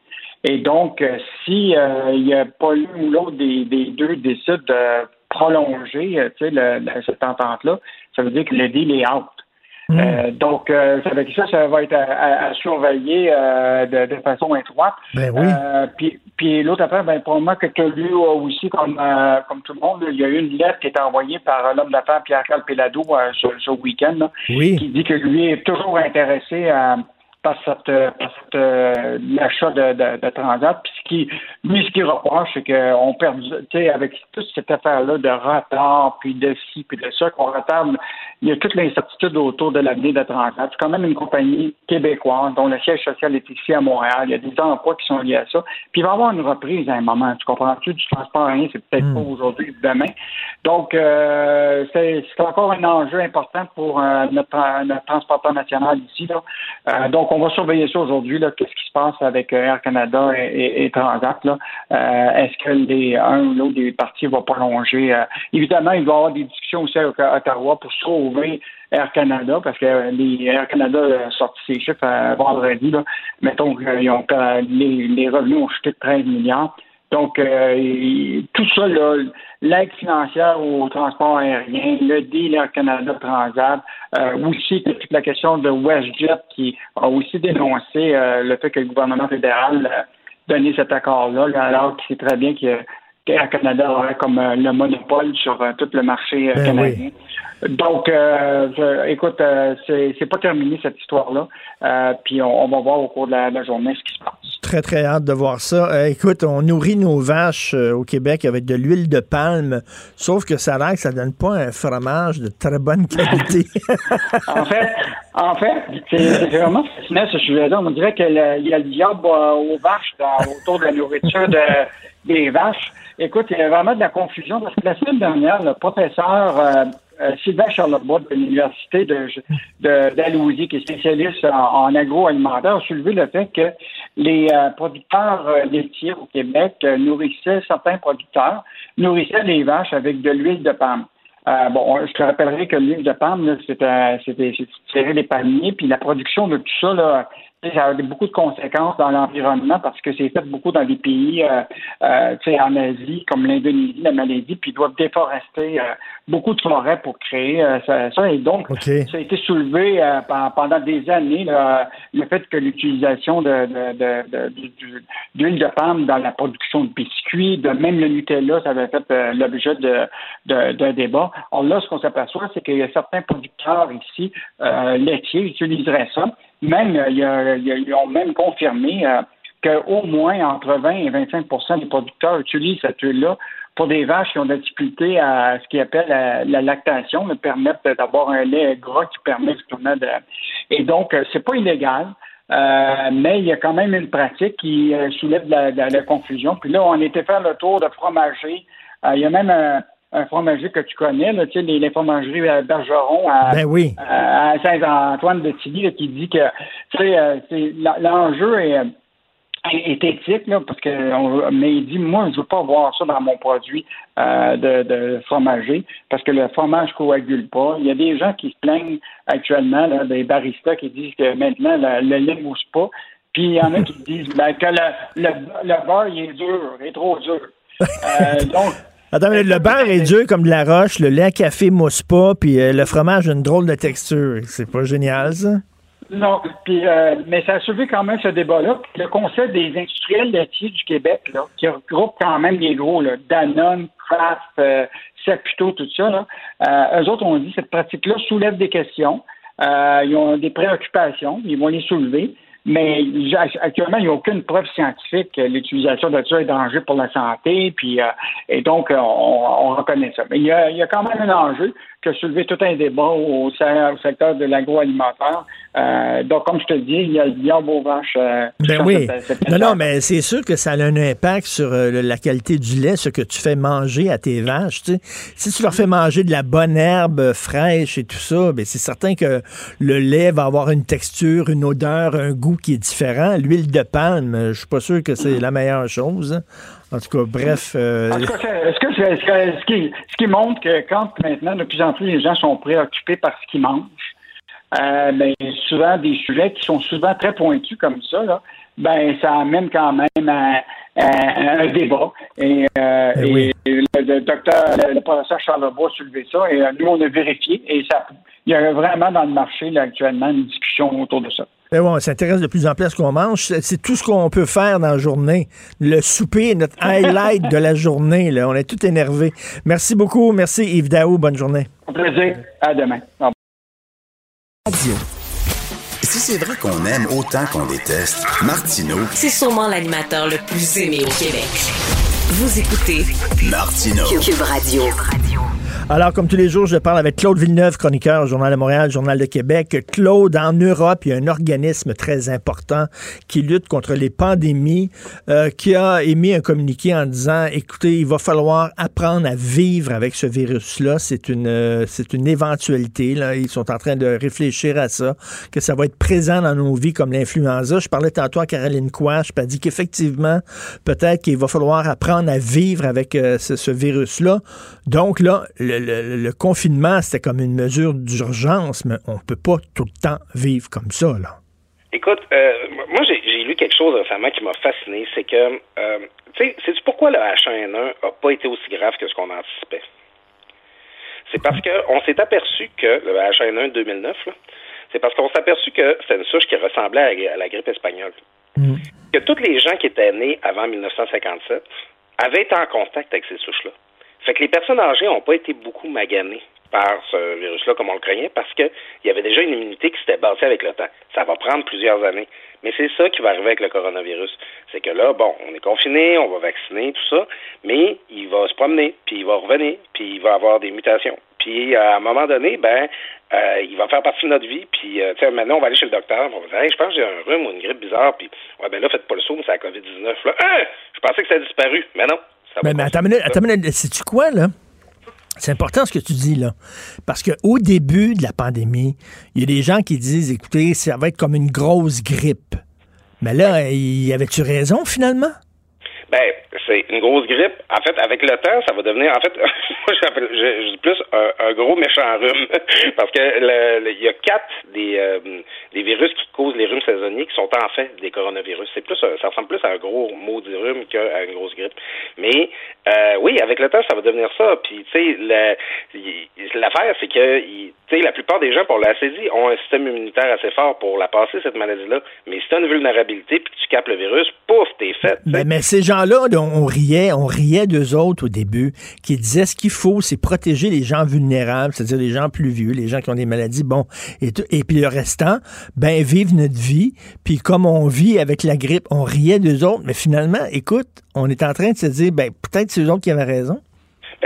Et donc, euh, si euh, il n'y a pas l'un ou l'autre des, deux décide de prolonger euh, cette entente-là, ça veut dire que le deal est out. Hmm. donc, ça veut dire ça, ça va être à, surveiller de, façon étroite. Ben oui. puis, puis l'autre affaire, ben, moi que tu as lu aussi, comme, comme tout le monde, il y a eu une lettre qui est envoyée par l'homme d'affaires Pierre-Carl Pelado ce, ce week-end, qui dit que lui est toujours intéressé à par, cette, euh, l'achat de, de, Transat. Puis ce qui, lui, ce qu'il reproche, c'est qu'on perd, tu sais, avec toute cette affaire-là de retard, puis de ci, puis de ça, qu'on retarde, il y a toute l'incertitude autour de l'avenir de Transat. C'est quand même une compagnie québécoise dont le siège social est ici à Montréal. Il y a des emplois qui sont liés à ça. Puis il va y avoir une reprise à un moment. Tu comprends-tu? Du transport rien, c'est peut-être pas hmm. aujourd'hui ou demain. Donc, euh, c'est, encore un enjeu important pour euh, notre, notre transporteur national ici. Là. donc, on va surveiller ça aujourd'hui, qu'est-ce qui se passe avec euh, Air Canada et, Transat. Euh, est-ce que ou l'autre des partis va prolonger? Euh, évidemment, il va y avoir des discussions aussi à Ottawa pour sauver Air Canada, parce que les Air Canada a sorti ses chiffres vendredi. Là. Mettons que les, les revenus ont chuté de 13 milliards. Donc, euh, tout ça, l'aide financière au transport aérien, le deal Air Canada Transat, euh, aussi toute la question de WestJet qui a aussi dénoncé euh, le fait que le gouvernement fédéral a donné cet accord-là, alors qu'il sait très bien que Air Canada aurait comme le monopole sur tout le marché ben canadien. Donc, euh, écoute, euh, c'est pas terminé cette histoire-là. Euh, puis on, va voir au cours de la, journée ce qui se passe. Très, très hâte de voir ça. Euh, écoute, on nourrit nos vaches au Québec avec de l'huile de palme, sauf que ça a l'air que ça donne pas un fromage de très bonne qualité. <laughs> en fait, en fait, c'est vraiment fascinant ce sujet-là. On dirait qu'il y a le diable aux vaches autour de la nourriture des vaches. Écoute, il y a vraiment de la confusion parce que la semaine dernière, le professeur euh, Sylvain Charlebois de l'Université de, de, qui est spécialiste en, agroalimentaire, a soulevé le fait que les euh, producteurs euh, laitiers au Québec nourrissaient, certains producteurs nourrissaient les vaches avec de l'huile de palme. Bon, je te rappellerai que l'huile de palme, c'était tirer des palmiers, puis la production de tout ça, là, ça a beaucoup de conséquences dans l'environnement parce que c'est fait beaucoup dans des pays, euh, euh, en Asie, comme l'Indonésie, la Malaisie, puis ils doivent déforester euh, beaucoup de forêts pour créer euh, ça, Et donc, ça a été soulevé pendant des années, le fait que l'utilisation de, d'huile de, palme dans la production de biscuits, de même le Nutella, ça avait fait l'objet de, d'un débat. Alors là, ce qu'on s'aperçoit, c'est qu'il y a certains producteurs ici, laitiers, utiliseraient ça même, euh, ils ont même confirmé euh, qu'au moins entre 20 et 25% des producteurs utilisent cette huile-là pour des vaches qui ont de la difficulté à ce qu'ils appellent la, lactation, mais permettent d'avoir un lait gras qui permet justement de. Et donc, euh, c'est pas illégal. mais il y a quand même une pratique qui soulève de la, confusion. Puis là, on était faire le tour de fromager. il y a même un, un fromager que tu connais, là, tu sais, les, fromageries Bergeron à, ben oui. à Saint-Antoine de Tilly, qui dit que tu sais, euh, l'enjeu est, est éthique, là, parce que mais il dit moi je veux pas voir ça dans mon produit euh, de, de, fromager parce que le fromage coagule pas. Il y a des gens qui se plaignent actuellement, là, des baristas qui disent que maintenant le, le lait mousse pas. Puis il y en a qui <laughs> disent ben, que le, le, le beurre il est dur, il est trop dur. <laughs> Euh, donc Le beurre est dur comme de la roche, le lait à café mousse pas, puis euh, le fromage a une drôle de texture. C'est pas génial, ça? Non, puis, euh, mais ça a soulevé quand même ce débat-là. Le Conseil des industriels laitiers du Québec, là, qui regroupe quand même les gros, Danone, Kraft, euh, Saputo, tout ça, là, eux autres ont dit que cette pratique-là soulève des questions. Euh, ils ont des préoccupations, ils vont les soulever. Mais actuellement, il n'y a aucune preuve scientifique que l'utilisation de ça est danger pour la santé, puis euh, et donc on, on, reconnaît ça. Mais il y, a, il y a quand même un enjeu que soulever tout un débat au, secteur de l'agroalimentaire. Euh, donc, comme je te dis, il y a, il y a beau vache. Euh, ben oui. non, non, mais c'est sûr que ça a un impact sur euh, la qualité du lait, ce que tu fais manger à tes vaches. Tu sais. Si tu leur fais manger de la bonne herbe fraîche et tout ça, ben c'est certain que le lait va avoir une texture, une odeur, un goût qui est différent. L'huile de palme, je suis pas sûr que c'est la meilleure chose. En tout cas, bref. Euh... En tout cas, est-ce que ce, qui, ce qui montre que quand maintenant, de plus en plus, les gens sont préoccupés par ce qu'ils mangent, euh, ben, souvent des sujets qui sont souvent très pointus comme ça, là, ben, ça amène quand même à, un débat. Et, euh, ben le, docteur, le, professeur Charles Bois a soulevé ça et nous, on a vérifié et ça, il y a vraiment dans le marché là, actuellement une discussion autour de ça. Mais bon, on s'intéresse de plus en plus à ce qu'on mange. C'est tout ce qu'on peut faire dans la journée. Le souper est notre highlight de la journée. Là. On est tout énervé. Merci beaucoup. Merci Yves Daou. Bonne journée. Un plaisir. À demain. Si c'est vrai qu'on aime autant qu'on déteste, Martineau. C'est sûrement l'animateur le plus aimé au Québec. Vous écoutez Martineau. Cube Radio. Alors, comme tous les jours, je parle avec Claude Villeneuve, chroniqueur, Journal de Montréal, Journal de Québec. Claude, en Europe, il y a un organisme très important qui lutte contre les pandémies, euh, qui a émis un communiqué en disant, écoutez, il va falloir apprendre à vivre avec ce virus-là. C'est une, euh, c'est une éventualité. Là. Ils sont en train de réfléchir à ça, que ça va être présent dans nos vies comme l'influenza. Je parlais tantôt à Caroline Quash, qui a dit qu'effectivement, peut-être qu'il va falloir apprendre à vivre avec euh, ce, ce virus-là. Donc là, le, le, confinement, c'était comme une mesure d'urgence, mais on ne peut pas tout le temps vivre comme ça. Là. Écoute, euh, moi, j'ai lu quelque chose récemment qui m'a fasciné. C'est que, euh, tu sais, c'est pourquoi le H1N1 n'a pas été aussi grave que ce qu'on anticipait? C'est parce qu'on s'est aperçu que le H1N1 2009, c'est parce qu'on s'est aperçu que c'était une souche qui ressemblait à la grippe espagnole. Mm. Que tous les gens qui étaient nés avant 1957 avaient été en contact avec ces souches-là. Fait que les personnes âgées n'ont pas été beaucoup maganées par ce virus-là comme on le craignait parce qu'il y avait déjà une immunité qui s'était bâtie avec le temps. Ça va prendre plusieurs années. Mais c'est ça qui va arriver avec le coronavirus. C'est que là, bon, on est confiné, on va vacciner, tout ça, mais il va se promener, puis il va revenir, puis il va avoir des mutations. Puis à un moment donné, ben, euh, il va faire partie de notre vie. Puis, euh, maintenant, on va aller chez le docteur. On va dire, hey, je pense que j'ai un rhume ou une grippe bizarre. Puis, ouais, ben là, faites pas le saut, c'est la COVID-19. Là, hein? je pensais que ça a disparu. Mais non, mais, mais attends minute, sais-tu quoi, là? C'est important ce que tu dis là. Parce qu'au début de la pandémie, il y a des gens qui disent écoutez, ça va être comme une grosse grippe. Mais là, y avait-tu raison finalement? Ben, c'est une grosse grippe. En fait, avec le temps, ça va devenir. En fait, <laughs> moi, je, dis plus un, gros méchant rhume, <laughs> parce que il y a quatre des, euh, des virus qui causent les rhumes saisonniers qui sont en fait des coronavirus. C'est plus, ça ressemble plus à un gros maudit rhume qu'à une grosse grippe. Mais euh, oui, avec le temps, ça va devenir ça. Puis, tu sais, l'affaire, c'est que, tu sais, la plupart des gens pour la saisie ont un système immunitaire assez fort pour la passer cette maladie-là. Mais si tu as une vulnérabilité puis que tu capes le virus, pouf, t'es fait. Ben, mais ces gens-là, on riait, on riait d'eux autres au début, qui disaient ce qu'il faut, c'est protéger les gens vulnérables, c'est-à-dire les gens plus vieux, les gens qui ont des maladies, bon, et, et puis le restant, ben, vivre notre vie, puis comme on vit avec la grippe, on riait d'eux autres, mais finalement, écoute, on est en train de se dire, ben, peut-être c'est eux autres qui avaient raison.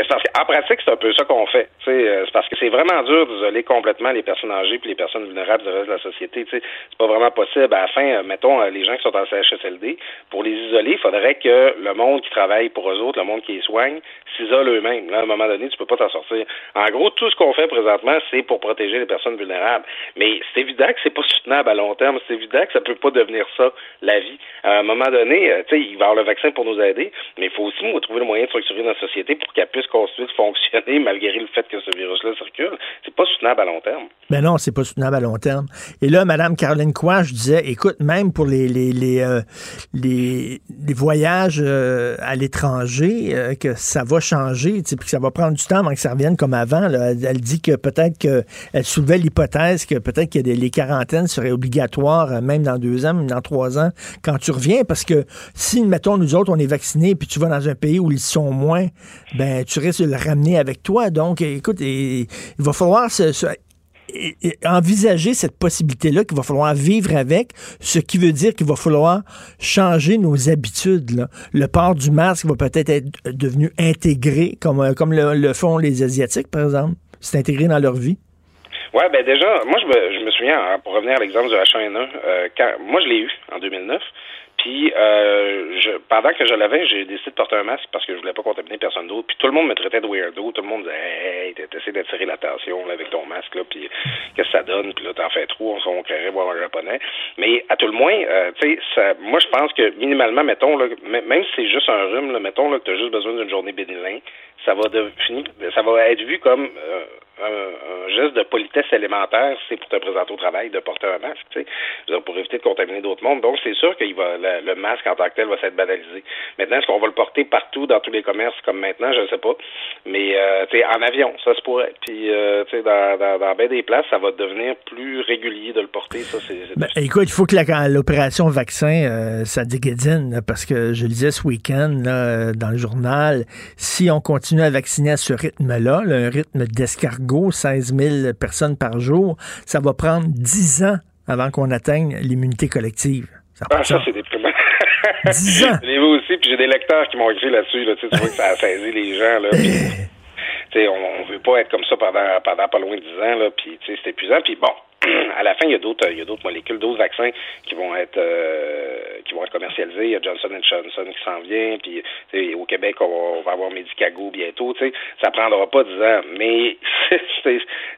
Ben, en pratique, c'est un peu ça qu'on fait. Euh, c'est parce que c'est vraiment dur d'isoler complètement les personnes âgées et les personnes vulnérables du reste de la société. C'est pas vraiment possible. À la fin, euh, mettons, euh, les gens qui sont en CHSLD, pour les isoler, il faudrait que le monde qui travaille pour eux autres, le monde qui les soigne, s'isole eux-mêmes. Là, à un moment donné, tu peux pas t'en sortir. En gros, tout ce qu'on fait présentement, c'est pour protéger les personnes vulnérables. Mais c'est évident que c'est pas soutenable à long terme. C'est évident que ça peut pas devenir ça, la vie. À un moment donné, tu sais, il va y avoir le vaccin pour nous aider, mais il faut aussi trouver le moyen de structurer notre société pour qu'elle puisse construire fonctionner <laughs> malgré le fait que ce virus-là circule. C'est pas soutenable à long terme. Ben non, c'est pas soutenable à long terme. Et là, Mme Caroline je disais, écoute, même pour les les, les, euh, les, voyages euh, à l'étranger, euh, que ça va changer, puis que ça va prendre du temps avant que ça revienne comme avant. Elle, dit que peut-être qu'elle soulevait l'hypothèse que peut-être que les quarantaines seraient obligatoires même dans deux ans, même dans trois ans, quand tu reviens, parce que si, mettons, nous autres, on est vaccinés, puis tu vas dans un pays où ils sont moins, ben tu risques de le ramener avec toi. Donc, écoute, il va falloir se, envisager cette possibilité-là qu'il va falloir vivre avec, ce qui veut dire qu'il va falloir changer nos habitudes. Le port du masque va peut-être être devenu intégré, comme, euh, comme le, font les Asiatiques, par exemple. C'est intégré dans leur vie. Oui, ben déjà, moi je me, souviens, hein, pour revenir à l'exemple du H1N1, euh, quand moi je l'ai eu en 2009, puis, euh, je, pendant que je l'avais, j'ai décidé de porter un masque parce que je voulais pas contaminer personne d'autre. Puis tout le monde me traitait de weirdo. Tout le monde disait, hey, t'essaies d'attirer l'attention avec ton masque, là, puis qu'est-ce que ça donne? Puis là, t'en fais trop, on, on créerait voir un japonais. Mais à tout le moins, euh, tu sais, moi, je pense que minimalement, mettons, là, même si c'est juste un rhume, là, mettons là, que t'as juste besoin d'une journée bénilin, ça va devenir, ça va être vu comme euh, un, geste de politesse élémentaire, c'est pour te présenter au travail de porter un masque, tu sais, pour éviter de contaminer d'autres mondes. Donc, c'est sûr que va, le, masque en tant que tel va s'être banalisé. Maintenant, est-ce qu'on va le porter partout dans tous les commerces comme maintenant? Je ne sais pas. Mais, euh, tu sais, en avion, ça se pourrait. Puis, euh, tu sais, dans, dans, dans bien des places, ça va devenir plus régulier de le porter. Ça, c'est. Ben, écoute, il faut que l'opération vaccin, euh, ça déguédine, parce que je le disais ce week-end, dans le journal, si on continue à vacciner à ce rythme-là, un rythme d'escargot, 16 000 personnes par jour, ça va prendre 10 ans avant qu'on atteigne l'immunité collective. Ça, ah, ça c'est déprimant. 10 ans. <laughs> Vu aussi, puis j'ai des lecteurs qui m'ont écrit là-dessus. Là, tu vois que ça a saisi les gens. Là, <laughs> on, on veut pas être comme ça pendant, pendant pas loin de 10 ans. Là, puis c'est épuisant. Puis bon, <clears throat> à la fin, il y a d'autres, il y a d'autres molécules, d'autres vaccins qui vont être, euh, qui vont être commercialisés. Il y a Johnson Johnson qui s'en vient, puis au Québec, on va, avoir Medicago bientôt. Tu sais, ça prendra pas dix ans, mais <laughs>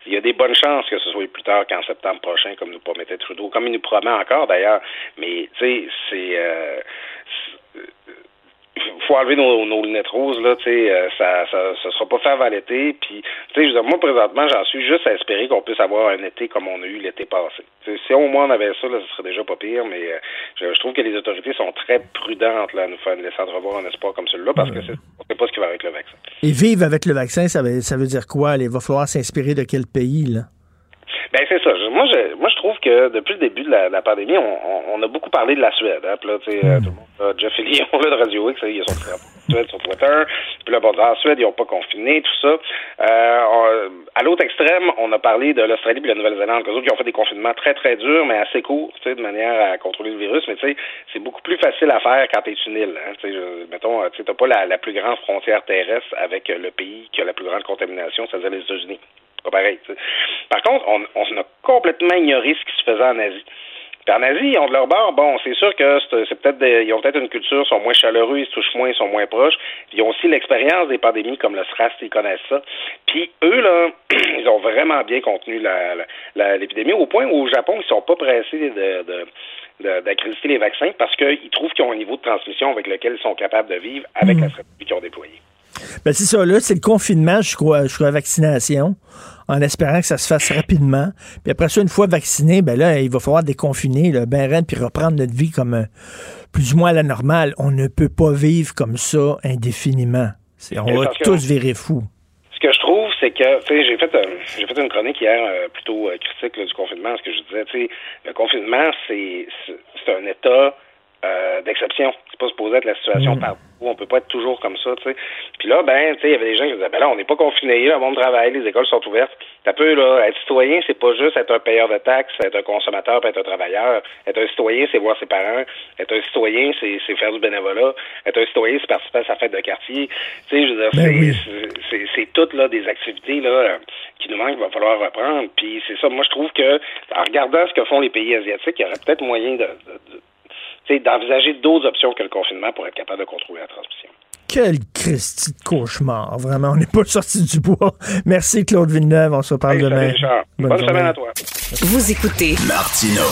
il y a des bonnes chances que ce soit plus tard qu'en septembre prochain, comme nous promettait Trudeau, comme il nous promet encore d'ailleurs. Mais tu sais, c'est euh, faut enlever nos, nos, lunettes roses, là, tu sais, euh, ça, ça, ça sera pas fait avant l'été. Puis, tu sais, moi, présentement, j'en suis juste à espérer qu'on puisse avoir un été comme on a eu l'été passé. si au moins on avait ça, là, ce serait déjà pas pire, mais euh, je, trouve que les autorités sont très prudentes, là, à nous faire laisser revoir un espoir comme celui-là, parce que c'est, on sait pas ce qui va avec le vaccin. Et vivre avec le vaccin, ça veut, ça veut dire quoi? Il va falloir s'inspirer de quel pays, là? Ben c'est ça. Moi je moi je trouve que depuis le début de la, pandémie, on, on, a beaucoup parlé de la Suède. Hein? Puis là, tu sais, euh, tout le monde, Jeff Lee, on <laughs> de Radio X, il a son Suède sur Twitter. Puis là, bon, en Suède, ils n'ont pas confiné, tout ça. Euh, à l'autre extrême, on a parlé de l'Australie et de la Nouvelle-Zélande, eux qui ont fait des confinements très très durs, mais assez courts, tu sais, de manière à contrôler le virus. Mais tu sais, c'est beaucoup plus facile à faire quand t'es une île. Hein? Tu sais, mettons, tu n'as pas la, la plus grande frontière terrestre avec le pays qui a la plus grande contamination, c'est-à-dire les États-Unis pas pareil. Par contre, on, on a complètement ignoré ce qui se faisait en Asie. Puis en Asie, ils ont de leur bord, bon, c'est sûr que c'est peut-être ils ont peut-être une culture, sont moins chaleureux, ils se touchent moins, ils sont moins proches. ils ont aussi l'expérience des pandémies comme le SRAS, ils connaissent ça. Puis eux, là, <clears throat> ils ont vraiment bien contenu l'épidémie, la, l'épidémie au point où au Japon, ils sont pas pressés de, de d'accréditer les vaccins parce qu'ils trouvent qu'ils ont un niveau de transmission avec lequel ils sont capables de vivre avec mmh. la stratégie qu'ils ont déployée. Ben c'est ça, là, c'est le confinement jusqu'à la vaccination, en espérant que ça se fasse rapidement. Puis après ça, une fois vacciné, ben là, il va falloir déconfiner, là, ben raide, puis reprendre notre vie comme euh, plus ou moins à la normale. On ne peut pas vivre comme ça indéfiniment. On va tous virer fous. Ce que je trouve, c'est que, tu sais, j'ai fait, euh, j'ai fait une chronique hier euh, plutôt critique du confinement, ce que je disais, tu sais, le confinement, c'est, c'est un état d'exception. C'est pas supposé être la situation mm. partout on peut pas être toujours comme ça, tu sais. Puis là, ben, tu sais, il y avait des gens qui disaient, ben là, on n'est pas confinés, le monde travaille, les écoles sont ouvertes. T'as peu, là, être citoyen, c'est pas juste être un payeur de taxes, être un consommateur, être un travailleur. Être un citoyen, c'est voir ses parents. Être un citoyen, c'est faire du bénévolat. Être un citoyen, c'est participer à sa fête de quartier. Tu sais, je veux dire, ben c'est c'est toutes, là, des activités, là, qui nous manquent, qu'il va falloir reprendre. Puis c'est ça, moi, je trouve que, en regardant ce que font les pays asiatiques, il y aurait peut-être moyen de d'envisager d'autres options que le confinement pour être capable de contrôler la transmission. Quel Christy de cauchemar, vraiment. On n'est pas sorti du bois. Merci, Claude Villeneuve. On se reparle demain. Bonne, semaine à toi. Vous écoutez Martino.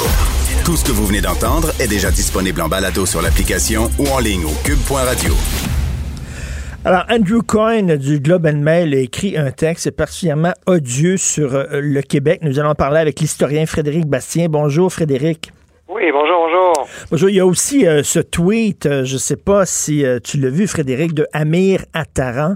Tout ce que vous venez d'entendre est déjà disponible en balado sur l'application ou en ligne au cube.radio. Alors, Andrew Coyne du Globe and Mail a écrit un texte particulièrement odieux sur euh, le Québec. Nous allons parler avec l'historien Frédéric Bastien. Bonjour, Frédéric. Oui, bonjour, bonjour. Bonjour. Il y a aussi euh, ce tweet, euh, je ne sais pas si euh, tu l'as vu, Frédéric, de Amir Attaran.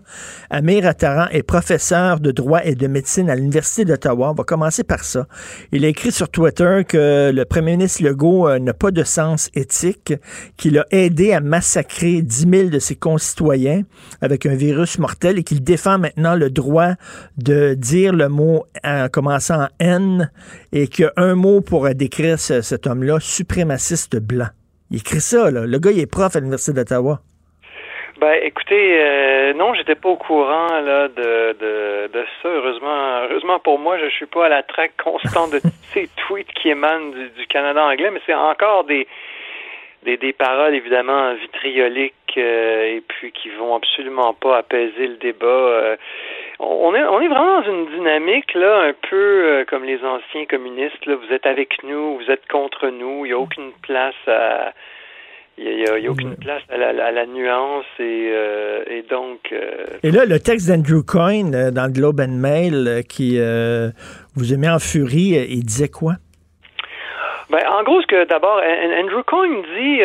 Amir Attaran est professeur de droit et de médecine à l'Université d'Ottawa. On va commencer par ça. Il a écrit sur Twitter que le premier ministre Legault n'a pas de sens éthique, qu'il a aidé à massacrer 10 000 de ses concitoyens avec un virus mortel et qu'il défend maintenant le droit de dire le mot en commençant en N et qu'il mot pour décrire cet homme-là, suprémaciste blanc. Il écrit ça, là. Le gars, il est prof à l'Université d'Ottawa. Ben, écoutez, euh, non, j'étais pas au courant là de, de, de, ça. Heureusement, heureusement pour moi, je suis pas à la traque constante de <laughs> ces tweets qui émanent du, Canada anglais, mais c'est encore des, des, des paroles évidemment vitrioliques euh, et puis qui vont absolument pas apaiser le débat. Euh, on est, on est vraiment dans une dynamique là, un peu euh, comme les anciens communistes. Là, vous êtes avec nous, vous êtes contre nous. Il n'y a aucune place à il n'y a, aucune place à la, nuance et, euh, et donc. Euh, et là, le texte d'Andrew Coyne dans le Globe and Mail qui vous a mis en furie, il disait quoi? Ben, en gros, ce que d'abord, Andrew Coyne dit,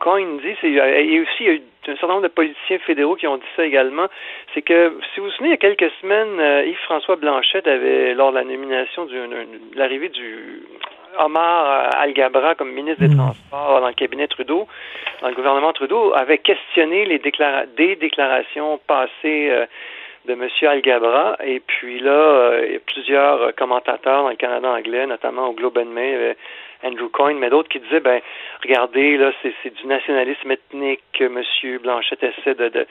Coyne dit, c'est, et aussi, il y a eu un certain nombre de politiciens fédéraux qui ont dit ça également, c'est que, si vous vous souvenez, il y a quelques semaines, euh, Yves-François Blanchette avait, lors de la nomination, de l'arrivée du Omar euh, Al-Gabra comme ministre des hmm. Transports dans le cabinet Trudeau, dans le gouvernement Trudeau, avait questionné les déclara des déclarations passées euh, de M. Al-Gabra. Et puis là, il y a plusieurs commentateurs dans le Canada anglais, notamment au Globe and Mail, Andrew Coyne, mais d'autres qui disaient, ben, regardez, là, c'est du nationalisme ethnique que M. Blanchette essaie de, de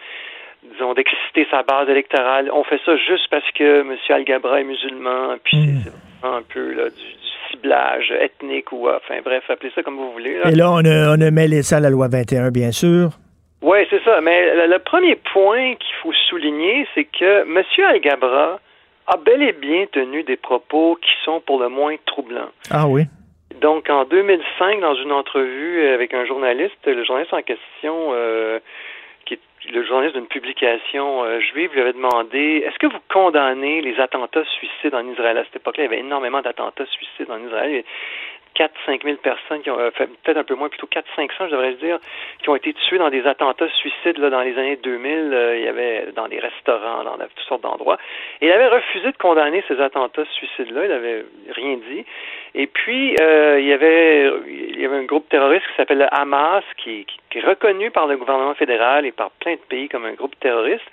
disons, d'exciter sa base électorale. On fait ça juste parce que M. Al-Gabra est musulman, puis hmm. c'est un peu là, du, ciblage ethnique ou, enfin, bref, appelez ça comme vous voulez. Et là, on a, on a mêlé ça à la loi 21, bien sûr. Oui, c'est ça. Mais le, premier point qu'il faut souligner, c'est que M. Al-Gabra a bel et bien tenu des propos qui sont pour le moins troublants. Ah oui. Donc, en 2005, dans une entrevue avec un journaliste, le journaliste en question, euh, le journaliste d'une publication euh, juive, lui avait demandé Est-ce que vous condamnez les attentats suicides en Israël? À cette époque-là, il y avait énormément d'attentats suicides en Israël. 4 5 000 personnes qui ont euh, peut-être un peu moins, plutôt 4 500 je devrais dire, qui ont été tuées dans des attentats suicides là, dans les années 2000. Euh, il y avait dans des restaurants, dans toutes sortes d'endroits. Il avait refusé de condamner ces attentats suicides-là. Il n'avait rien dit. Et puis euh, il y avait il y avait un groupe terroriste qui s'appelle le Hamas, qui, est reconnu par le gouvernement fédéral et par plein de pays comme un groupe terroriste.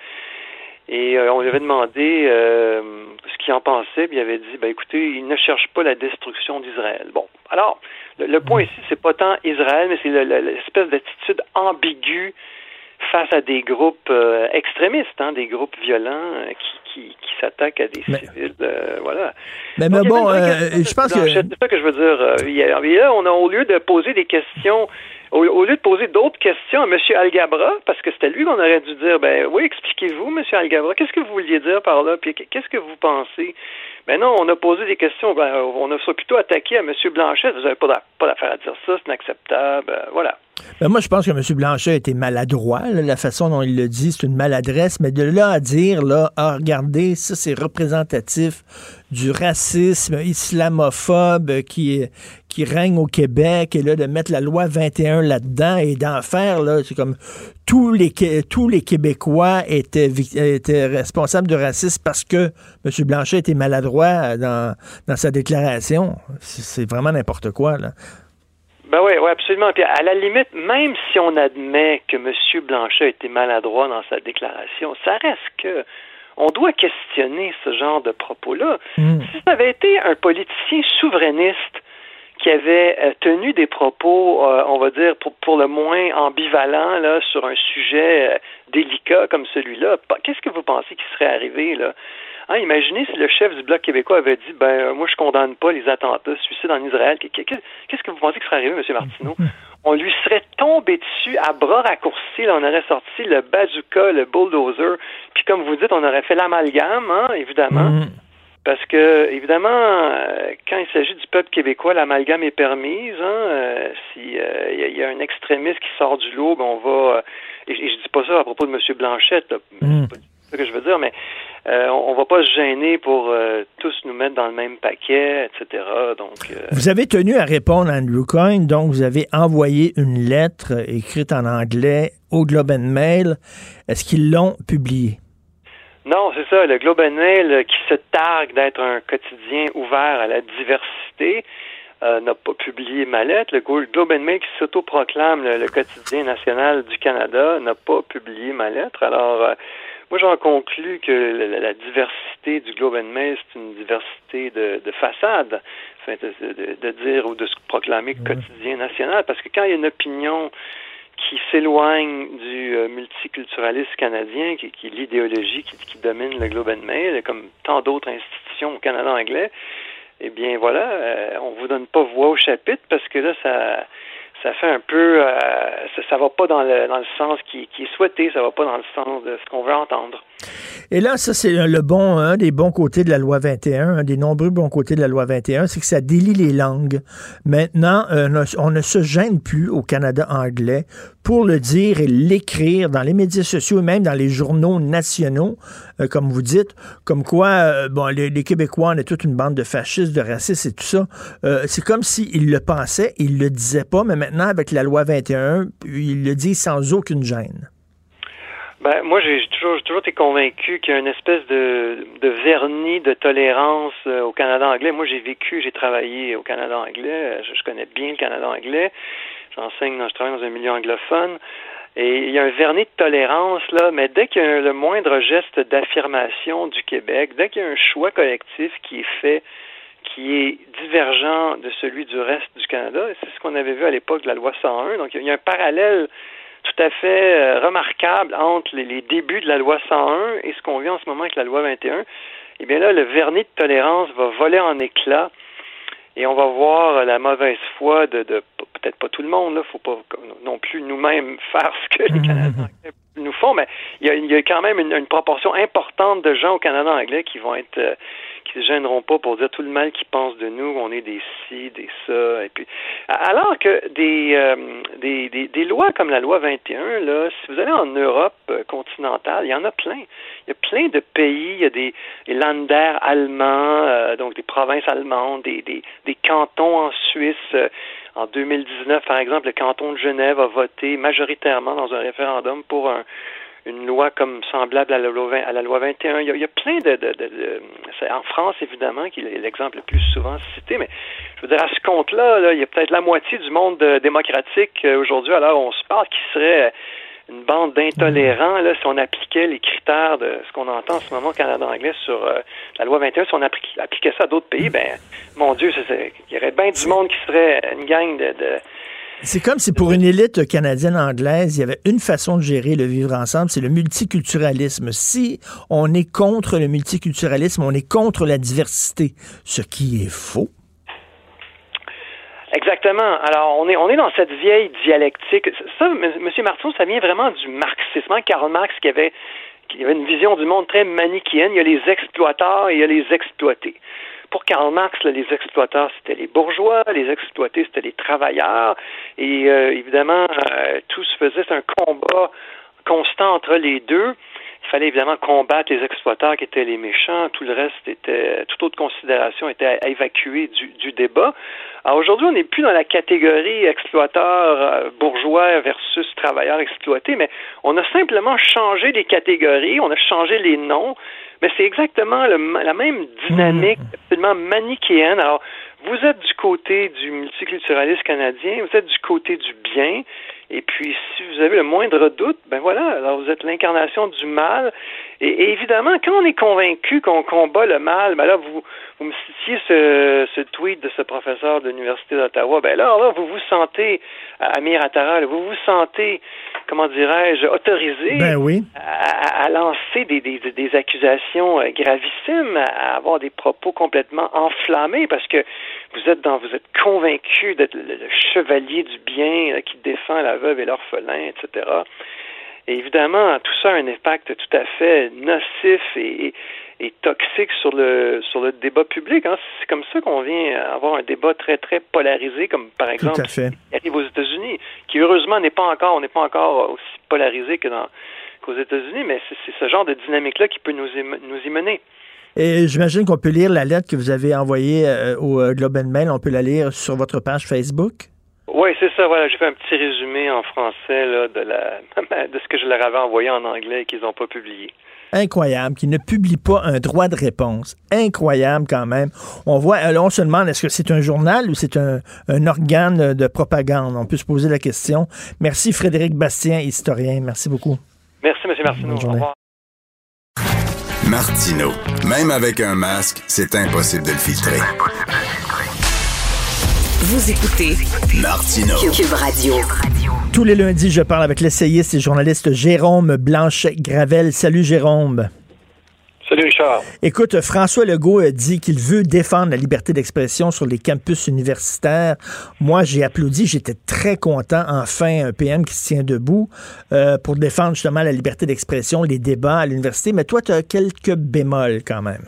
Et on lui avait demandé euh, ce qu'il en pensait, puis il avait dit, ben écoutez, il ne cherche pas la destruction d'Israël. Bon, alors, le, point ici, c'est pas tant Israël, mais c'est l'espèce d'attitude ambiguë face à des groupes euh, extrémistes, hein, des groupes violents euh, qui, qui, qui s'attaquent à des civils. Euh, voilà. Mais, mais bon, je pense que. C'est ça que je veux dire. là, on a, au lieu de poser des questions au, lieu de poser d'autres questions à M. Algabra, parce que c'était lui qu'on aurait dû dire, ben oui, expliquez-vous, M. Algabra, qu'est-ce que vous vouliez dire par là, puis qu'est-ce que vous pensez? Ben non, on a posé des questions, ben, on a plutôt attaqué à M. Blanchet, vous n'avez pas d'affaire à dire ça, c'est inacceptable, euh, voilà. Ben moi, je pense que M. Blanchet a été maladroit. la façon dont il le dit, c'est une maladresse. Mais de là à dire, là, ah, regardez, ça, c'est représentatif du racisme islamophobe qui, qui règne au Québec, et là, de mettre la loi 21 là-dedans et d'en faire, là, c'est comme tous les, tous les Québécois étaient, étaient responsables de racisme parce que M. Blanchet était maladroit dans, dans sa déclaration. C'est vraiment n'importe quoi, là. Ben oui, ouais, absolument. Puis à la limite, même si on admet que M. Blanchet a été maladroit dans sa déclaration, ça reste que on doit questionner ce genre de propos-là. Hmm. Si ça avait été un politicien souverainiste qui avait euh, tenu des propos, euh, on va dire, pour, pour, le moins ambivalents là, sur un sujet euh, délicat comme celui-là, qu'est-ce que vous pensez qui serait arrivé là? Hein, imaginez si le chef du Bloc québécois avait dit ben moi je condamne pas les attentats suicides en Israël. Qu'est-ce que vous pensez que serait arrivé, M. Martineau? <laughs> On lui serait tombé dessus à bras raccourcis. on aurait sorti le bazooka, le bulldozer. Puis comme vous dites, on aurait fait l'amalgame, hein, évidemment. Mm. Parce que, évidemment, euh, quand il s'agit du peuple québécois, l'amalgame est permise. Hein, euh, si il y, a un extrémiste qui sort du lot, ben, on va. et, je dis pas ça à propos de M. Blanchette. Mm. C'est ce que je veux dire, mais euh, on, va pas se gêner pour euh, tous nous mettre dans le même paquet, etc. Donc, vous avez tenu à répondre à Andrew Coyne, donc vous avez envoyé une lettre écrite en anglais au Globe and Mail. Est-ce qu'ils l'ont publiée? Non, c'est ça. Le Globe and Mail, qui se targue d'être un quotidien ouvert à la diversité, euh, n'a pas publié ma lettre. Le Globe and Mail, qui s'autoproclame le, quotidien national du Canada, n'a pas publié ma lettre. Alors, euh, moi, j'en conclus que la, diversité du Globe and Mail, c'est une diversité de, de façade, enfin, de, de, dire ou de se proclamer quotidien national, parce que quand il y a une opinion qui s'éloigne du euh, multiculturalisme canadien, qui, qui est l'idéologie qui, domine le Globe and Mail, comme tant d'autres institutions au Canada anglais, eh bien voilà, euh, on vous donne pas voix au chapitre parce que là, ça ça fait un peu euh, ça, ça va pas dans le dans le sens qui, est souhaité, ça va pas dans le sens de ce qu'on veut entendre. Et là, ça, c'est le bon, un des bons côtés de la loi 21, un des nombreux bons côtés de la loi 21, c'est que ça délie les langues. Maintenant, euh, on ne se gêne plus au Canada anglais pour le dire et l'écrire dans les médias sociaux et même dans les journaux nationaux, euh, comme vous dites, comme quoi, euh, bon, les, Québécois, on est toute une bande de fascistes, de racistes et tout ça. c'est comme s'ils le pensaient, ils le disaient pas, mais maintenant, avec la loi 21, ils le disent sans aucune gêne. Ben, moi, j'ai toujours, toujours été convaincu qu'il y a une espèce de, de vernis de tolérance euh, au Canada anglais. Moi, j'ai vécu, j'ai travaillé au Canada anglais. Je, connais bien le Canada anglais. J'enseigne, je travaille dans un milieu anglophone. Et il y a un vernis de tolérance, là, mais dès qu'il y a le moindre geste d'affirmation du Québec, dès qu'il y a un choix collectif qui est fait, qui est divergent de celui du reste du Canada, c'est ce qu'on avait vu à l'époque de la loi 101. Donc, il y a un parallèle tout à fait euh, remarquable entre les, débuts de la loi 101 et ce qu'on vit en ce moment avec la loi 21. Eh bien là, le vernis de tolérance va voler en éclats et on va voir la mauvaise foi de, de peut-être pas tout le monde, là, faut pas non plus nous-mêmes <laughs> faire ce que les mhm. Canadiens nous font, mais il y a, il y a quand même une, une, proportion importante de gens au Canada anglais qui vont être qui se gêneront pas pour dire tout le mal qu'ils pensent de nous, on est des ci, des ça, et puis alors que des, euh, des, des, des, lois comme la loi 21, là, si vous allez en Europe euh, continentale, il y en a plein. Il y a plein de pays, il y a des, des Länder allemands, euh, donc des provinces allemandes, des, des, des cantons en Suisse. en 2019, par exemple, le canton de Genève a voté majoritairement dans un référendum pour un, une loi comme semblable à la loi, à la loi 21. Il y a, il y a plein de, de, de, de en France évidemment qui est l'exemple le plus souvent cité, mais je veux dire à ce compte-là, là, il y a peut-être la moitié du monde euh, démocratique euh, aujourd'hui, alors on se parle qui serait une bande d'intolérants là si on appliquait les critères de ce qu'on entend en ce moment au Canada anglais sur euh, la loi 21, si on appliquait ça à d'autres pays, ben mon Dieu, il y aurait bien du monde qui serait une gang de, de c'est comme si pour une élite canadienne-anglaise, il y avait une façon de gérer le vivre ensemble, c'est le multiculturalisme. Si on est contre le multiculturalisme, on est contre la diversité, ce qui est faux. Exactement. Alors, on est, on est dans cette vieille dialectique. Ça, M. Martineau, ça vient vraiment du marxisme. Hein. Karl Marx qui avait, qui avait une vision du monde très manichéenne. Il y a les exploiteurs et il y a les exploités pour Karl Marx, les exploiteurs, c'était les bourgeois, les exploités, c'était les travailleurs. Et euh, évidemment, euh, tout se faisait, un combat constant entre les deux. Il fallait évidemment combattre les exploiteurs qui étaient les méchants. Tout le reste était, toute autre considération était à évacuer du, du débat. Alors aujourd'hui, on n'est plus dans la catégorie exploiteur euh, bourgeois versus travailleur exploité, mais on a simplement changé les catégories, on a changé les noms, mais c'est exactement le, la même dynamique mmh. absolument manichéenne. Alors, vous êtes du côté du multiculturalisme canadien, vous êtes du côté du bien, et puis, si vous avez le moindre doute, ben voilà, alors vous êtes l'incarnation du mal. Et, évidemment, quand on est convaincu qu'on combat le mal, ben là, vous, vous me citiez ce, ce tweet de ce professeur de l'Université d'Ottawa, ben là, là, vous vous sentez, Amir Atara, vous vous sentez, comment dirais-je, autorisé ben oui. à, à, lancer des, des, des accusations euh, gravissimes, à avoir des propos complètement enflammés, parce que vous êtes dans, vous êtes convaincu d'être le, chevalier du bien qui défend la veuve et l'orphelin, etc. Et évidemment, tout ça a un impact tout à fait nocif et, et toxique sur le sur le débat public. Hein. C'est comme ça qu'on vient avoir un débat très très polarisé, comme par exemple qui arrive aux États-Unis, qui heureusement n'est pas encore, on n'est pas encore aussi polarisé que dans qu'aux États-Unis, mais c'est ce genre de dynamique-là qui peut nous y, nous y mener. Et j'imagine qu'on peut lire la lettre que vous avez envoyée euh, au euh, Globe and Mail. On peut la lire sur votre page Facebook? Oui, c'est ça. Voilà, j'ai fait un petit résumé en français là, de, la, <laughs> de ce que je leur avais envoyé en anglais et qu'ils n'ont pas publié incroyable, qui ne publie pas un droit de réponse. Incroyable quand même. On voit, euh, on se demande, est-ce que c'est un journal ou c'est un, organe de propagande? On peut se poser la question. Merci Frédéric Bastien, historien. Merci beaucoup. Merci, M. Martineau. Au revoir. Martineau. Même avec un masque, c'est impossible de le filtrer. Vous écoutez Martineau. Cube Radio. Tous les lundis, je parle avec l'essayiste et journaliste Jérôme Blanchet-Gravel. Salut Jérôme. Salut Richard. Écoute, François Legault a dit qu'il veut défendre la liberté d'expression sur les campus universitaires. Moi, j'ai applaudi, j'étais très content. Enfin, un PM qui se tient debout euh, pour défendre justement la liberté d'expression, les débats à l'université. Mais toi, tu as quelques bémols quand même.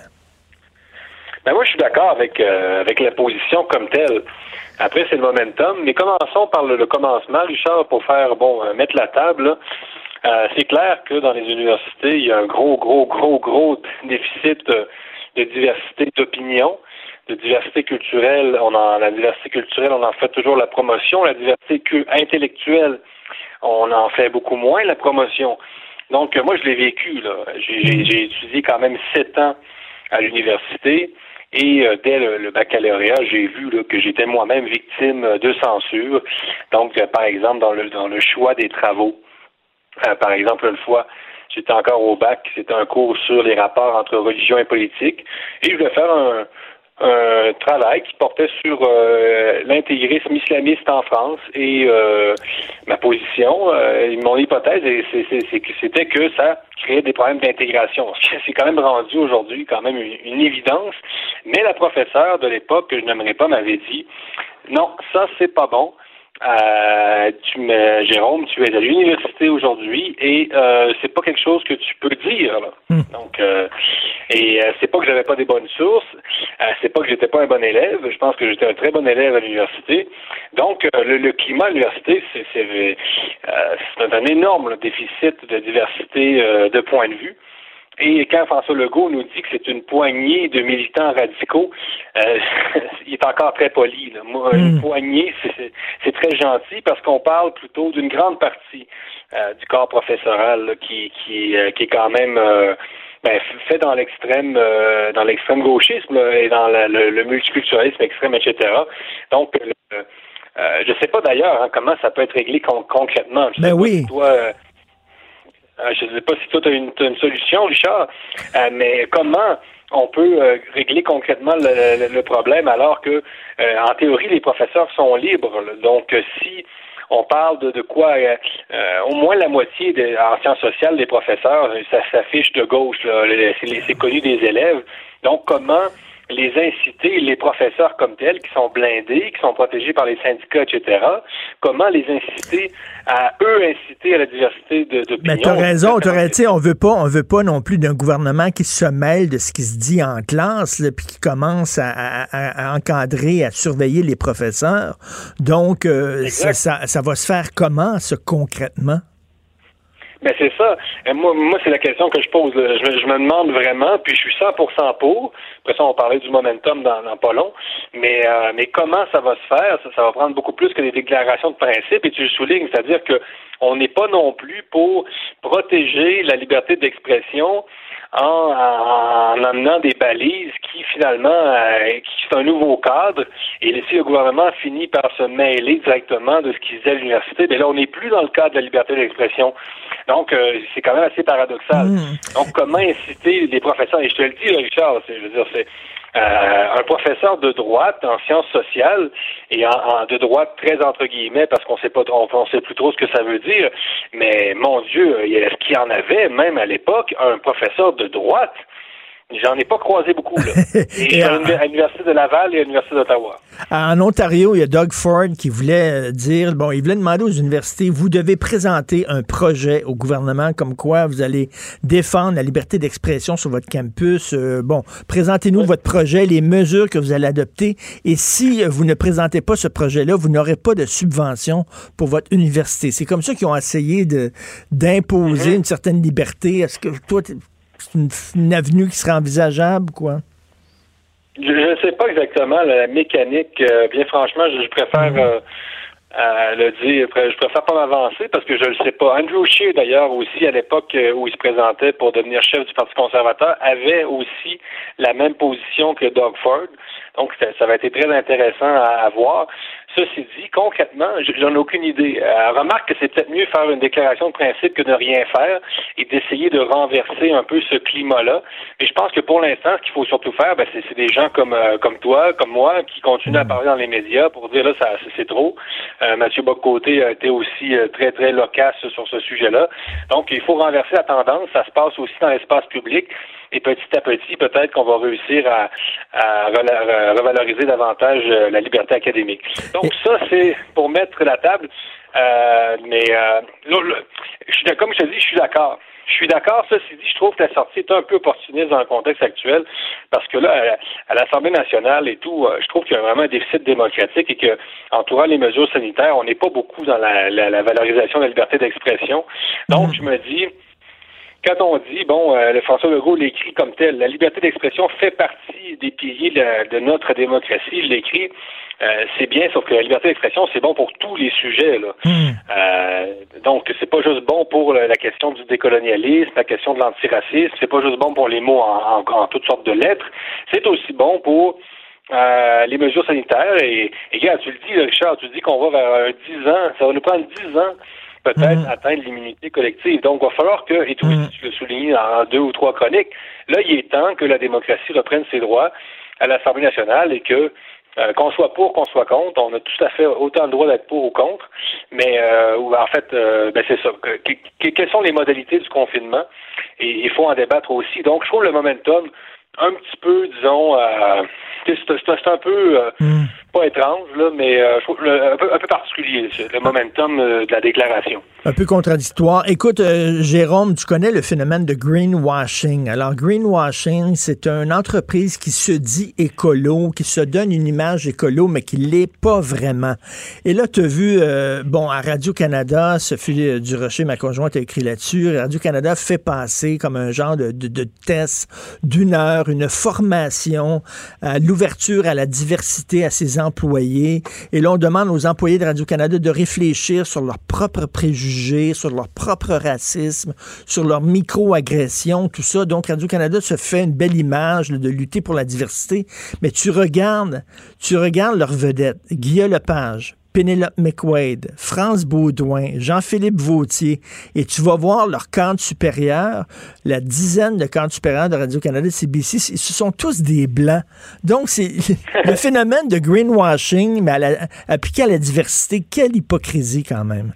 Ben moi, je suis d'accord avec, euh, avec la position comme telle. Après, c'est le momentum. Mais commençons par le, commencement, Richard, pour faire, bon, euh, mettre la table. Euh, c'est clair que dans les universités, il y a un gros, gros, gros, gros déficit de, diversité d'opinion, de diversité culturelle. On en, la diversité culturelle, on en fait toujours la promotion. La diversité intellectuelle, on en fait beaucoup moins la promotion. Donc, moi, je l'ai vécu. Là. J'ai, étudié quand même sept ans à l'université. Et euh, dès le, baccalauréat, j'ai vu que j'étais moi-même victime de censure. Donc, euh, par exemple, dans le, dans le choix des travaux. Euh, par exemple, une fois, j'étais encore au bac, c'était un cours sur les rapports entre religion et politique. Et je voulais faire un, un travail qui portait sur euh, l'intégrisme islamiste en France et euh, ma position, euh, mon hypothèse, c'était que ça créait des problèmes d'intégration. <laughs> C'est quand même rendu aujourd'hui quand même une, évidence. Mais la professeure de l'époque, que je n'aimerais pas, m'avait dit non, ça c'est pas bon. Euh, tu me, Jérôme, tu es à l'université aujourd'hui et euh, c'est pas quelque chose que tu peux dire. Là. Hmm. Donc, euh, et euh, c'est pas que j'avais pas des bonnes sources, euh, c'est pas que j'étais pas un bon élève. Je pense que j'étais un très bon élève à l'université. Donc, le, le, climat à l'université, c'est c'est un énorme déficit de diversité de points de vue. Et quand François Legault nous dit que c'est une poignée de militants radicaux, euh, <laughs> il est encore très poli. Là. Une hmm. poignée, c'est très gentil parce qu'on parle plutôt d'une grande partie euh, du corps professoral qui, qui, euh, qui est quand même ben, fait dans l'extrême dans l'extrême gauchisme et dans le, multiculturalisme extrême, etc. Donc, je ne sais pas d'ailleurs hein, comment ça peut être réglé concrètement. ben oui. Euh, je ne sais pas si toi, tu as une, solution, Richard, euh, mais comment on peut euh, régler concrètement le, problème alors que, en théorie, les professeurs sont libres. Donc, si on parle de, quoi au moins la moitié en sciences sociales des professeurs, ça s'affiche de gauche, c'est connu des élèves. Donc, comment les inciter, les professeurs comme tels, qui sont blindés, qui sont protégés par les syndicats, etc., comment les inciter à eux inciter à la diversité d'opinion. Mais tu as raison, tu on veut pas, on veut pas non plus d'un gouvernement qui se mêle de ce qui se dit en classe, puis qui commence à, encadrer, à surveiller les professeurs. Donc, euh, ça, ça va se faire comment, ça, concrètement? Mais c'est ça. moi, moi c'est la question que je pose. Je, je, me demande vraiment, puis je suis 100% pour. Après ça, on parlait du momentum dans, dans pas long. Mais, euh, mais comment ça va se faire? Ça, ça va prendre beaucoup plus que des déclarations de principe. Et tu le soulignes, c'est-à-dire que on n'est pas non plus pour protéger la liberté d'expression en, amenant des balises qui finalement euh, qui c'est un nouveau cadre et si le gouvernement finit par se mêler directement de ce qu'il disait à l'université, bien là on n'est plus dans le cadre de la liberté d'expression. Donc euh, c'est quand même assez paradoxal. Hmm. Donc comment inciter les professeurs et je te le dis Richard, je veux dire c'est euh, un professeur de droite en sciences sociales et en, de droite très entre guillemets parce qu'on sait pas on, on sait plus trop ce que ça veut dire mais mon Dieu est-ce qu'il y en avait même à l'époque un professeur de droite J'en ai pas croisé beaucoup. Là. <laughs> Et, à l'Université de Laval et à l'Université d'Ottawa. En Ontario, il y a Doug Ford qui voulait euh, dire, bon, il voulait demander aux universités, vous devez présenter un projet au gouvernement comme quoi vous allez défendre la liberté d'expression sur votre campus. Euh, bon, présentez-nous votre projet, les mesures que vous allez adopter. Et si vous ne présentez pas ce projet-là, vous n'aurez pas de subvention pour votre université. C'est comme ça qu'ils ont essayé de d'imposer mm-hmm. une certaine liberté. Est-ce que toi, c'est une, avenue qui serait envisageable, quoi? Je ne sais pas exactement la mécanique. Euh, bien franchement, je, préfère mhm. euh, le dire. Je préfère pas m'avancer parce que je ne le sais pas. Andrew Scheer, d'ailleurs, aussi, à l'époque euh, où il se présentait pour devenir chef du Parti conservateur, avait aussi la même position que Doug Ford. Donc, ça, va être très intéressant à, voir. Ceci dit, concrètement, j'en ai aucune idée. Euh, remarque que c'est peut-être mieux faire une déclaration de principe que de rien faire et d'essayer de renverser un peu ce climat-là. Mais je pense que pour l'instant, ce qu'il faut surtout faire, ben, c'est des gens comme euh, comme toi, comme moi, qui continuent à parler dans les médias pour dire là, ça c'est trop. Euh, Mathieu Bocoté a été aussi très très loquace sur ce sujet-là. Donc, il faut renverser la tendance. Ça se passe aussi dans l'espace public. Et petit à petit, peut-être qu'on va réussir à, revaloriser davantage euh, la liberté académique. Donc ça, c'est pour mettre la table. Euh, mais euh, je suis, comme je te dis, je suis d'accord. Je suis d'accord. Ceci dit, je trouve que la sortie est un peu opportuniste dans le contexte actuel parce que là, à l'Assemblée nationale et tout, je trouve qu'il y a vraiment un déficit démocratique et que, entourant les mesures sanitaires, on n'est pas beaucoup dans la, valorisation de la liberté d'expression. Donc, mm. je me dis, quand on dit, bon, euh, le François Legault l'écrit comme tel, la liberté d'expression fait partie des piliers de, notre démocratie, il l'écrit, euh, c'est bien, sauf que la liberté d'expression, c'est bon pour tous les sujets. Là. Hmm. Euh, donc, c'est pas juste bon pour la question du décolonialisme, la question de l'antiracisme, c'est pas juste bon pour les mots en, en, toutes sortes de lettres, c'est aussi bon pour euh, les mesures sanitaires. Et, et regarde, tu le dis, Richard, tu dis qu'on va vers un 10 ans, ça va nous prendre 10 ans peut-être mm. atteindre l'immunité collective. Donc, il va falloir que, et tout, mm. tu le soulignes en deux ou trois chroniques, là, il est temps que la démocratie reprenne ses droits à l'Assemblée nationale et que euh, qu'on soit pour, qu'on soit contre, on a tout à fait autant le droit d'être pour ou contre, mais euh, en fait, euh, ben c'est ça. quelles sont les modalités du confinement? Et il faut en débattre aussi. Donc, je trouve le momentum un petit peu, disons, euh, c'est un peu euh, hmm. pas étrange, là, mais euh, un, peu, un, peu, particulier, le momentum de la déclaration. Un peu contradictoire. Écoute, Jérôme, tu connais le phénomène de greenwashing. Alors, greenwashing, c'est une entreprise qui se dit écolo, qui se donne une image écolo, mais qui l'est pas vraiment. Et là, tu as vu, bon, à Radio-Canada, Sophie Durocher, ma conjointe, a écrit là-dessus, Radio-Canada fait passer comme un genre de, de, de test d'une heure une formation à l'ouverture à la diversité à ses employés. Et là, on demande aux employés de Radio-Canada de réfléchir sur leurs propres préjugés, sur leur propre racisme, sur leur micro-agression, tout ça. Donc, Radio-Canada se fait une belle image de lutter pour la diversité. Mais tu regardes, tu regardes leurs vedettes. Guillaume Lepage, Pénélope McWade, France Baudouin, Jean-Philippe Vautier, et tu vas voir leur cadre supérieur, la dizaine de cadres supérieurs de Radio-Canada, CBC, ce sont tous des blancs. Donc, c'est <laughs> le phénomène de greenwashing, mais appliqué à la diversité, quelle hypocrisie quand même.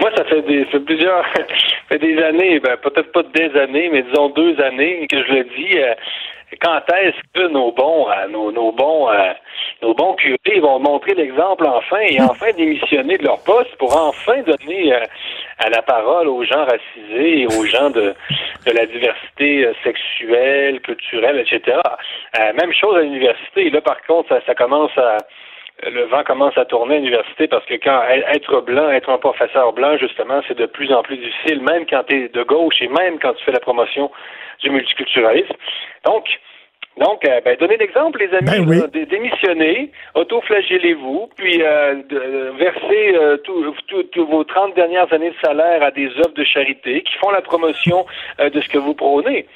Moi, ça fait, des, plusieurs, <laughs> fait des années, ben, peut-être pas des années, mais disons deux années que je le dis. Euh, quand est-ce que nos bons, euh, nos, nos bons, euh, nos bons curés vont montrer l'exemple enfin et enfin démissionner de leur poste pour enfin donner euh, à la parole aux gens racisés et aux gens de, de la diversité sexuelle, culturelle, etc. même chose à l'université. Là, par contre, ça, ça commence à le vent commence à tourner à l'université parce que quand être blanc, être un professeur blanc, justement, c'est de plus en plus difficile, même quand tu es de gauche et même quand tu fais la promotion du multiculturalisme. Donc, donc, euh, ben, donnez l'exemple, les amis. Ben démissionnez, autoflagellez-vous, puis euh, de, versez euh, tous vos 30 dernières années de salaire à des œuvres de charité qui font la promotion de ce que vous prônez.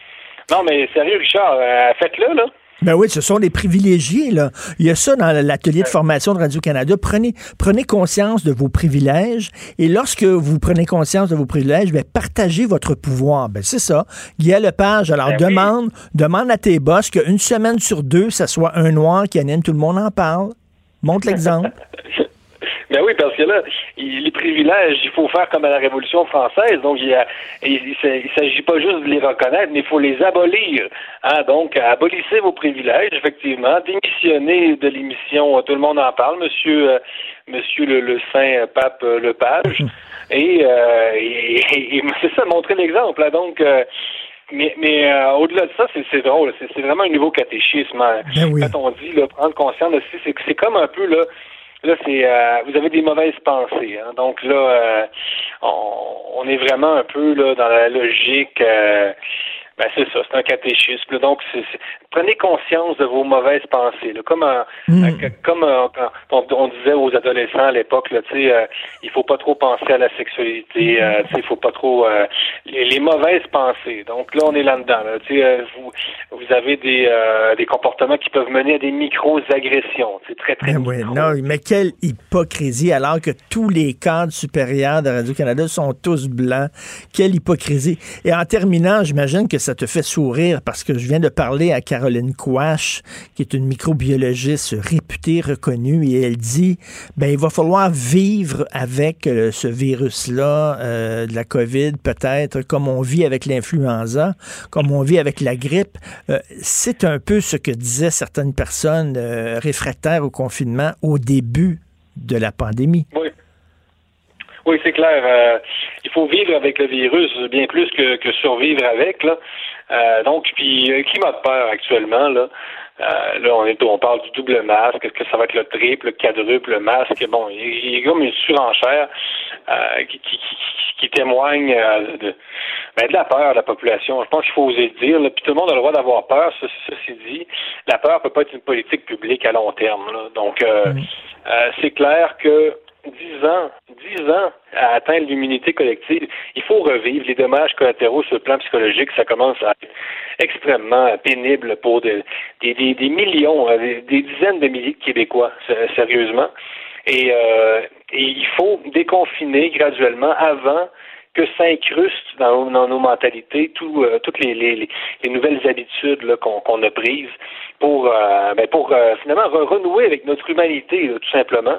Non, mais sérieux, Richard, faites-le, là. Ben oui, ce sont des privilégiés. Là. Il y a ça dans l'atelier de formation de Radio-Canada. Prenez, prenez conscience de vos privilèges et lorsque vous prenez conscience de vos privilèges, ben, partagez votre pouvoir. Ben, c'est ça. Guy Lepage, alors ben demande, demande à tes boss qu'une semaine sur deux, ça soit un noir qui anime, tout le monde en parle. Montre l'exemple. <laughs> Ben oui, parce que là, les privilèges, il faut faire comme à la Révolution française. Donc, il ne s'agit pas juste de les reconnaître, mais il faut les abolir. Hein? Donc, abolissez vos privilèges, effectivement. Démissionnez de l'émission Tout le monde en parle, monsieur, euh, monsieur le, saint pape Lepage. <laughs> Et, euh, et, <laughs> c'est ça, montrer l'exemple. Hein. Donc, euh, mais, mais au-delà de ça, c'est drôle. C'est vraiment un nouveau catéchisme. Hein. Ben Quand on dit là, prendre conscience de c'est c'est comme un peu là là, c'est euh, vous avez des mauvaises pensées. Hein. Donc là, euh, on, on, est vraiment un peu là dans la logique euh, ben c'est ça, c'est un catéchisme. Donc, prenez conscience de vos mauvaises pensées. Comme, hmm. comme on, disait aux adolescents à l'époque, là, euh, il faut pas trop penser à la sexualité. Euh, tu sais, il faut pas trop euh, les, mauvaises pensées. Donc là, on est là-dedans. tu sais, vous, vous avez des, des comportements qui peuvent mener à des micro-agressions. C'est très très. Mais, oui, non, mais quelle hypocrisie alors que tous les cadres supérieurs de Radio Canada sont tous blancs. Quelle hypocrisie. Et en terminant, j'imagine que ça te fait sourire parce que je viens de parler à Caroline Quash, qui est une microbiologiste réputée, reconnue, et elle dit, ben il va falloir vivre avec euh, ce virus-là, euh, de la COVID, peut-être, comme on vit avec l'influenza, comme on vit avec la grippe. Euh, c'est un peu ce que disaient certaines personnes réfractaires au confinement au début de la pandémie. Oui. Oui, c'est clair. Il faut vivre avec le virus bien plus que, que survivre avec. Là. Euh, donc, puis un climat de peur actuellement. Là, euh, là, on est, on parle du double masque. Est-ce que ça va être le triple, le quadruple masque? Bon, il y a comme une surenchère euh, qui, qui, qui, témoigne de, ben, de la peur de la population. Je pense qu'il faut oser le dire. Là. Puis tout le monde a le droit d'avoir peur. Ceci dit, la peur peut pas être une politique publique à long terme. Là. Donc, euh, c'est clair que dix ans, dix ans à atteindre l'immunité collective, il faut revivre les dommages collatéraux sur le plan psychologique. Ça commence à être extrêmement pénible pour des, des, des, millions, euh, des, dizaines de milliers de Québécois, sérieusement. Et, euh, et il faut déconfiner graduellement avant que s'incruste dans, dans, nos mentalités tout, euh, toutes les, les, les, nouvelles habitudes qu'on a prises pour, euh, ben pour euh, finalement renouer avec notre humanité, tout simplement.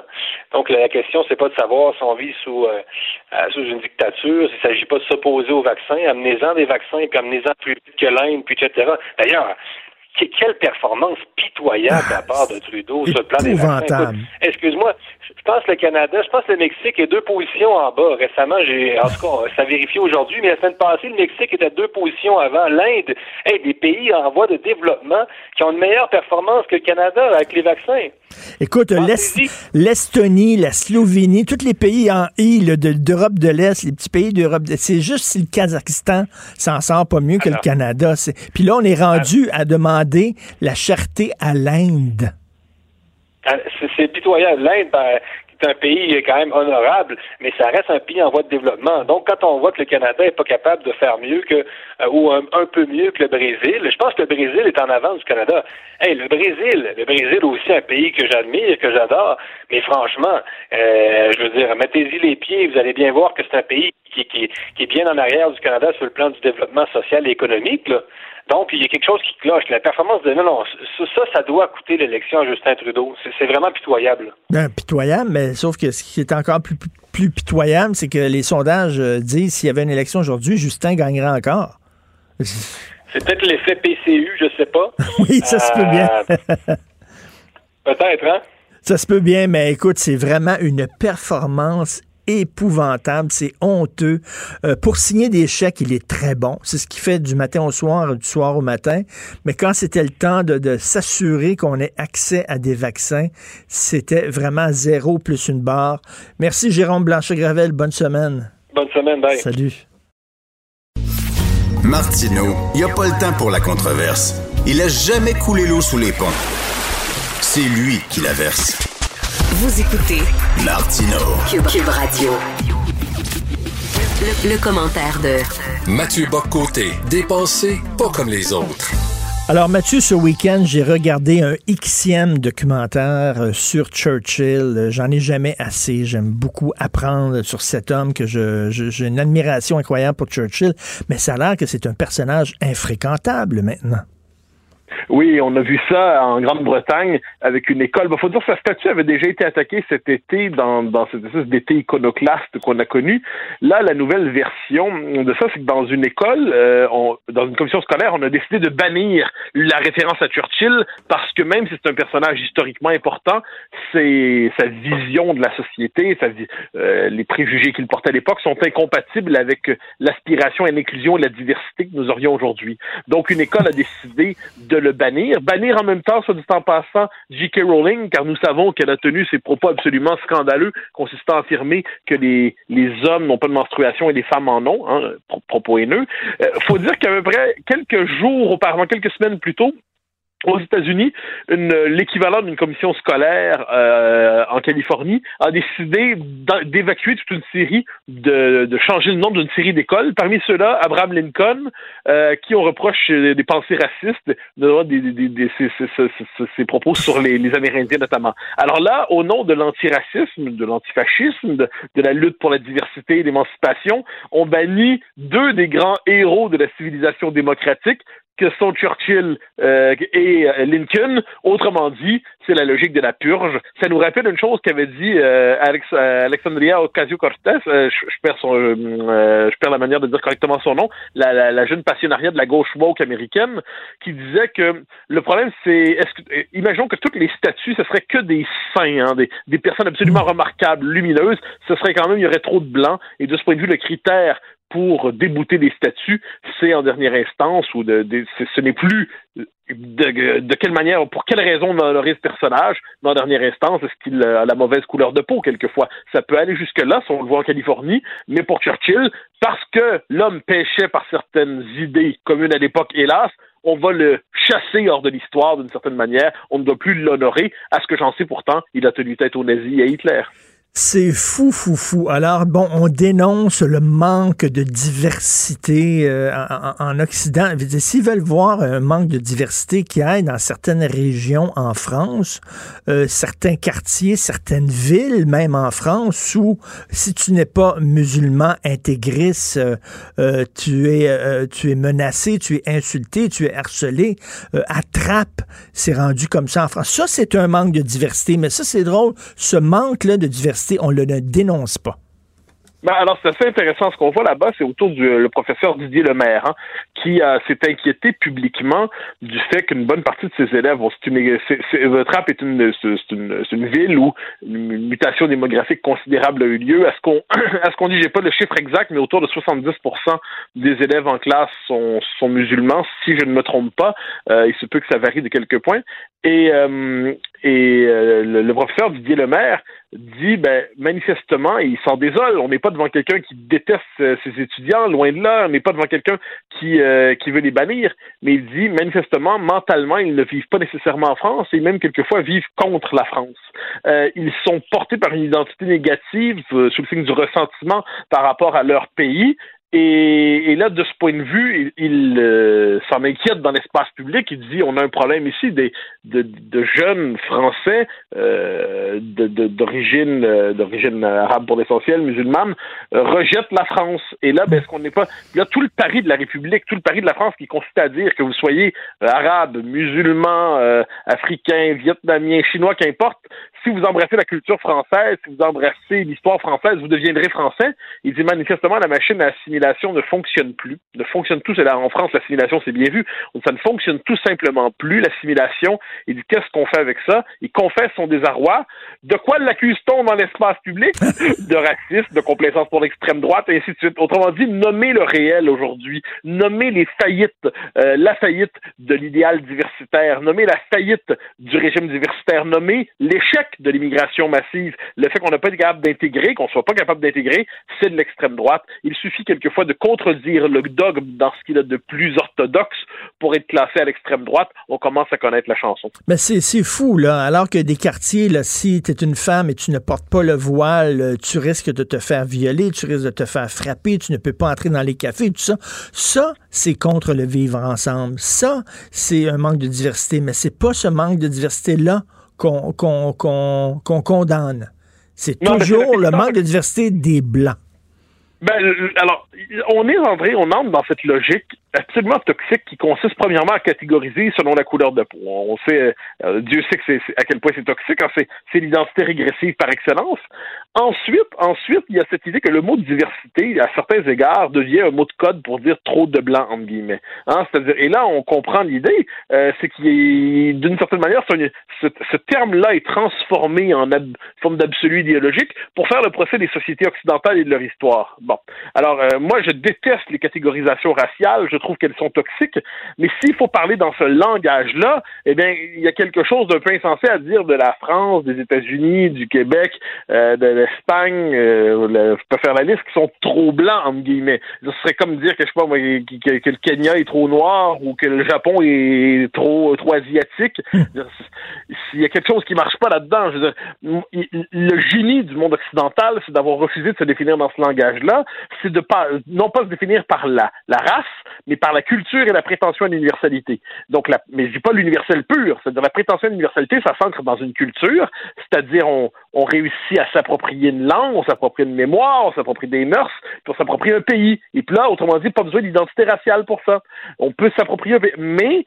Donc la question, c'est pas de savoir si on vit sous, sous une dictature, il s'agit pas de s'opposer aux vaccins, amenez-en des vaccins, puis amenez-en plus que l'Inde, puis etc. D'ailleurs, quelle performance pitoyable de la part de Trudeau sur le plan des vaccins. Excuse-moi, je pense le Canada, je pense le Mexique est deux positions en bas. Récemment, j'ai, en tout cas, ça vérifie aujourd'hui, mais la semaine passée, le Mexique était deux positions avant. L'Inde, hey, des pays en voie de développement qui ont une meilleure performance que le Canada avec les vaccins. Écoute, l'Estonie, la Slovénie, tous les pays en I d'Europe de l'Est, les petits pays d'Europe de c'est juste si le Kazakhstan s'en sort pas mieux que le Canada. Puis là, on est rendu à demander la cherté à l'Inde. Ah, c'est pitoyable. L'Inde, ben, c'est un pays quand même honorable, mais ça reste un pays en voie de développement. Donc, quand on voit que le Canada n'est pas capable de faire mieux que euh, ou un, peu mieux que le Brésil, je pense que le Brésil est en avance du Canada. Hey, le Brésil, le Brésil aussi un pays que j'admire, que j'adore, mais franchement, euh, je veux dire, mettez-y les pieds, vous allez bien voir que c'est un pays qui, qui, qui, est bien en arrière du Canada sur le plan du développement social et économique. Là. Donc, il y a quelque chose qui cloche. La performance de... Non, non, ça, ça doit coûter l'élection à Justin Trudeau. C'est vraiment pitoyable. Ben, pitoyable, mais sauf que ce qui est encore plus, plus pitoyable, c'est que les sondages euh, disent s'il y avait une élection aujourd'hui, Justin gagnerait encore. <laughs> C'est peut-être l'effet PCU, je sais pas. <laughs> oui, ça se peut bien. Euh, peut-être, hein? Ça se peut bien, mais écoute, c'est vraiment une performance épouvantable, c'est honteux. Euh, pour signer des chèques, il est très bon. C'est ce qu'il fait du matin au soir, du soir au matin. Mais quand c'était le temps de, s'assurer qu'on ait accès à des vaccins, c'était vraiment zéro plus une barre. Merci Jérôme Blanchet-Gravel. Bonne semaine. Bonne semaine, bye. Salut. Martineau, il n'y a pas le temps pour la controverse. Il a jamais coulé l'eau sous les ponts. C'est lui qui la verse. Vous écoutez Martino Cube, Radio. Le, commentaire de Mathieu Boccoté, dépensé pas comme les autres. Alors Mathieu, ce week-end, j'ai regardé un Xème documentaire euh, sur Churchill. J'en ai jamais assez. J'aime beaucoup apprendre sur cet homme que je, j'ai une admiration incroyable pour Churchill, mais ça a l'air que c'est un personnage infréquentable maintenant. Oui, on a vu ça en Grande-Bretagne avec une école. Il faut dire que sa statue avait déjà été attaquée cet été dans, dans cette espèce d'été iconoclaste qu'on a connu. Là, la nouvelle version de ça, c'est que dans une école, euh, dans une commission scolaire, on a décidé de bannir la référence à Churchill parce que même si c'est un personnage historiquement important, c'est sa vision de la société, euh, les préjugés qu'il portait à l'époque sont incompatibles avec l'aspiration à l'inclusion et la diversité que nous aurions aujourd'hui. Donc, une école a décidé de le bannir. Bannir en même temps, soit dit en passant, J.K. Rowling, car nous savons qu'elle a tenu ses propos absolument scandaleux consistant à affirmer que les, hommes n'ont pas de menstruation et les femmes en ont, hein, propos haineux. Euh, faut dire qu'à peu près quelques jours auparavant, quelques semaines plus tôt, aux États-Unis, l'équivalent d'une commission scolaire euh, en Californie a décidé d'évacuer toute une série, de, de changer le nom d'une série d'écoles. Parmi ceux-là, Abraham Lincoln, euh, qui on reproche des pensées racistes, de, ses, propos sur les, les, Amérindiens notamment. Alors là, au nom de l'antiracisme, de l'antifascisme, de, de la lutte pour la diversité et l'émancipation, on bannit deux des grands héros de la civilisation démocratique, que sont Churchill euh, et euh, Lincoln. Autrement dit, c'est la logique de la purge. Ça nous rappelle une chose qu'avait dit euh, Alex, Alexandria Ocasio-Cortez. Je, je perds la manière de dire correctement son nom. La, jeune passionnariat de la gauche woke américaine, qui disait que le problème, c'est, est-ce que, imaginons que toutes les statues, ce serait que des saints, hein, des, des personnes absolument remarquables, lumineuses. Ce serait quand même, il y aurait trop de blancs. Et de ce point de vue, le critère pour débouter des statuts, c'est en dernière instance ou de, ce n'est plus de, quelle manière, pour quelle raison on honorer ce personnage, mais en dernière instance, est-ce qu'il a la mauvaise couleur de peau quelquefois? Ça peut aller jusque-là, si on le voit en Californie, mais pour Churchill, parce que l'homme pêchait par certaines idées communes à l'époque, hélas, on va le chasser hors de l'histoire d'une certaine manière, on ne doit plus l'honorer. À ce que j'en sais pourtant, il a tenu tête aux nazis et à Hitler. C'est fou, fou, fou. Alors, bon, on dénonce le manque de diversité euh, en, Occident. S'ils veulent voir un manque de diversité qui aille dans certaines régions en France, euh, certains quartiers, certaines villes, même en France, où si tu n'es pas musulman intégriste, euh, tu, es, tu es menacé, tu es insulté, tu es harcelé, attrape, c'est rendu comme ça en France. Ça, c'est un manque de diversité. Mais ça, c'est drôle. Ce manque-là de diversité, on ne le dénonce pas. Ben alors, c'est assez intéressant. Ce qu'on voit là-bas, c'est autour du le professeur Didier Lemaire, hein, qui euh, s'est inquiété publiquement du fait qu'une bonne partie de ses élèves, bon, c'est une, est une, c'est une, une, ville où une mutation démographique considérable a eu lieu. À ce qu'on, <clears throat> à ce qu'on dit, j'ai pas le chiffre exact, mais autour de 70% des élèves en classe sont, musulmans, si je ne me trompe pas. Euh, il se peut que ça varie de quelques points. Et, euh, et le, le professeur Didier Lemaire dit ben manifestement, et il s'en désole, on n'est pas devant quelqu'un qui déteste euh, ses étudiants, loin de là, on n'est pas devant quelqu'un qui, euh, qui veut les bannir, mais il dit manifestement, mentalement, ils ne vivent pas nécessairement en France et même quelquefois vivent contre la France. Euh, ils sont portés par une identité négative sous le signe du ressentiment par rapport à leur pays et, là, de ce point de vue, il, euh, s'en inquiète dans l'espace public. Il dit on a un problème ici des, de, de jeunes Français euh, d'origine euh, d'origine arabe pour l'essentiel, musulmane, euh, rejettent la France. Et là, ben, est-ce qu'on n'est pas il a tout le pari de la République, tout le pari de la France qui consiste à dire que vous soyez arabe, musulman, africain, vietnamien, chinois, qu'importe, si vous embrassez la culture française, si vous embrassez l'histoire française, vous deviendrez français. Il dit manifestement la machine à l'assimilation ne fonctionne plus, ne fonctionne tout. là en France, l'assimilation c'est bien vu, ça ne fonctionne tout simplement plus l'assimilation. Il dit qu'est-ce qu'on fait avec ça? Il confesse son désarroi. De quoi l'accuse-t-on dans l'espace public? <laughs> De racisme, de complaisance pour l'extrême droite, et ainsi de suite. Autrement dit, nommer le réel aujourd'hui, nommer les faillites, euh, la faillite de l'idéal diversitaire, nommer la faillite du régime diversitaire, nommer l'échec de l'immigration massive, le fait qu'on n'a pas été capable d'intégrer, qu'on soit pas capable d'intégrer, c'est de l'extrême droite. Il suffit quelquefois de contredire le dogme dans ce qu'il a de plus orthodoxe pour être classé à l'extrême droite. On commence à connaître la chanson. Mais c'est fou, là. Alors que des quartiers, là, si tu es une femme et tu ne portes pas le voile, euh, tu risques de te faire violer, tu risques de te faire frapper, tu ne peux pas entrer dans les cafés, tout ça. Ça, c'est contre le vivre ensemble. Ça, c'est un manque de diversité. Mais c'est pas ce manque de diversité-là qu'on condamne. C'est toujours le manque de diversité des Blancs. Ben, alors, on est entré, on entre dans cette logique absolument toxique qui consiste premièrement à catégoriser selon la couleur de peau. On sait, euh, Dieu sait à quel point c'est toxique, hein, c'est, l'identité régressive par excellence. Ensuite, ensuite, il y a cette idée que le mot diversité, à certains égards, devient un mot de code pour dire trop de blanc, entre guillemets. Hein, et là, on comprend l'idée, euh, c'est qu'il d'une certaine manière, ce, ce, terme-là est transformé en forme d'absolu idéologique pour faire le procès des sociétés occidentales et de leur histoire. Bon. Alors, euh, moi, je déteste les catégorisations raciales, je trouve qu'elles sont toxiques, mais s'il faut parler dans ce langage-là, eh bien, il y a quelque chose d'un peu insensé à dire de la France, des États-Unis, du Québec, euh, de l'Espagne, euh, je peux faire la liste, qui sont trop blancs, entre guillemets. Ce serait comme dire que, je sais pas, que, que, le Kenya est trop noir ou que le Japon est trop, trop asiatique. S'il y a quelque chose qui marche pas là-dedans, je veux dire, le génie du monde occidental, c'est d'avoir refusé de se définir dans ce langage-là, c'est de pas, non pas se définir par la, la race, mais par la culture et la prétention à l'universalité. Donc, la, mais je dis pas l'universel pur, c'est-à-dire la prétention à l'universalité, ça s'ancre dans une culture, c'est-à-dire on, on réussit à s'approprier une langue, on s'approprie une mémoire, on s'approprie des mœurs, puis on s'approprie un pays. Et puis là, autrement dit, pas besoin d'identité raciale pour ça. On peut s'approprier mais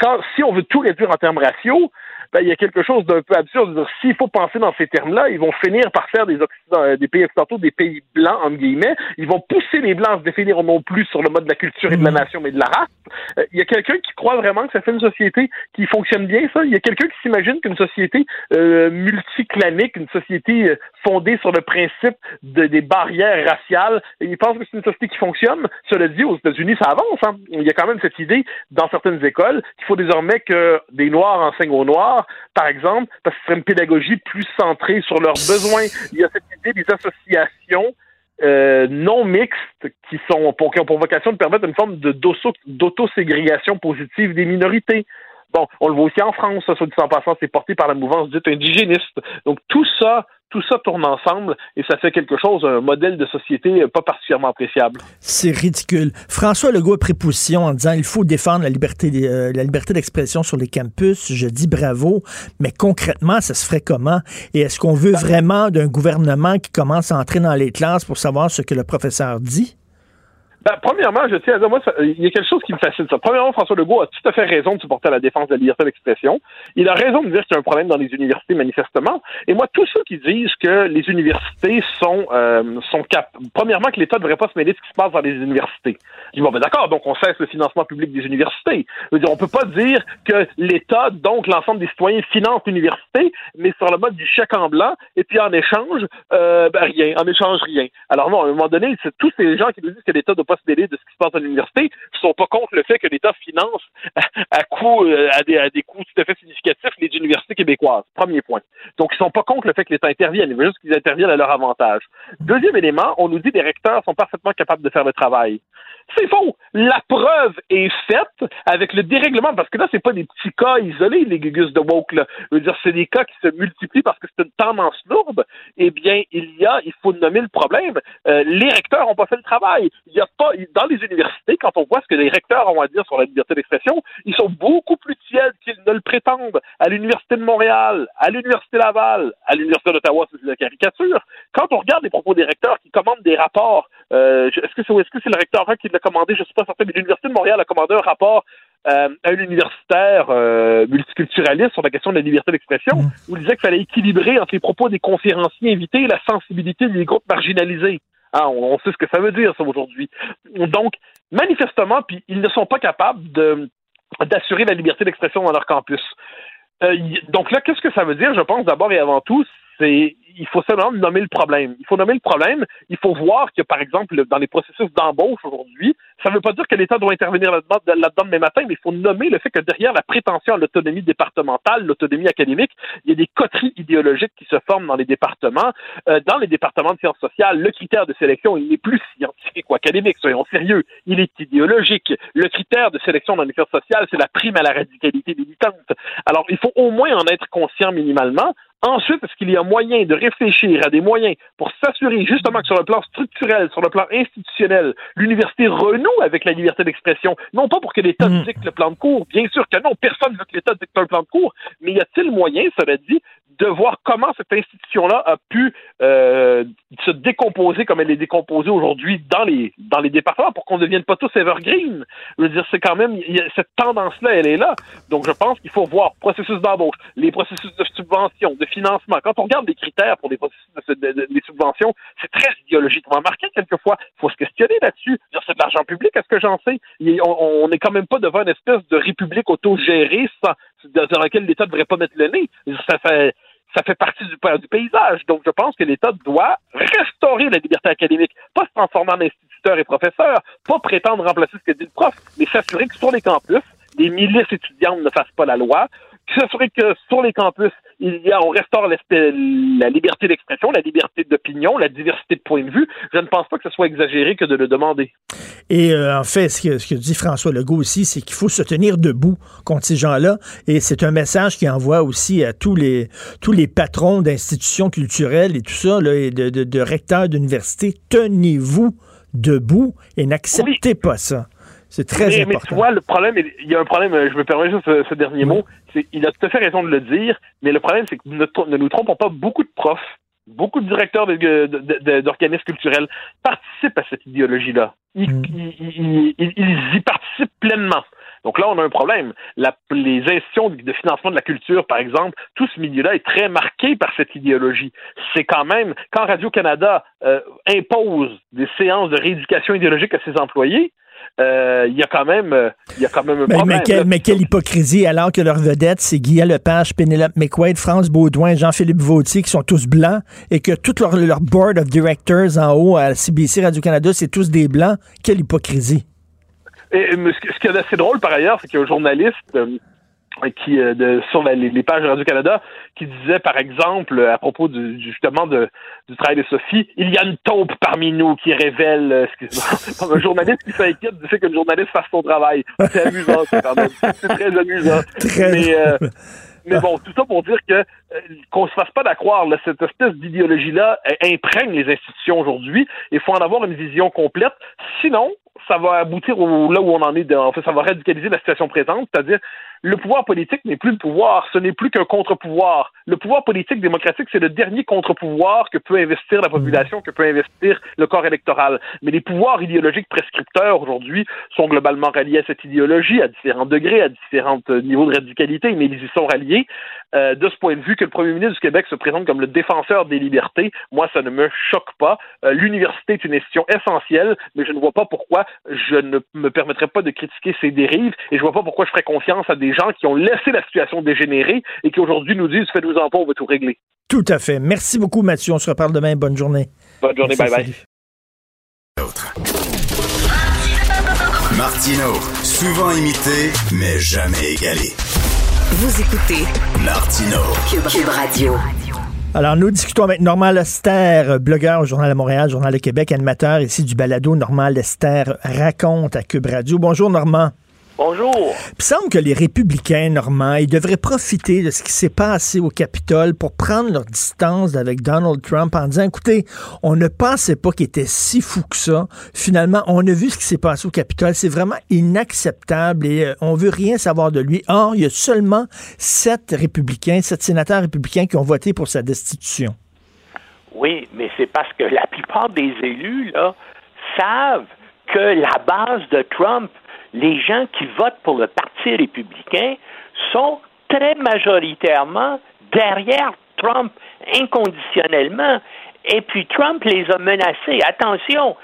quand, si on veut tout réduire en termes raciaux, ben, il y a quelque chose d'un peu absurde. S'il faut penser dans ces termes-là, ils vont finir par faire des, euh, des pays occidentaux des pays blancs, entre guillemets. Ils vont pousser les blancs à se définir non plus sur le mode de la culture et de la mhm. nation, mais de la race. Euh, il y a quelqu'un qui croit vraiment que ça fait une société qui fonctionne bien, ça? Il y a quelqu'un qui s'imagine qu'une société euh, multiclanique, une société euh, fondée sur le principe de, des barrières raciales, il pense que c'est une société qui fonctionne? Cela dit, aux États-Unis, ça avance. Hein. Il y a quand même cette idée dans certaines écoles qu'il faut désormais que des Noirs enseignent aux Noirs par exemple, parce que ce serait une pédagogie plus centrée sur leurs besoins. Il y a cette idée des associations euh, non mixtes qui sont pour, qui ont pour vocation de permettre une forme d'autoségrégation positive des minorités. Bon, on le voit aussi en France, ça, soit dit en passant, c'est porté par la mouvance dite indigéniste. Donc tout ça, tout ça tourne ensemble et ça fait quelque chose, un modèle de société pas particulièrement appréciable. C'est ridicule. François Legault a pris position en disant il faut défendre la liberté, euh, la liberté d'expression sur les campus. Je dis bravo, mais concrètement, ça se ferait comment? Et est-ce qu'on veut vraiment d'un gouvernement qui commence à entrer dans les classes pour savoir ce que le professeur dit? Ben, premièrement, je tiens à dire, moi, il y a quelque chose qui me fascine ça. Premièrement, François Legault a tout à fait raison de supporter la défense de la liberté d'expression. Il a raison de dire qu'il y a un problème dans les universités, manifestement. Et moi, tous ceux qui disent que les universités sont, euh, sont cap premièrement, que l'État ne devrait pas se mêler de ce qui se passe dans les universités. Je dis, bon, ben d'accord, donc on cesse le financement public des universités. Je veux dire, on peut pas dire que l'État, donc l'ensemble des citoyens, finance l'université, mais sur le mode du chèque en blanc, et puis en échange, euh, ben rien, en échange rien. Alors non, à un moment donné, c'est tous ces gens qui nous disent que l'État ne doit pas mêler de ce qui se passe à l'université, ne sont pas contre le fait que l'État finance euh, à, des, à des coûts tout à fait significatifs les universités québécoises. Premier point. Donc, ils sont pas contre le fait que l'État intervienne. Ils veulent juste qu'ils interviennent à leur avantage. Deuxième élément, on nous dit que les recteurs sont parfaitement capables de faire le travail. C'est faux. La preuve est faite avec le dérèglement, parce que là, c'est pas des petits cas isolés, les gugus de woke, là. Je veux dire, c'est des cas qui se multiplient parce que c'est une tendance lourde. Eh bien, il y a, il faut nommer le problème. Euh, les recteurs ont pas fait le travail. Il y a pas, dans les universités, quand on voit ce que les recteurs ont à dire sur la liberté d'expression, ils sont beaucoup plus tièdes qu'ils ne le prétendent. À l'Université de Montréal, à l'Université Laval, à l'Université d'Ottawa, c'est la caricature. Quand on regarde les propos des recteurs qui commandent des rapports, euh, est-ce que c'est est -ce c'est le recteur qui commandé, je ne suis pas certain, mais l'Université de Montréal a commandé un rapport euh, à un universitaire euh, multiculturaliste sur la question de la liberté d'expression, mmh. où il disait qu'il fallait équilibrer entre les propos des conférenciers invités et la sensibilité des groupes marginalisés. Ah, on, sait ce que ça veut dire, ça, aujourd'hui. Donc, manifestement, puis ils ne sont pas capables de d'assurer la liberté d'expression dans leur campus. Euh, donc là, qu'est-ce que ça veut dire, je pense, d'abord et avant tout, c'est il faut seulement nommer le problème. Il faut nommer le problème. Il faut voir que, par exemple, dans les processus d'embauche aujourd'hui, ça ne veut pas dire que l'État doit intervenir là-dedans là demain matin, mais il faut nommer le fait que derrière la prétention à l'autonomie départementale, l'autonomie académique, il y a des coteries idéologiques qui se forment dans les départements. Euh, dans les départements de sciences sociales, le critère de sélection, il n'est plus scientifique ou académique, soyons sérieux. Il est idéologique. Le critère de sélection dans les sciences sociales, c'est la prime à la radicalité militante. Alors, il faut au moins en être conscient minimalement. Ensuite, est-ce qu'il y a moyen de réfléchir à des moyens pour s'assurer justement que sur le plan structurel, sur le plan institutionnel, l'université renoue avec la liberté d'expression, non pas pour que l'État mm. dicte le plan de cours, bien sûr que non, personne ne veut que l'État dicte un plan de cours, mais y a-t-il moyen, cela dit, de voir comment cette institution-là a pu euh, se décomposer comme elle est décomposée aujourd'hui dans les dans les départements pour qu'on ne devienne pas tous evergreen. Je veux dire, c'est quand même cette tendance-là, elle est là. Donc, je pense qu'il faut voir processus d'embauche, les processus de subvention, de financement. Quand on regarde les critères pour les processus de, subventions, c'est très idéologiquement marqué quelquefois. Il faut se questionner là-dessus. C'est de l'argent public, est-ce que j'en sais? On n'est quand même pas devant une espèce de république autogérée sans, dans laquelle l'État ne devrait pas mettre le nez. Ça fait ça fait partie du, paysage. Donc, je pense que l'État doit restaurer la liberté académique, pas se transformer en instituteur et professeur, pas prétendre remplacer ce que dit le prof, mais s'assurer que sur les campus, les milices étudiantes ne fassent pas la loi, s'assurer que sur les campus, il y a, on restaure la liberté d'expression, la liberté d'opinion, la diversité de points de vue. Je ne pense pas que ce soit exagéré que de le demander. Et euh, en fait, ce que, ce que dit François Legault aussi, c'est qu'il faut se tenir debout contre ces gens-là. Et c'est un message qu'il envoie aussi à tous les, tous les patrons d'institutions culturelles et tout ça, là, et de, de, de recteurs d'universités. Tenez-vous debout et n'acceptez pas ça. C'est très important. Mais tu vois, le problème, il y a un problème, je me permets juste ce, dernier mot, c'est il a tout à fait raison de le dire, mais le problème, c'est que ne, ne nous trompons pas, beaucoup de profs, beaucoup de directeurs d'organismes culturels participent à cette idéologie-là. Ils, mm. ils, y participent pleinement. Donc là, on a un problème. les institutions de financement de la culture, par exemple, tout ce milieu-là est très marqué par cette idéologie. C'est quand même, quand Radio-Canada euh, impose des séances de rééducation idéologique à ses employés, euh, il y a quand même euh, il y a quand même un problème. Mais, quelle hypocrisie alors que leurs vedettes, c'est Guy Lepage, Penelope McQuaid, France Baudouin, Jean-Philippe Vautier qui sont tous blancs et que tout leur, leur board of directors en haut à CBC Radio-Canada, c'est tous des blancs. Quelle hypocrisie. Et, ce qui est assez drôle par ailleurs, c'est qu'il y a un journaliste euh, qui euh, de, sur les, pages de Radio-Canada qui disait, par exemple, à propos du, justement de, du travail de Sophie, il y a une taupe parmi nous qui révèle, euh, excuse-moi, un journaliste qui s'inquiète du fait que le journaliste fasse son travail. C'est amusant, c'est très amusant. Mais, euh, mais bon, tout ça pour dire que qu'on se fasse pas d'accroire, cette espèce d'idéologie-là imprègne les institutions aujourd'hui. Il faut en avoir une vision complète. Sinon, ça va aboutir au, là où on en est. en fait, ça va radicaliser la situation présente, c'est-à-dire le pouvoir politique n'est plus le pouvoir, ce n'est plus qu'un contre-pouvoir. Le pouvoir politique démocratique, c'est le dernier contre-pouvoir que peut investir la population, que peut investir le corps électoral. Mais les pouvoirs idéologiques prescripteurs aujourd'hui sont globalement ralliés à cette idéologie, à différents degrés, à différents euh, niveaux de radicalité, mais ils y sont ralliés. Euh, de ce point de vue, que le premier ministre du Québec se présente comme le défenseur des libertés, moi, ça ne me choque pas. Euh, l'université est une institution essentielle, mais je ne vois pas pourquoi je ne me permettrais pas de critiquer ses dérives et je vois pas pourquoi je ferais confiance à des gens qui ont laissé la situation dégénérer et qui aujourd'hui nous disent faites-vous en pas, on va tout régler. Tout à fait. Merci beaucoup, Mathieu. On se reparle demain. Bonne journée. Bonne journée. bye bye. Martino, souvent imité, mais jamais égalé. Vous écoutez Martino, Cube Radio. Alors, nous discutons avec Normand Lester, blogueur au Journal de Montréal, Journal de Québec, animateur ici du balado Normand Lester raconte à Cube Radio. Bonjour, Normand. Bonjour. Il semble que les républicains, normands, ils devraient profiter de ce qui s'est passé au Capitole pour prendre leur distance avec Donald Trump en disant, écoutez, on ne pensait pas qu'il était si fou que ça. Finalement, on a vu ce qui s'est passé au Capitole. C'est vraiment inacceptable et euh, on veut rien savoir de lui. Or, il y a seulement sept républicains, sept sénateurs républicains qui ont voté pour sa destitution. Oui, mais c'est parce que la plupart des élus, là, savent que la base de Trump les gens qui votent pour le Parti républicain sont très majoritairement derrière Trump inconditionnellement. Et puis Trump les a menacés. Attention,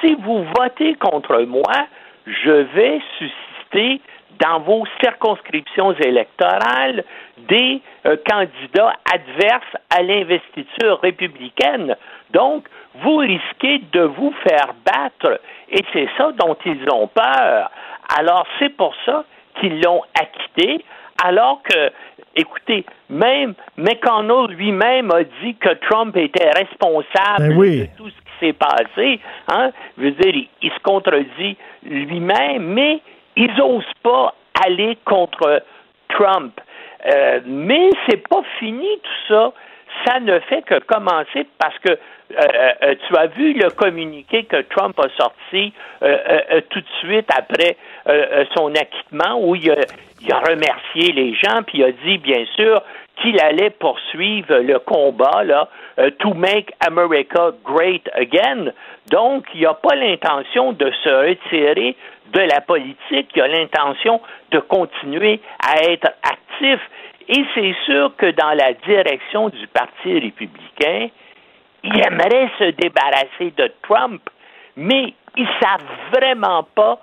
si vous votez contre moi, je vais susciter dans vos circonscriptions électorales des euh, candidats adverses à l'investiture républicaine. Donc, vous risquez de vous faire battre. Et c'est ça dont ils ont peur. Alors, c'est pour ça qu'ils l'ont acquitté, alors que, écoutez, même McConnell lui-même a dit que Trump était responsable ben de tout ce qui s'est passé. Hein? Je veux dire, il, se contredit lui-même, mais ils n'osent pas aller contre Trump. Euh, mais c'est pas fini tout ça. Ça ne fait que commencer parce que euh, euh, euh, tu as vu le communiqué que Trump a sorti tout de suite après son acquittement où il a, remercié les gens, puis il a dit bien sûr qu'il allait poursuivre le combat là, euh, to make America great again. Donc, il n'a pas l'intention de se retirer de la politique, il a l'intention de continuer à être actif. Et c'est sûr que dans la direction du Parti républicain, il aimerait se débarrasser de Trump, mais ils ne savent vraiment pas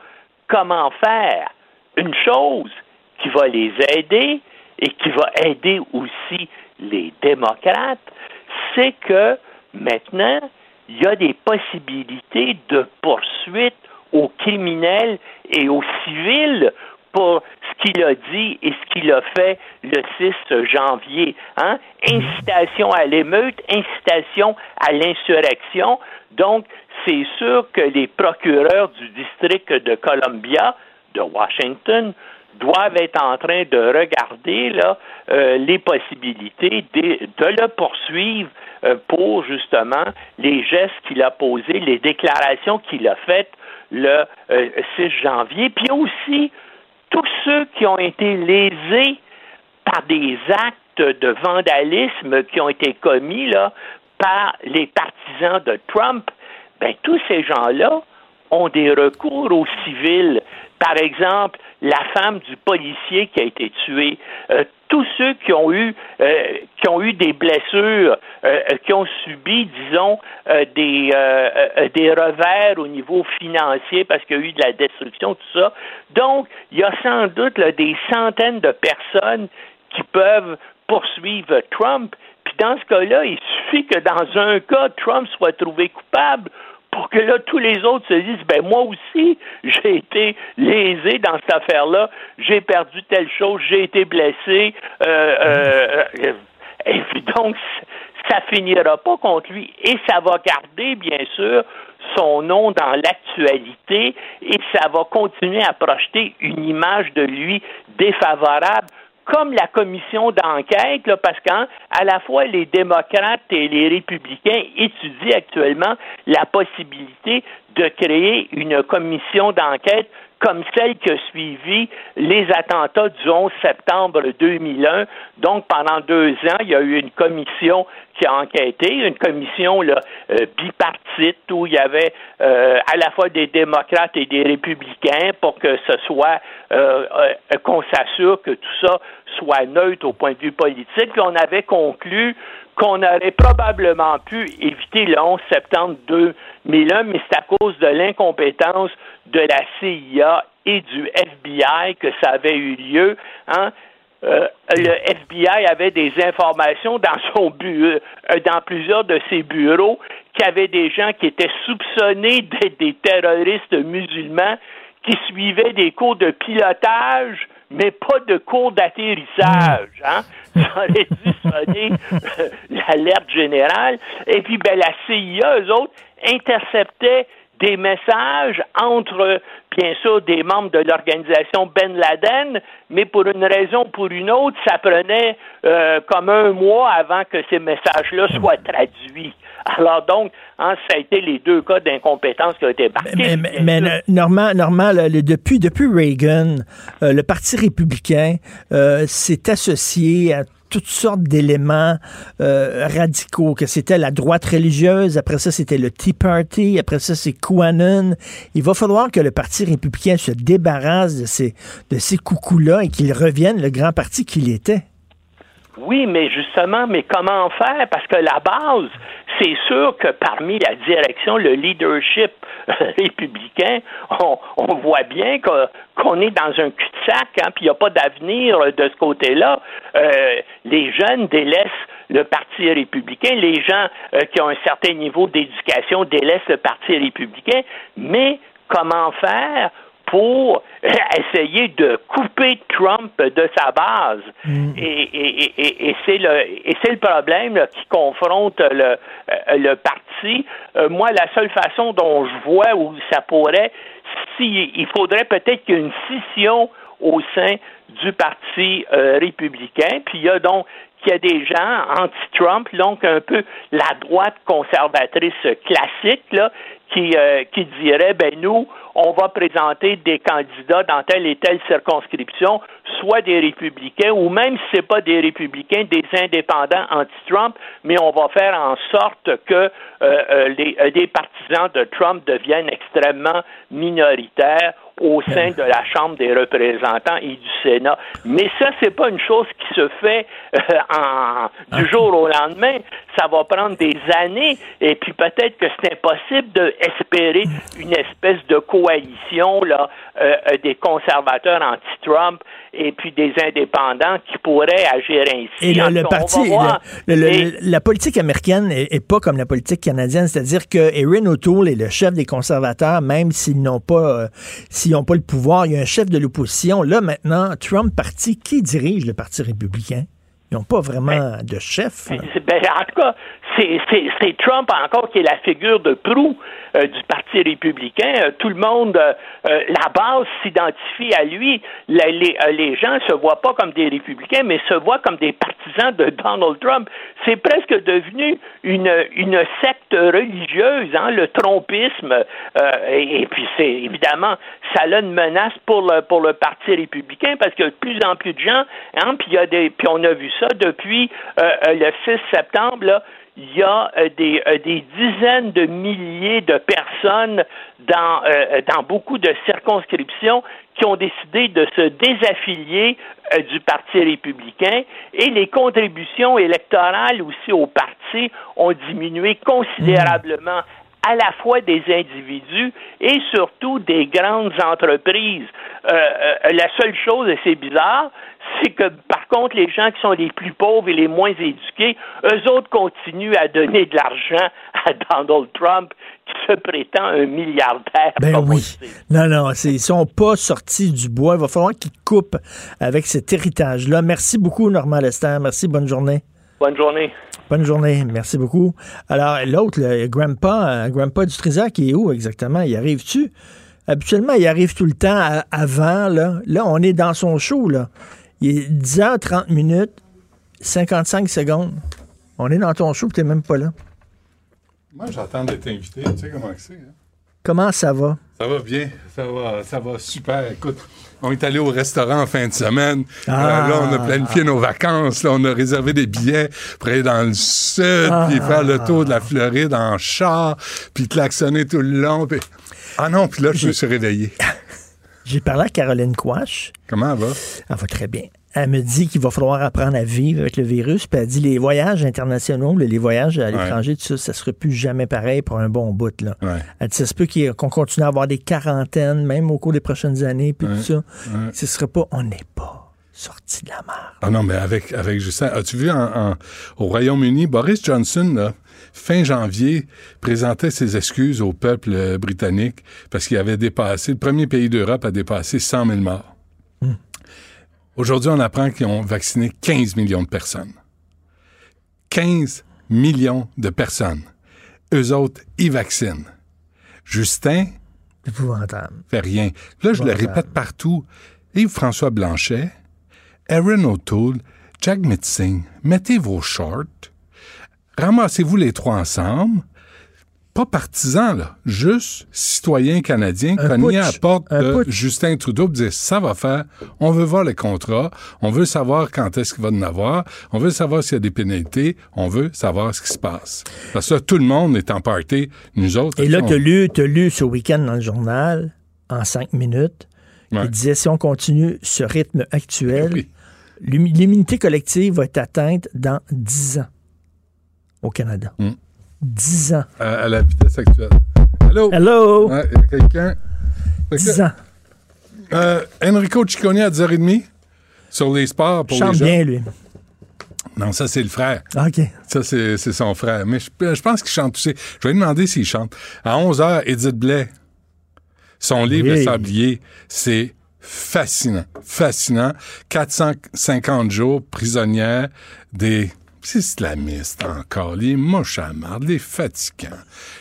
comment faire. Une chose qui va les aider et qui va aider aussi les démocrates, c'est que maintenant, il y a des possibilités de poursuite aux criminels et aux civils pour ce qu'il a dit et ce qu'il a fait le 6 janvier. Hein? Incitation à l'émeute, incitation à l'insurrection. Donc, c'est sûr que les procureurs du district de Columbia, de Washington, doivent être en train de regarder là, euh, les possibilités de, le poursuivre euh, pour justement les gestes qu'il a posés, les déclarations qu'il a faites le 6 euh, janvier. Puis aussi tous ceux qui ont été lésés par des actes de vandalisme qui ont été commis là, par les partisans de Trump, ben, tous ces gens-là ont des recours aux civils. Par exemple, la femme du policier qui a été tué, euh, tous ceux qui ont eu euh, qui ont eu des blessures, euh, qui ont subi, disons, des des revers au niveau financier parce qu'il y a eu de la destruction, tout ça. Donc, il y a sans doute des centaines de personnes qui peuvent poursuivre Trump. Puis dans ce cas-là, il suffit que dans un cas, Trump soit trouvé coupable pour que là, tous les autres se disent, ben moi aussi, <laughs> j'ai été lésé dans cette affaire-là, j'ai perdu telle chose, j'ai été blessé, euh, euh, euh, et puis donc, ça finira pas contre lui, et ça va garder, bien sûr, son nom dans l'actualité, et ça va continuer à projeter une image de lui défavorable comme la commission d'enquête, parce qu'à la fois les démocrates et les républicains étudient actuellement la possibilité de créer une commission d'enquête comme celle qui a suivi les attentats du 11 septembre 2001. Donc, pendant deux ans, il y a eu une commission qui a enquêté, une commission là, euh, bipartite où il y avait euh, à la fois des démocrates et des républicains pour que ce soit euh, qu'on s'assure que tout ça soit neutre au point de vue politique. on avait conclu qu'on aurait probablement pu éviter le 11 septembre 2001, mais c'est à cause de l'incompétence de la CIA et du FBI que ça avait eu lieu. Hein. Euh, le FBI avait des informations dans son bureau, euh, dans plusieurs de ses bureaux, qu'il y avait des gens qui étaient soupçonnés d'être des terroristes musulmans qui suivaient des cours de pilotage mais pas de cours d'atterrissage. Hein? <laughs> Ça aurait dû sonner euh, l'alerte générale. Et puis, ben, la CIA, eux autres, interceptaient des messages entre, bien sûr, des membres de l'organisation Ben Laden, mais pour une raison ou pour une autre, ça prenait euh, comme un mois avant que ces messages-là soient traduits. Alors donc, hein, ça a été les deux cas d'incompétence qui ont été marqués. Mais, mais, Normand, depuis, depuis Reagan, euh, le Parti républicain euh, s'est associé à toutes sortes d'éléments euh, radicaux, que c'était la droite religieuse, après ça c'était le Tea Party, après ça c'est QAnon. Il va falloir que le Parti républicain se débarrasse de ces, de ces coucous-là et qu'il revienne le grand parti qu'il était. Oui, mais justement, mais comment faire? Parce que la base, c'est sûr que parmi la direction, le leadership <laughs> républicain, on, voit bien qu'on est dans un cul-de-sac, hein, puis il n'y a pas d'avenir de ce côté-là. Euh, les jeunes délaissent le Parti républicain, les gens euh, qui ont un certain niveau d'éducation délaissent le Parti républicain, mais comment faire pour <laughs> essayer de couper Trump de sa base. Mm. Et, c'est le et c'est le problème qui confronte le, euh, le parti. Euh, moi, la seule façon dont je vois où ça pourrait, si, il faudrait peut-être qu'il y ait une scission au sein du Parti euh, républicain. Puis il y a donc qu'il y a des gens anti-Trump, donc un peu la droite conservatrice classique, là, qui, euh, qui dirait, ben nous, on va présenter des candidats dans telle et telle circonscription, soit des républicains ou même si c'est pas des républicains, des indépendants anti-Trump, mais on va faire en sorte que euh, euh, les, euh, partisans de Trump deviennent extrêmement minoritaires au sein de la Chambre des représentants et du Sénat. Mais ça, c'est pas une chose qui se fait euh, en, du jour au lendemain. Ça va prendre des années et puis peut-être que c'est impossible d'espérer une espèce de coalition là, euh, euh, des conservateurs anti-Trump et puis des indépendants qui pourraient agir ainsi. Et le, parti, le- le- la politique américaine est, est pas comme la politique canadienne, c'est-à-dire que Erin O'Toole est le chef des conservateurs, même s'ils n'ont pas, euh, s'ils n'ont pas le pouvoir, il y a un chef de l'opposition. Là maintenant, Trump parti, qui dirige le parti républicain? Ils n'ont pas vraiment de chef. ben, en tout cas, c'est- Trump encore qui est la figure de proue euh, du Parti républicain. Euh, tout le monde, euh, euh, la base s'identifie à lui. Les, les gens se voient pas comme des républicains, mais se voient comme des partisans de Donald Trump. C'est presque devenu une, une secte religieuse, hein, le trompisme. Et, et puis, c'est évidemment, ça a une menace pour le, pour le Parti républicain parce qu'il y a de plus en plus de gens, hein, puis, il y a des, puis on a vu ça depuis le 6 septembre, là, il y a euh, des, euh, des dizaines de milliers de personnes dans, euh, dans beaucoup de circonscriptions qui ont décidé de se désaffilier du Parti républicain. Et les contributions électorales aussi au parti ont diminué considérablement à la fois des individus et surtout des grandes entreprises. Euh, euh, la seule chose, et c'est bizarre, c'est que par contre, les gens qui sont les plus pauvres et les moins éduqués, eux autres continuent à donner de l'argent à Donald Trump, qui se prétend un milliardaire. Ben oui. Non, non, ils sont pas sortis du bois. Il va falloir qu'ils coupent avec cet héritage-là. Merci beaucoup, Normand Lester. Merci, bonne journée. Bonne journée. Bonne journée, merci beaucoup. Alors, l'autre, le Grandpa, euh, Grandpa du Trésor, qui est où exactement? Il arrive-tu? Habituellement, il arrive tout le temps à- avant, là. Là, on est dans son show, là. Il est 10h30 minutes, 55 secondes. On est dans ton show, tu n'es même pas là. Moi, j'attends d'être invité. Tu sais comment c'est? hein? Comment ça va? Ça va bien. Ça va, ça va super. Écoute, on est allé au restaurant en fin de semaine. Ah. Euh, là, on a planifié nos vacances. Là, on a réservé des billets pour aller dans le sud, Ah. puis faire le tour de la Floride en char, puis klaxonner tout le long. puis- Ah non, puis là, je me suis réveillé. <laughs> J'ai parlé à Caroline Quash. Comment elle va? Elle va très bien. Elle me dit qu'il va falloir apprendre à vivre avec le virus. Puis elle dit les voyages internationaux, les voyages à l'étranger, tout ça, ça sera plus jamais pareil pour un bon bout. Là. Ouais. Elle dit ça se peut qu'on continue à avoir des quarantaines, même au cours des prochaines années, puis Ouais. tout ça. Ce serait pas, on n'est pas sorti de la merde. Ah non, mais avec, avec Justin, as-tu vu en- en- au Royaume-Uni, Boris Johnson, là, fin janvier, présentait ses excuses au peuple euh, britannique parce qu'il avait dépassé, le premier pays d'Europe a dépassé 100 000 morts. Aujourd'hui, on apprend qu'ils ont vacciné 15 millions de personnes. 15 millions de personnes. Eux autres, ils vaccinent. Justin, Épouvantable. fait rien. Là, je le répète partout. Yves-François Blanchet, Aaron O'Toole, Jack Mitzing, mettez vos shorts, ramassez-vous les trois ensemble, pas partisans, là, juste citoyens canadiens, Un cogner à la porte de. Justin Trudeau pour dire ça va faire, on veut voir les contrats, on veut savoir quand est-ce qu'il va en avoir, on veut savoir s'il y a des pénalités, on veut savoir ce qui se passe. Parce que là, tout le monde est en party, nous autres. Et là, on- tu as lu, lu ce week-end dans le journal, en cinq minutes, Ouais. il disait si on continue ce rythme actuel, Oui. l'immunité collective va être atteinte dans 10 ans au Canada. Mm. 10 ans. à, à la vitesse actuelle. Allô? Ouais, il y a quelqu'un. Fait que, 10 ans. euh, Enrico Ciccone à 10h30 sur les sports pour Chante les gens. bien, lui. Non, ça, c'est le frère. OK. Ça, c'est son frère. Mais je, je pense qu'il chante aussi. Je vais lui demander s'il chante. À 11h, Edith Blais. Son livre, Oui. Le Sablier, c'est fascinant. Fascinant. 450 jours prisonnière des islamistes encore, les moches les fatigants.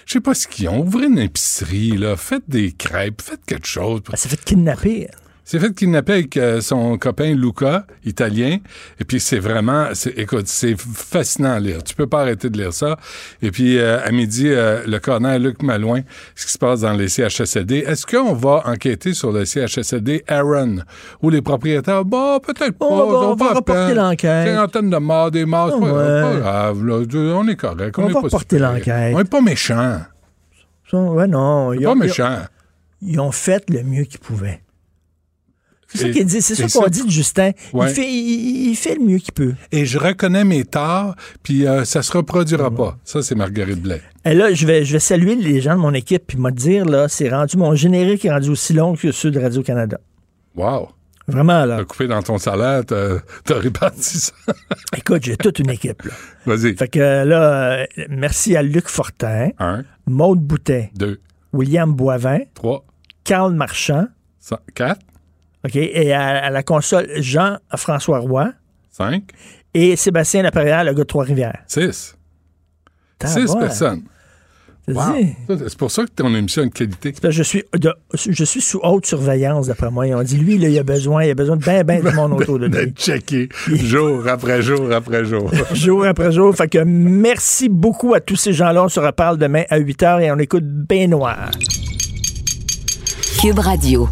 Je sais pas ce qu'ils ont. Ouvrez une épicerie, là. Faites des crêpes, faites quelque chose. S'est fait kidnapper. S'est fait kidnapper avec euh, son copain Luca, italien. Et puis c'est vraiment, écoute, c'est fascinant à lire. Tu peux pas arrêter de lire ça. Et puis euh, à midi, euh, le colonel Luc Malouin, ce qui se passe dans les CHSLD. Est-ce qu'on va enquêter sur le CHSLD Aaron ou les propriétaires? Bon, peut-être pas. On va- on reporter l'enquête. Cinquantaine de morts, des morts, c'est pas, Ouais. pas grave. là. On est correct. On est va pas reporter l'enquête. On est pas méchants. Ça, ouais, non. ils pas ont- méchant. Ils ont fait le mieux qu'ils pouvaient. C'est ça Et- qu'il dit, c'est ça et qu'on ça- dit de Justin. Ouais. Il, fait, il, il fait le mieux qu'il peut. Et je reconnais mes torts, puis euh, ça se reproduira pas. Ça, c'est Marguerite Blais. Et là, je vais, je vais saluer les gens de mon équipe puis me dire, là, c'est rendu, mon générique est rendu aussi long que ceux de Radio-Canada. Wow. Vraiment, là. T'as coupé dans ton salaire, t'as réparti ça. <laughs> Écoute, j'ai toute une équipe, là. <laughs> Vas-y. Fait que là, euh, merci à Luc Fortin, Un, Maude Boutet, deux, William Boivin, trois, Carl Marchand, cin- quatre, OK, et à, à la console, Jean-François Roy cinq, et Sébastien Laperrière, le gars de Trois-Rivières. six. T'as Six voir. personnes. Wow. C'est pour ça que ton émission a une qualité. C'est parce que Je suis, de- je suis sous haute surveillance, d'après moi. Ils ont dit, lui, là, il a besoin, il a besoin de bien, bien du monde autour de <laughs> lui. D'être checké jour après jour après jour. <laughs> jour après jour. Fait que merci beaucoup à tous ces gens-là. On se reparle demain à 8 h et on écoute Bain Noir. Cube Radio.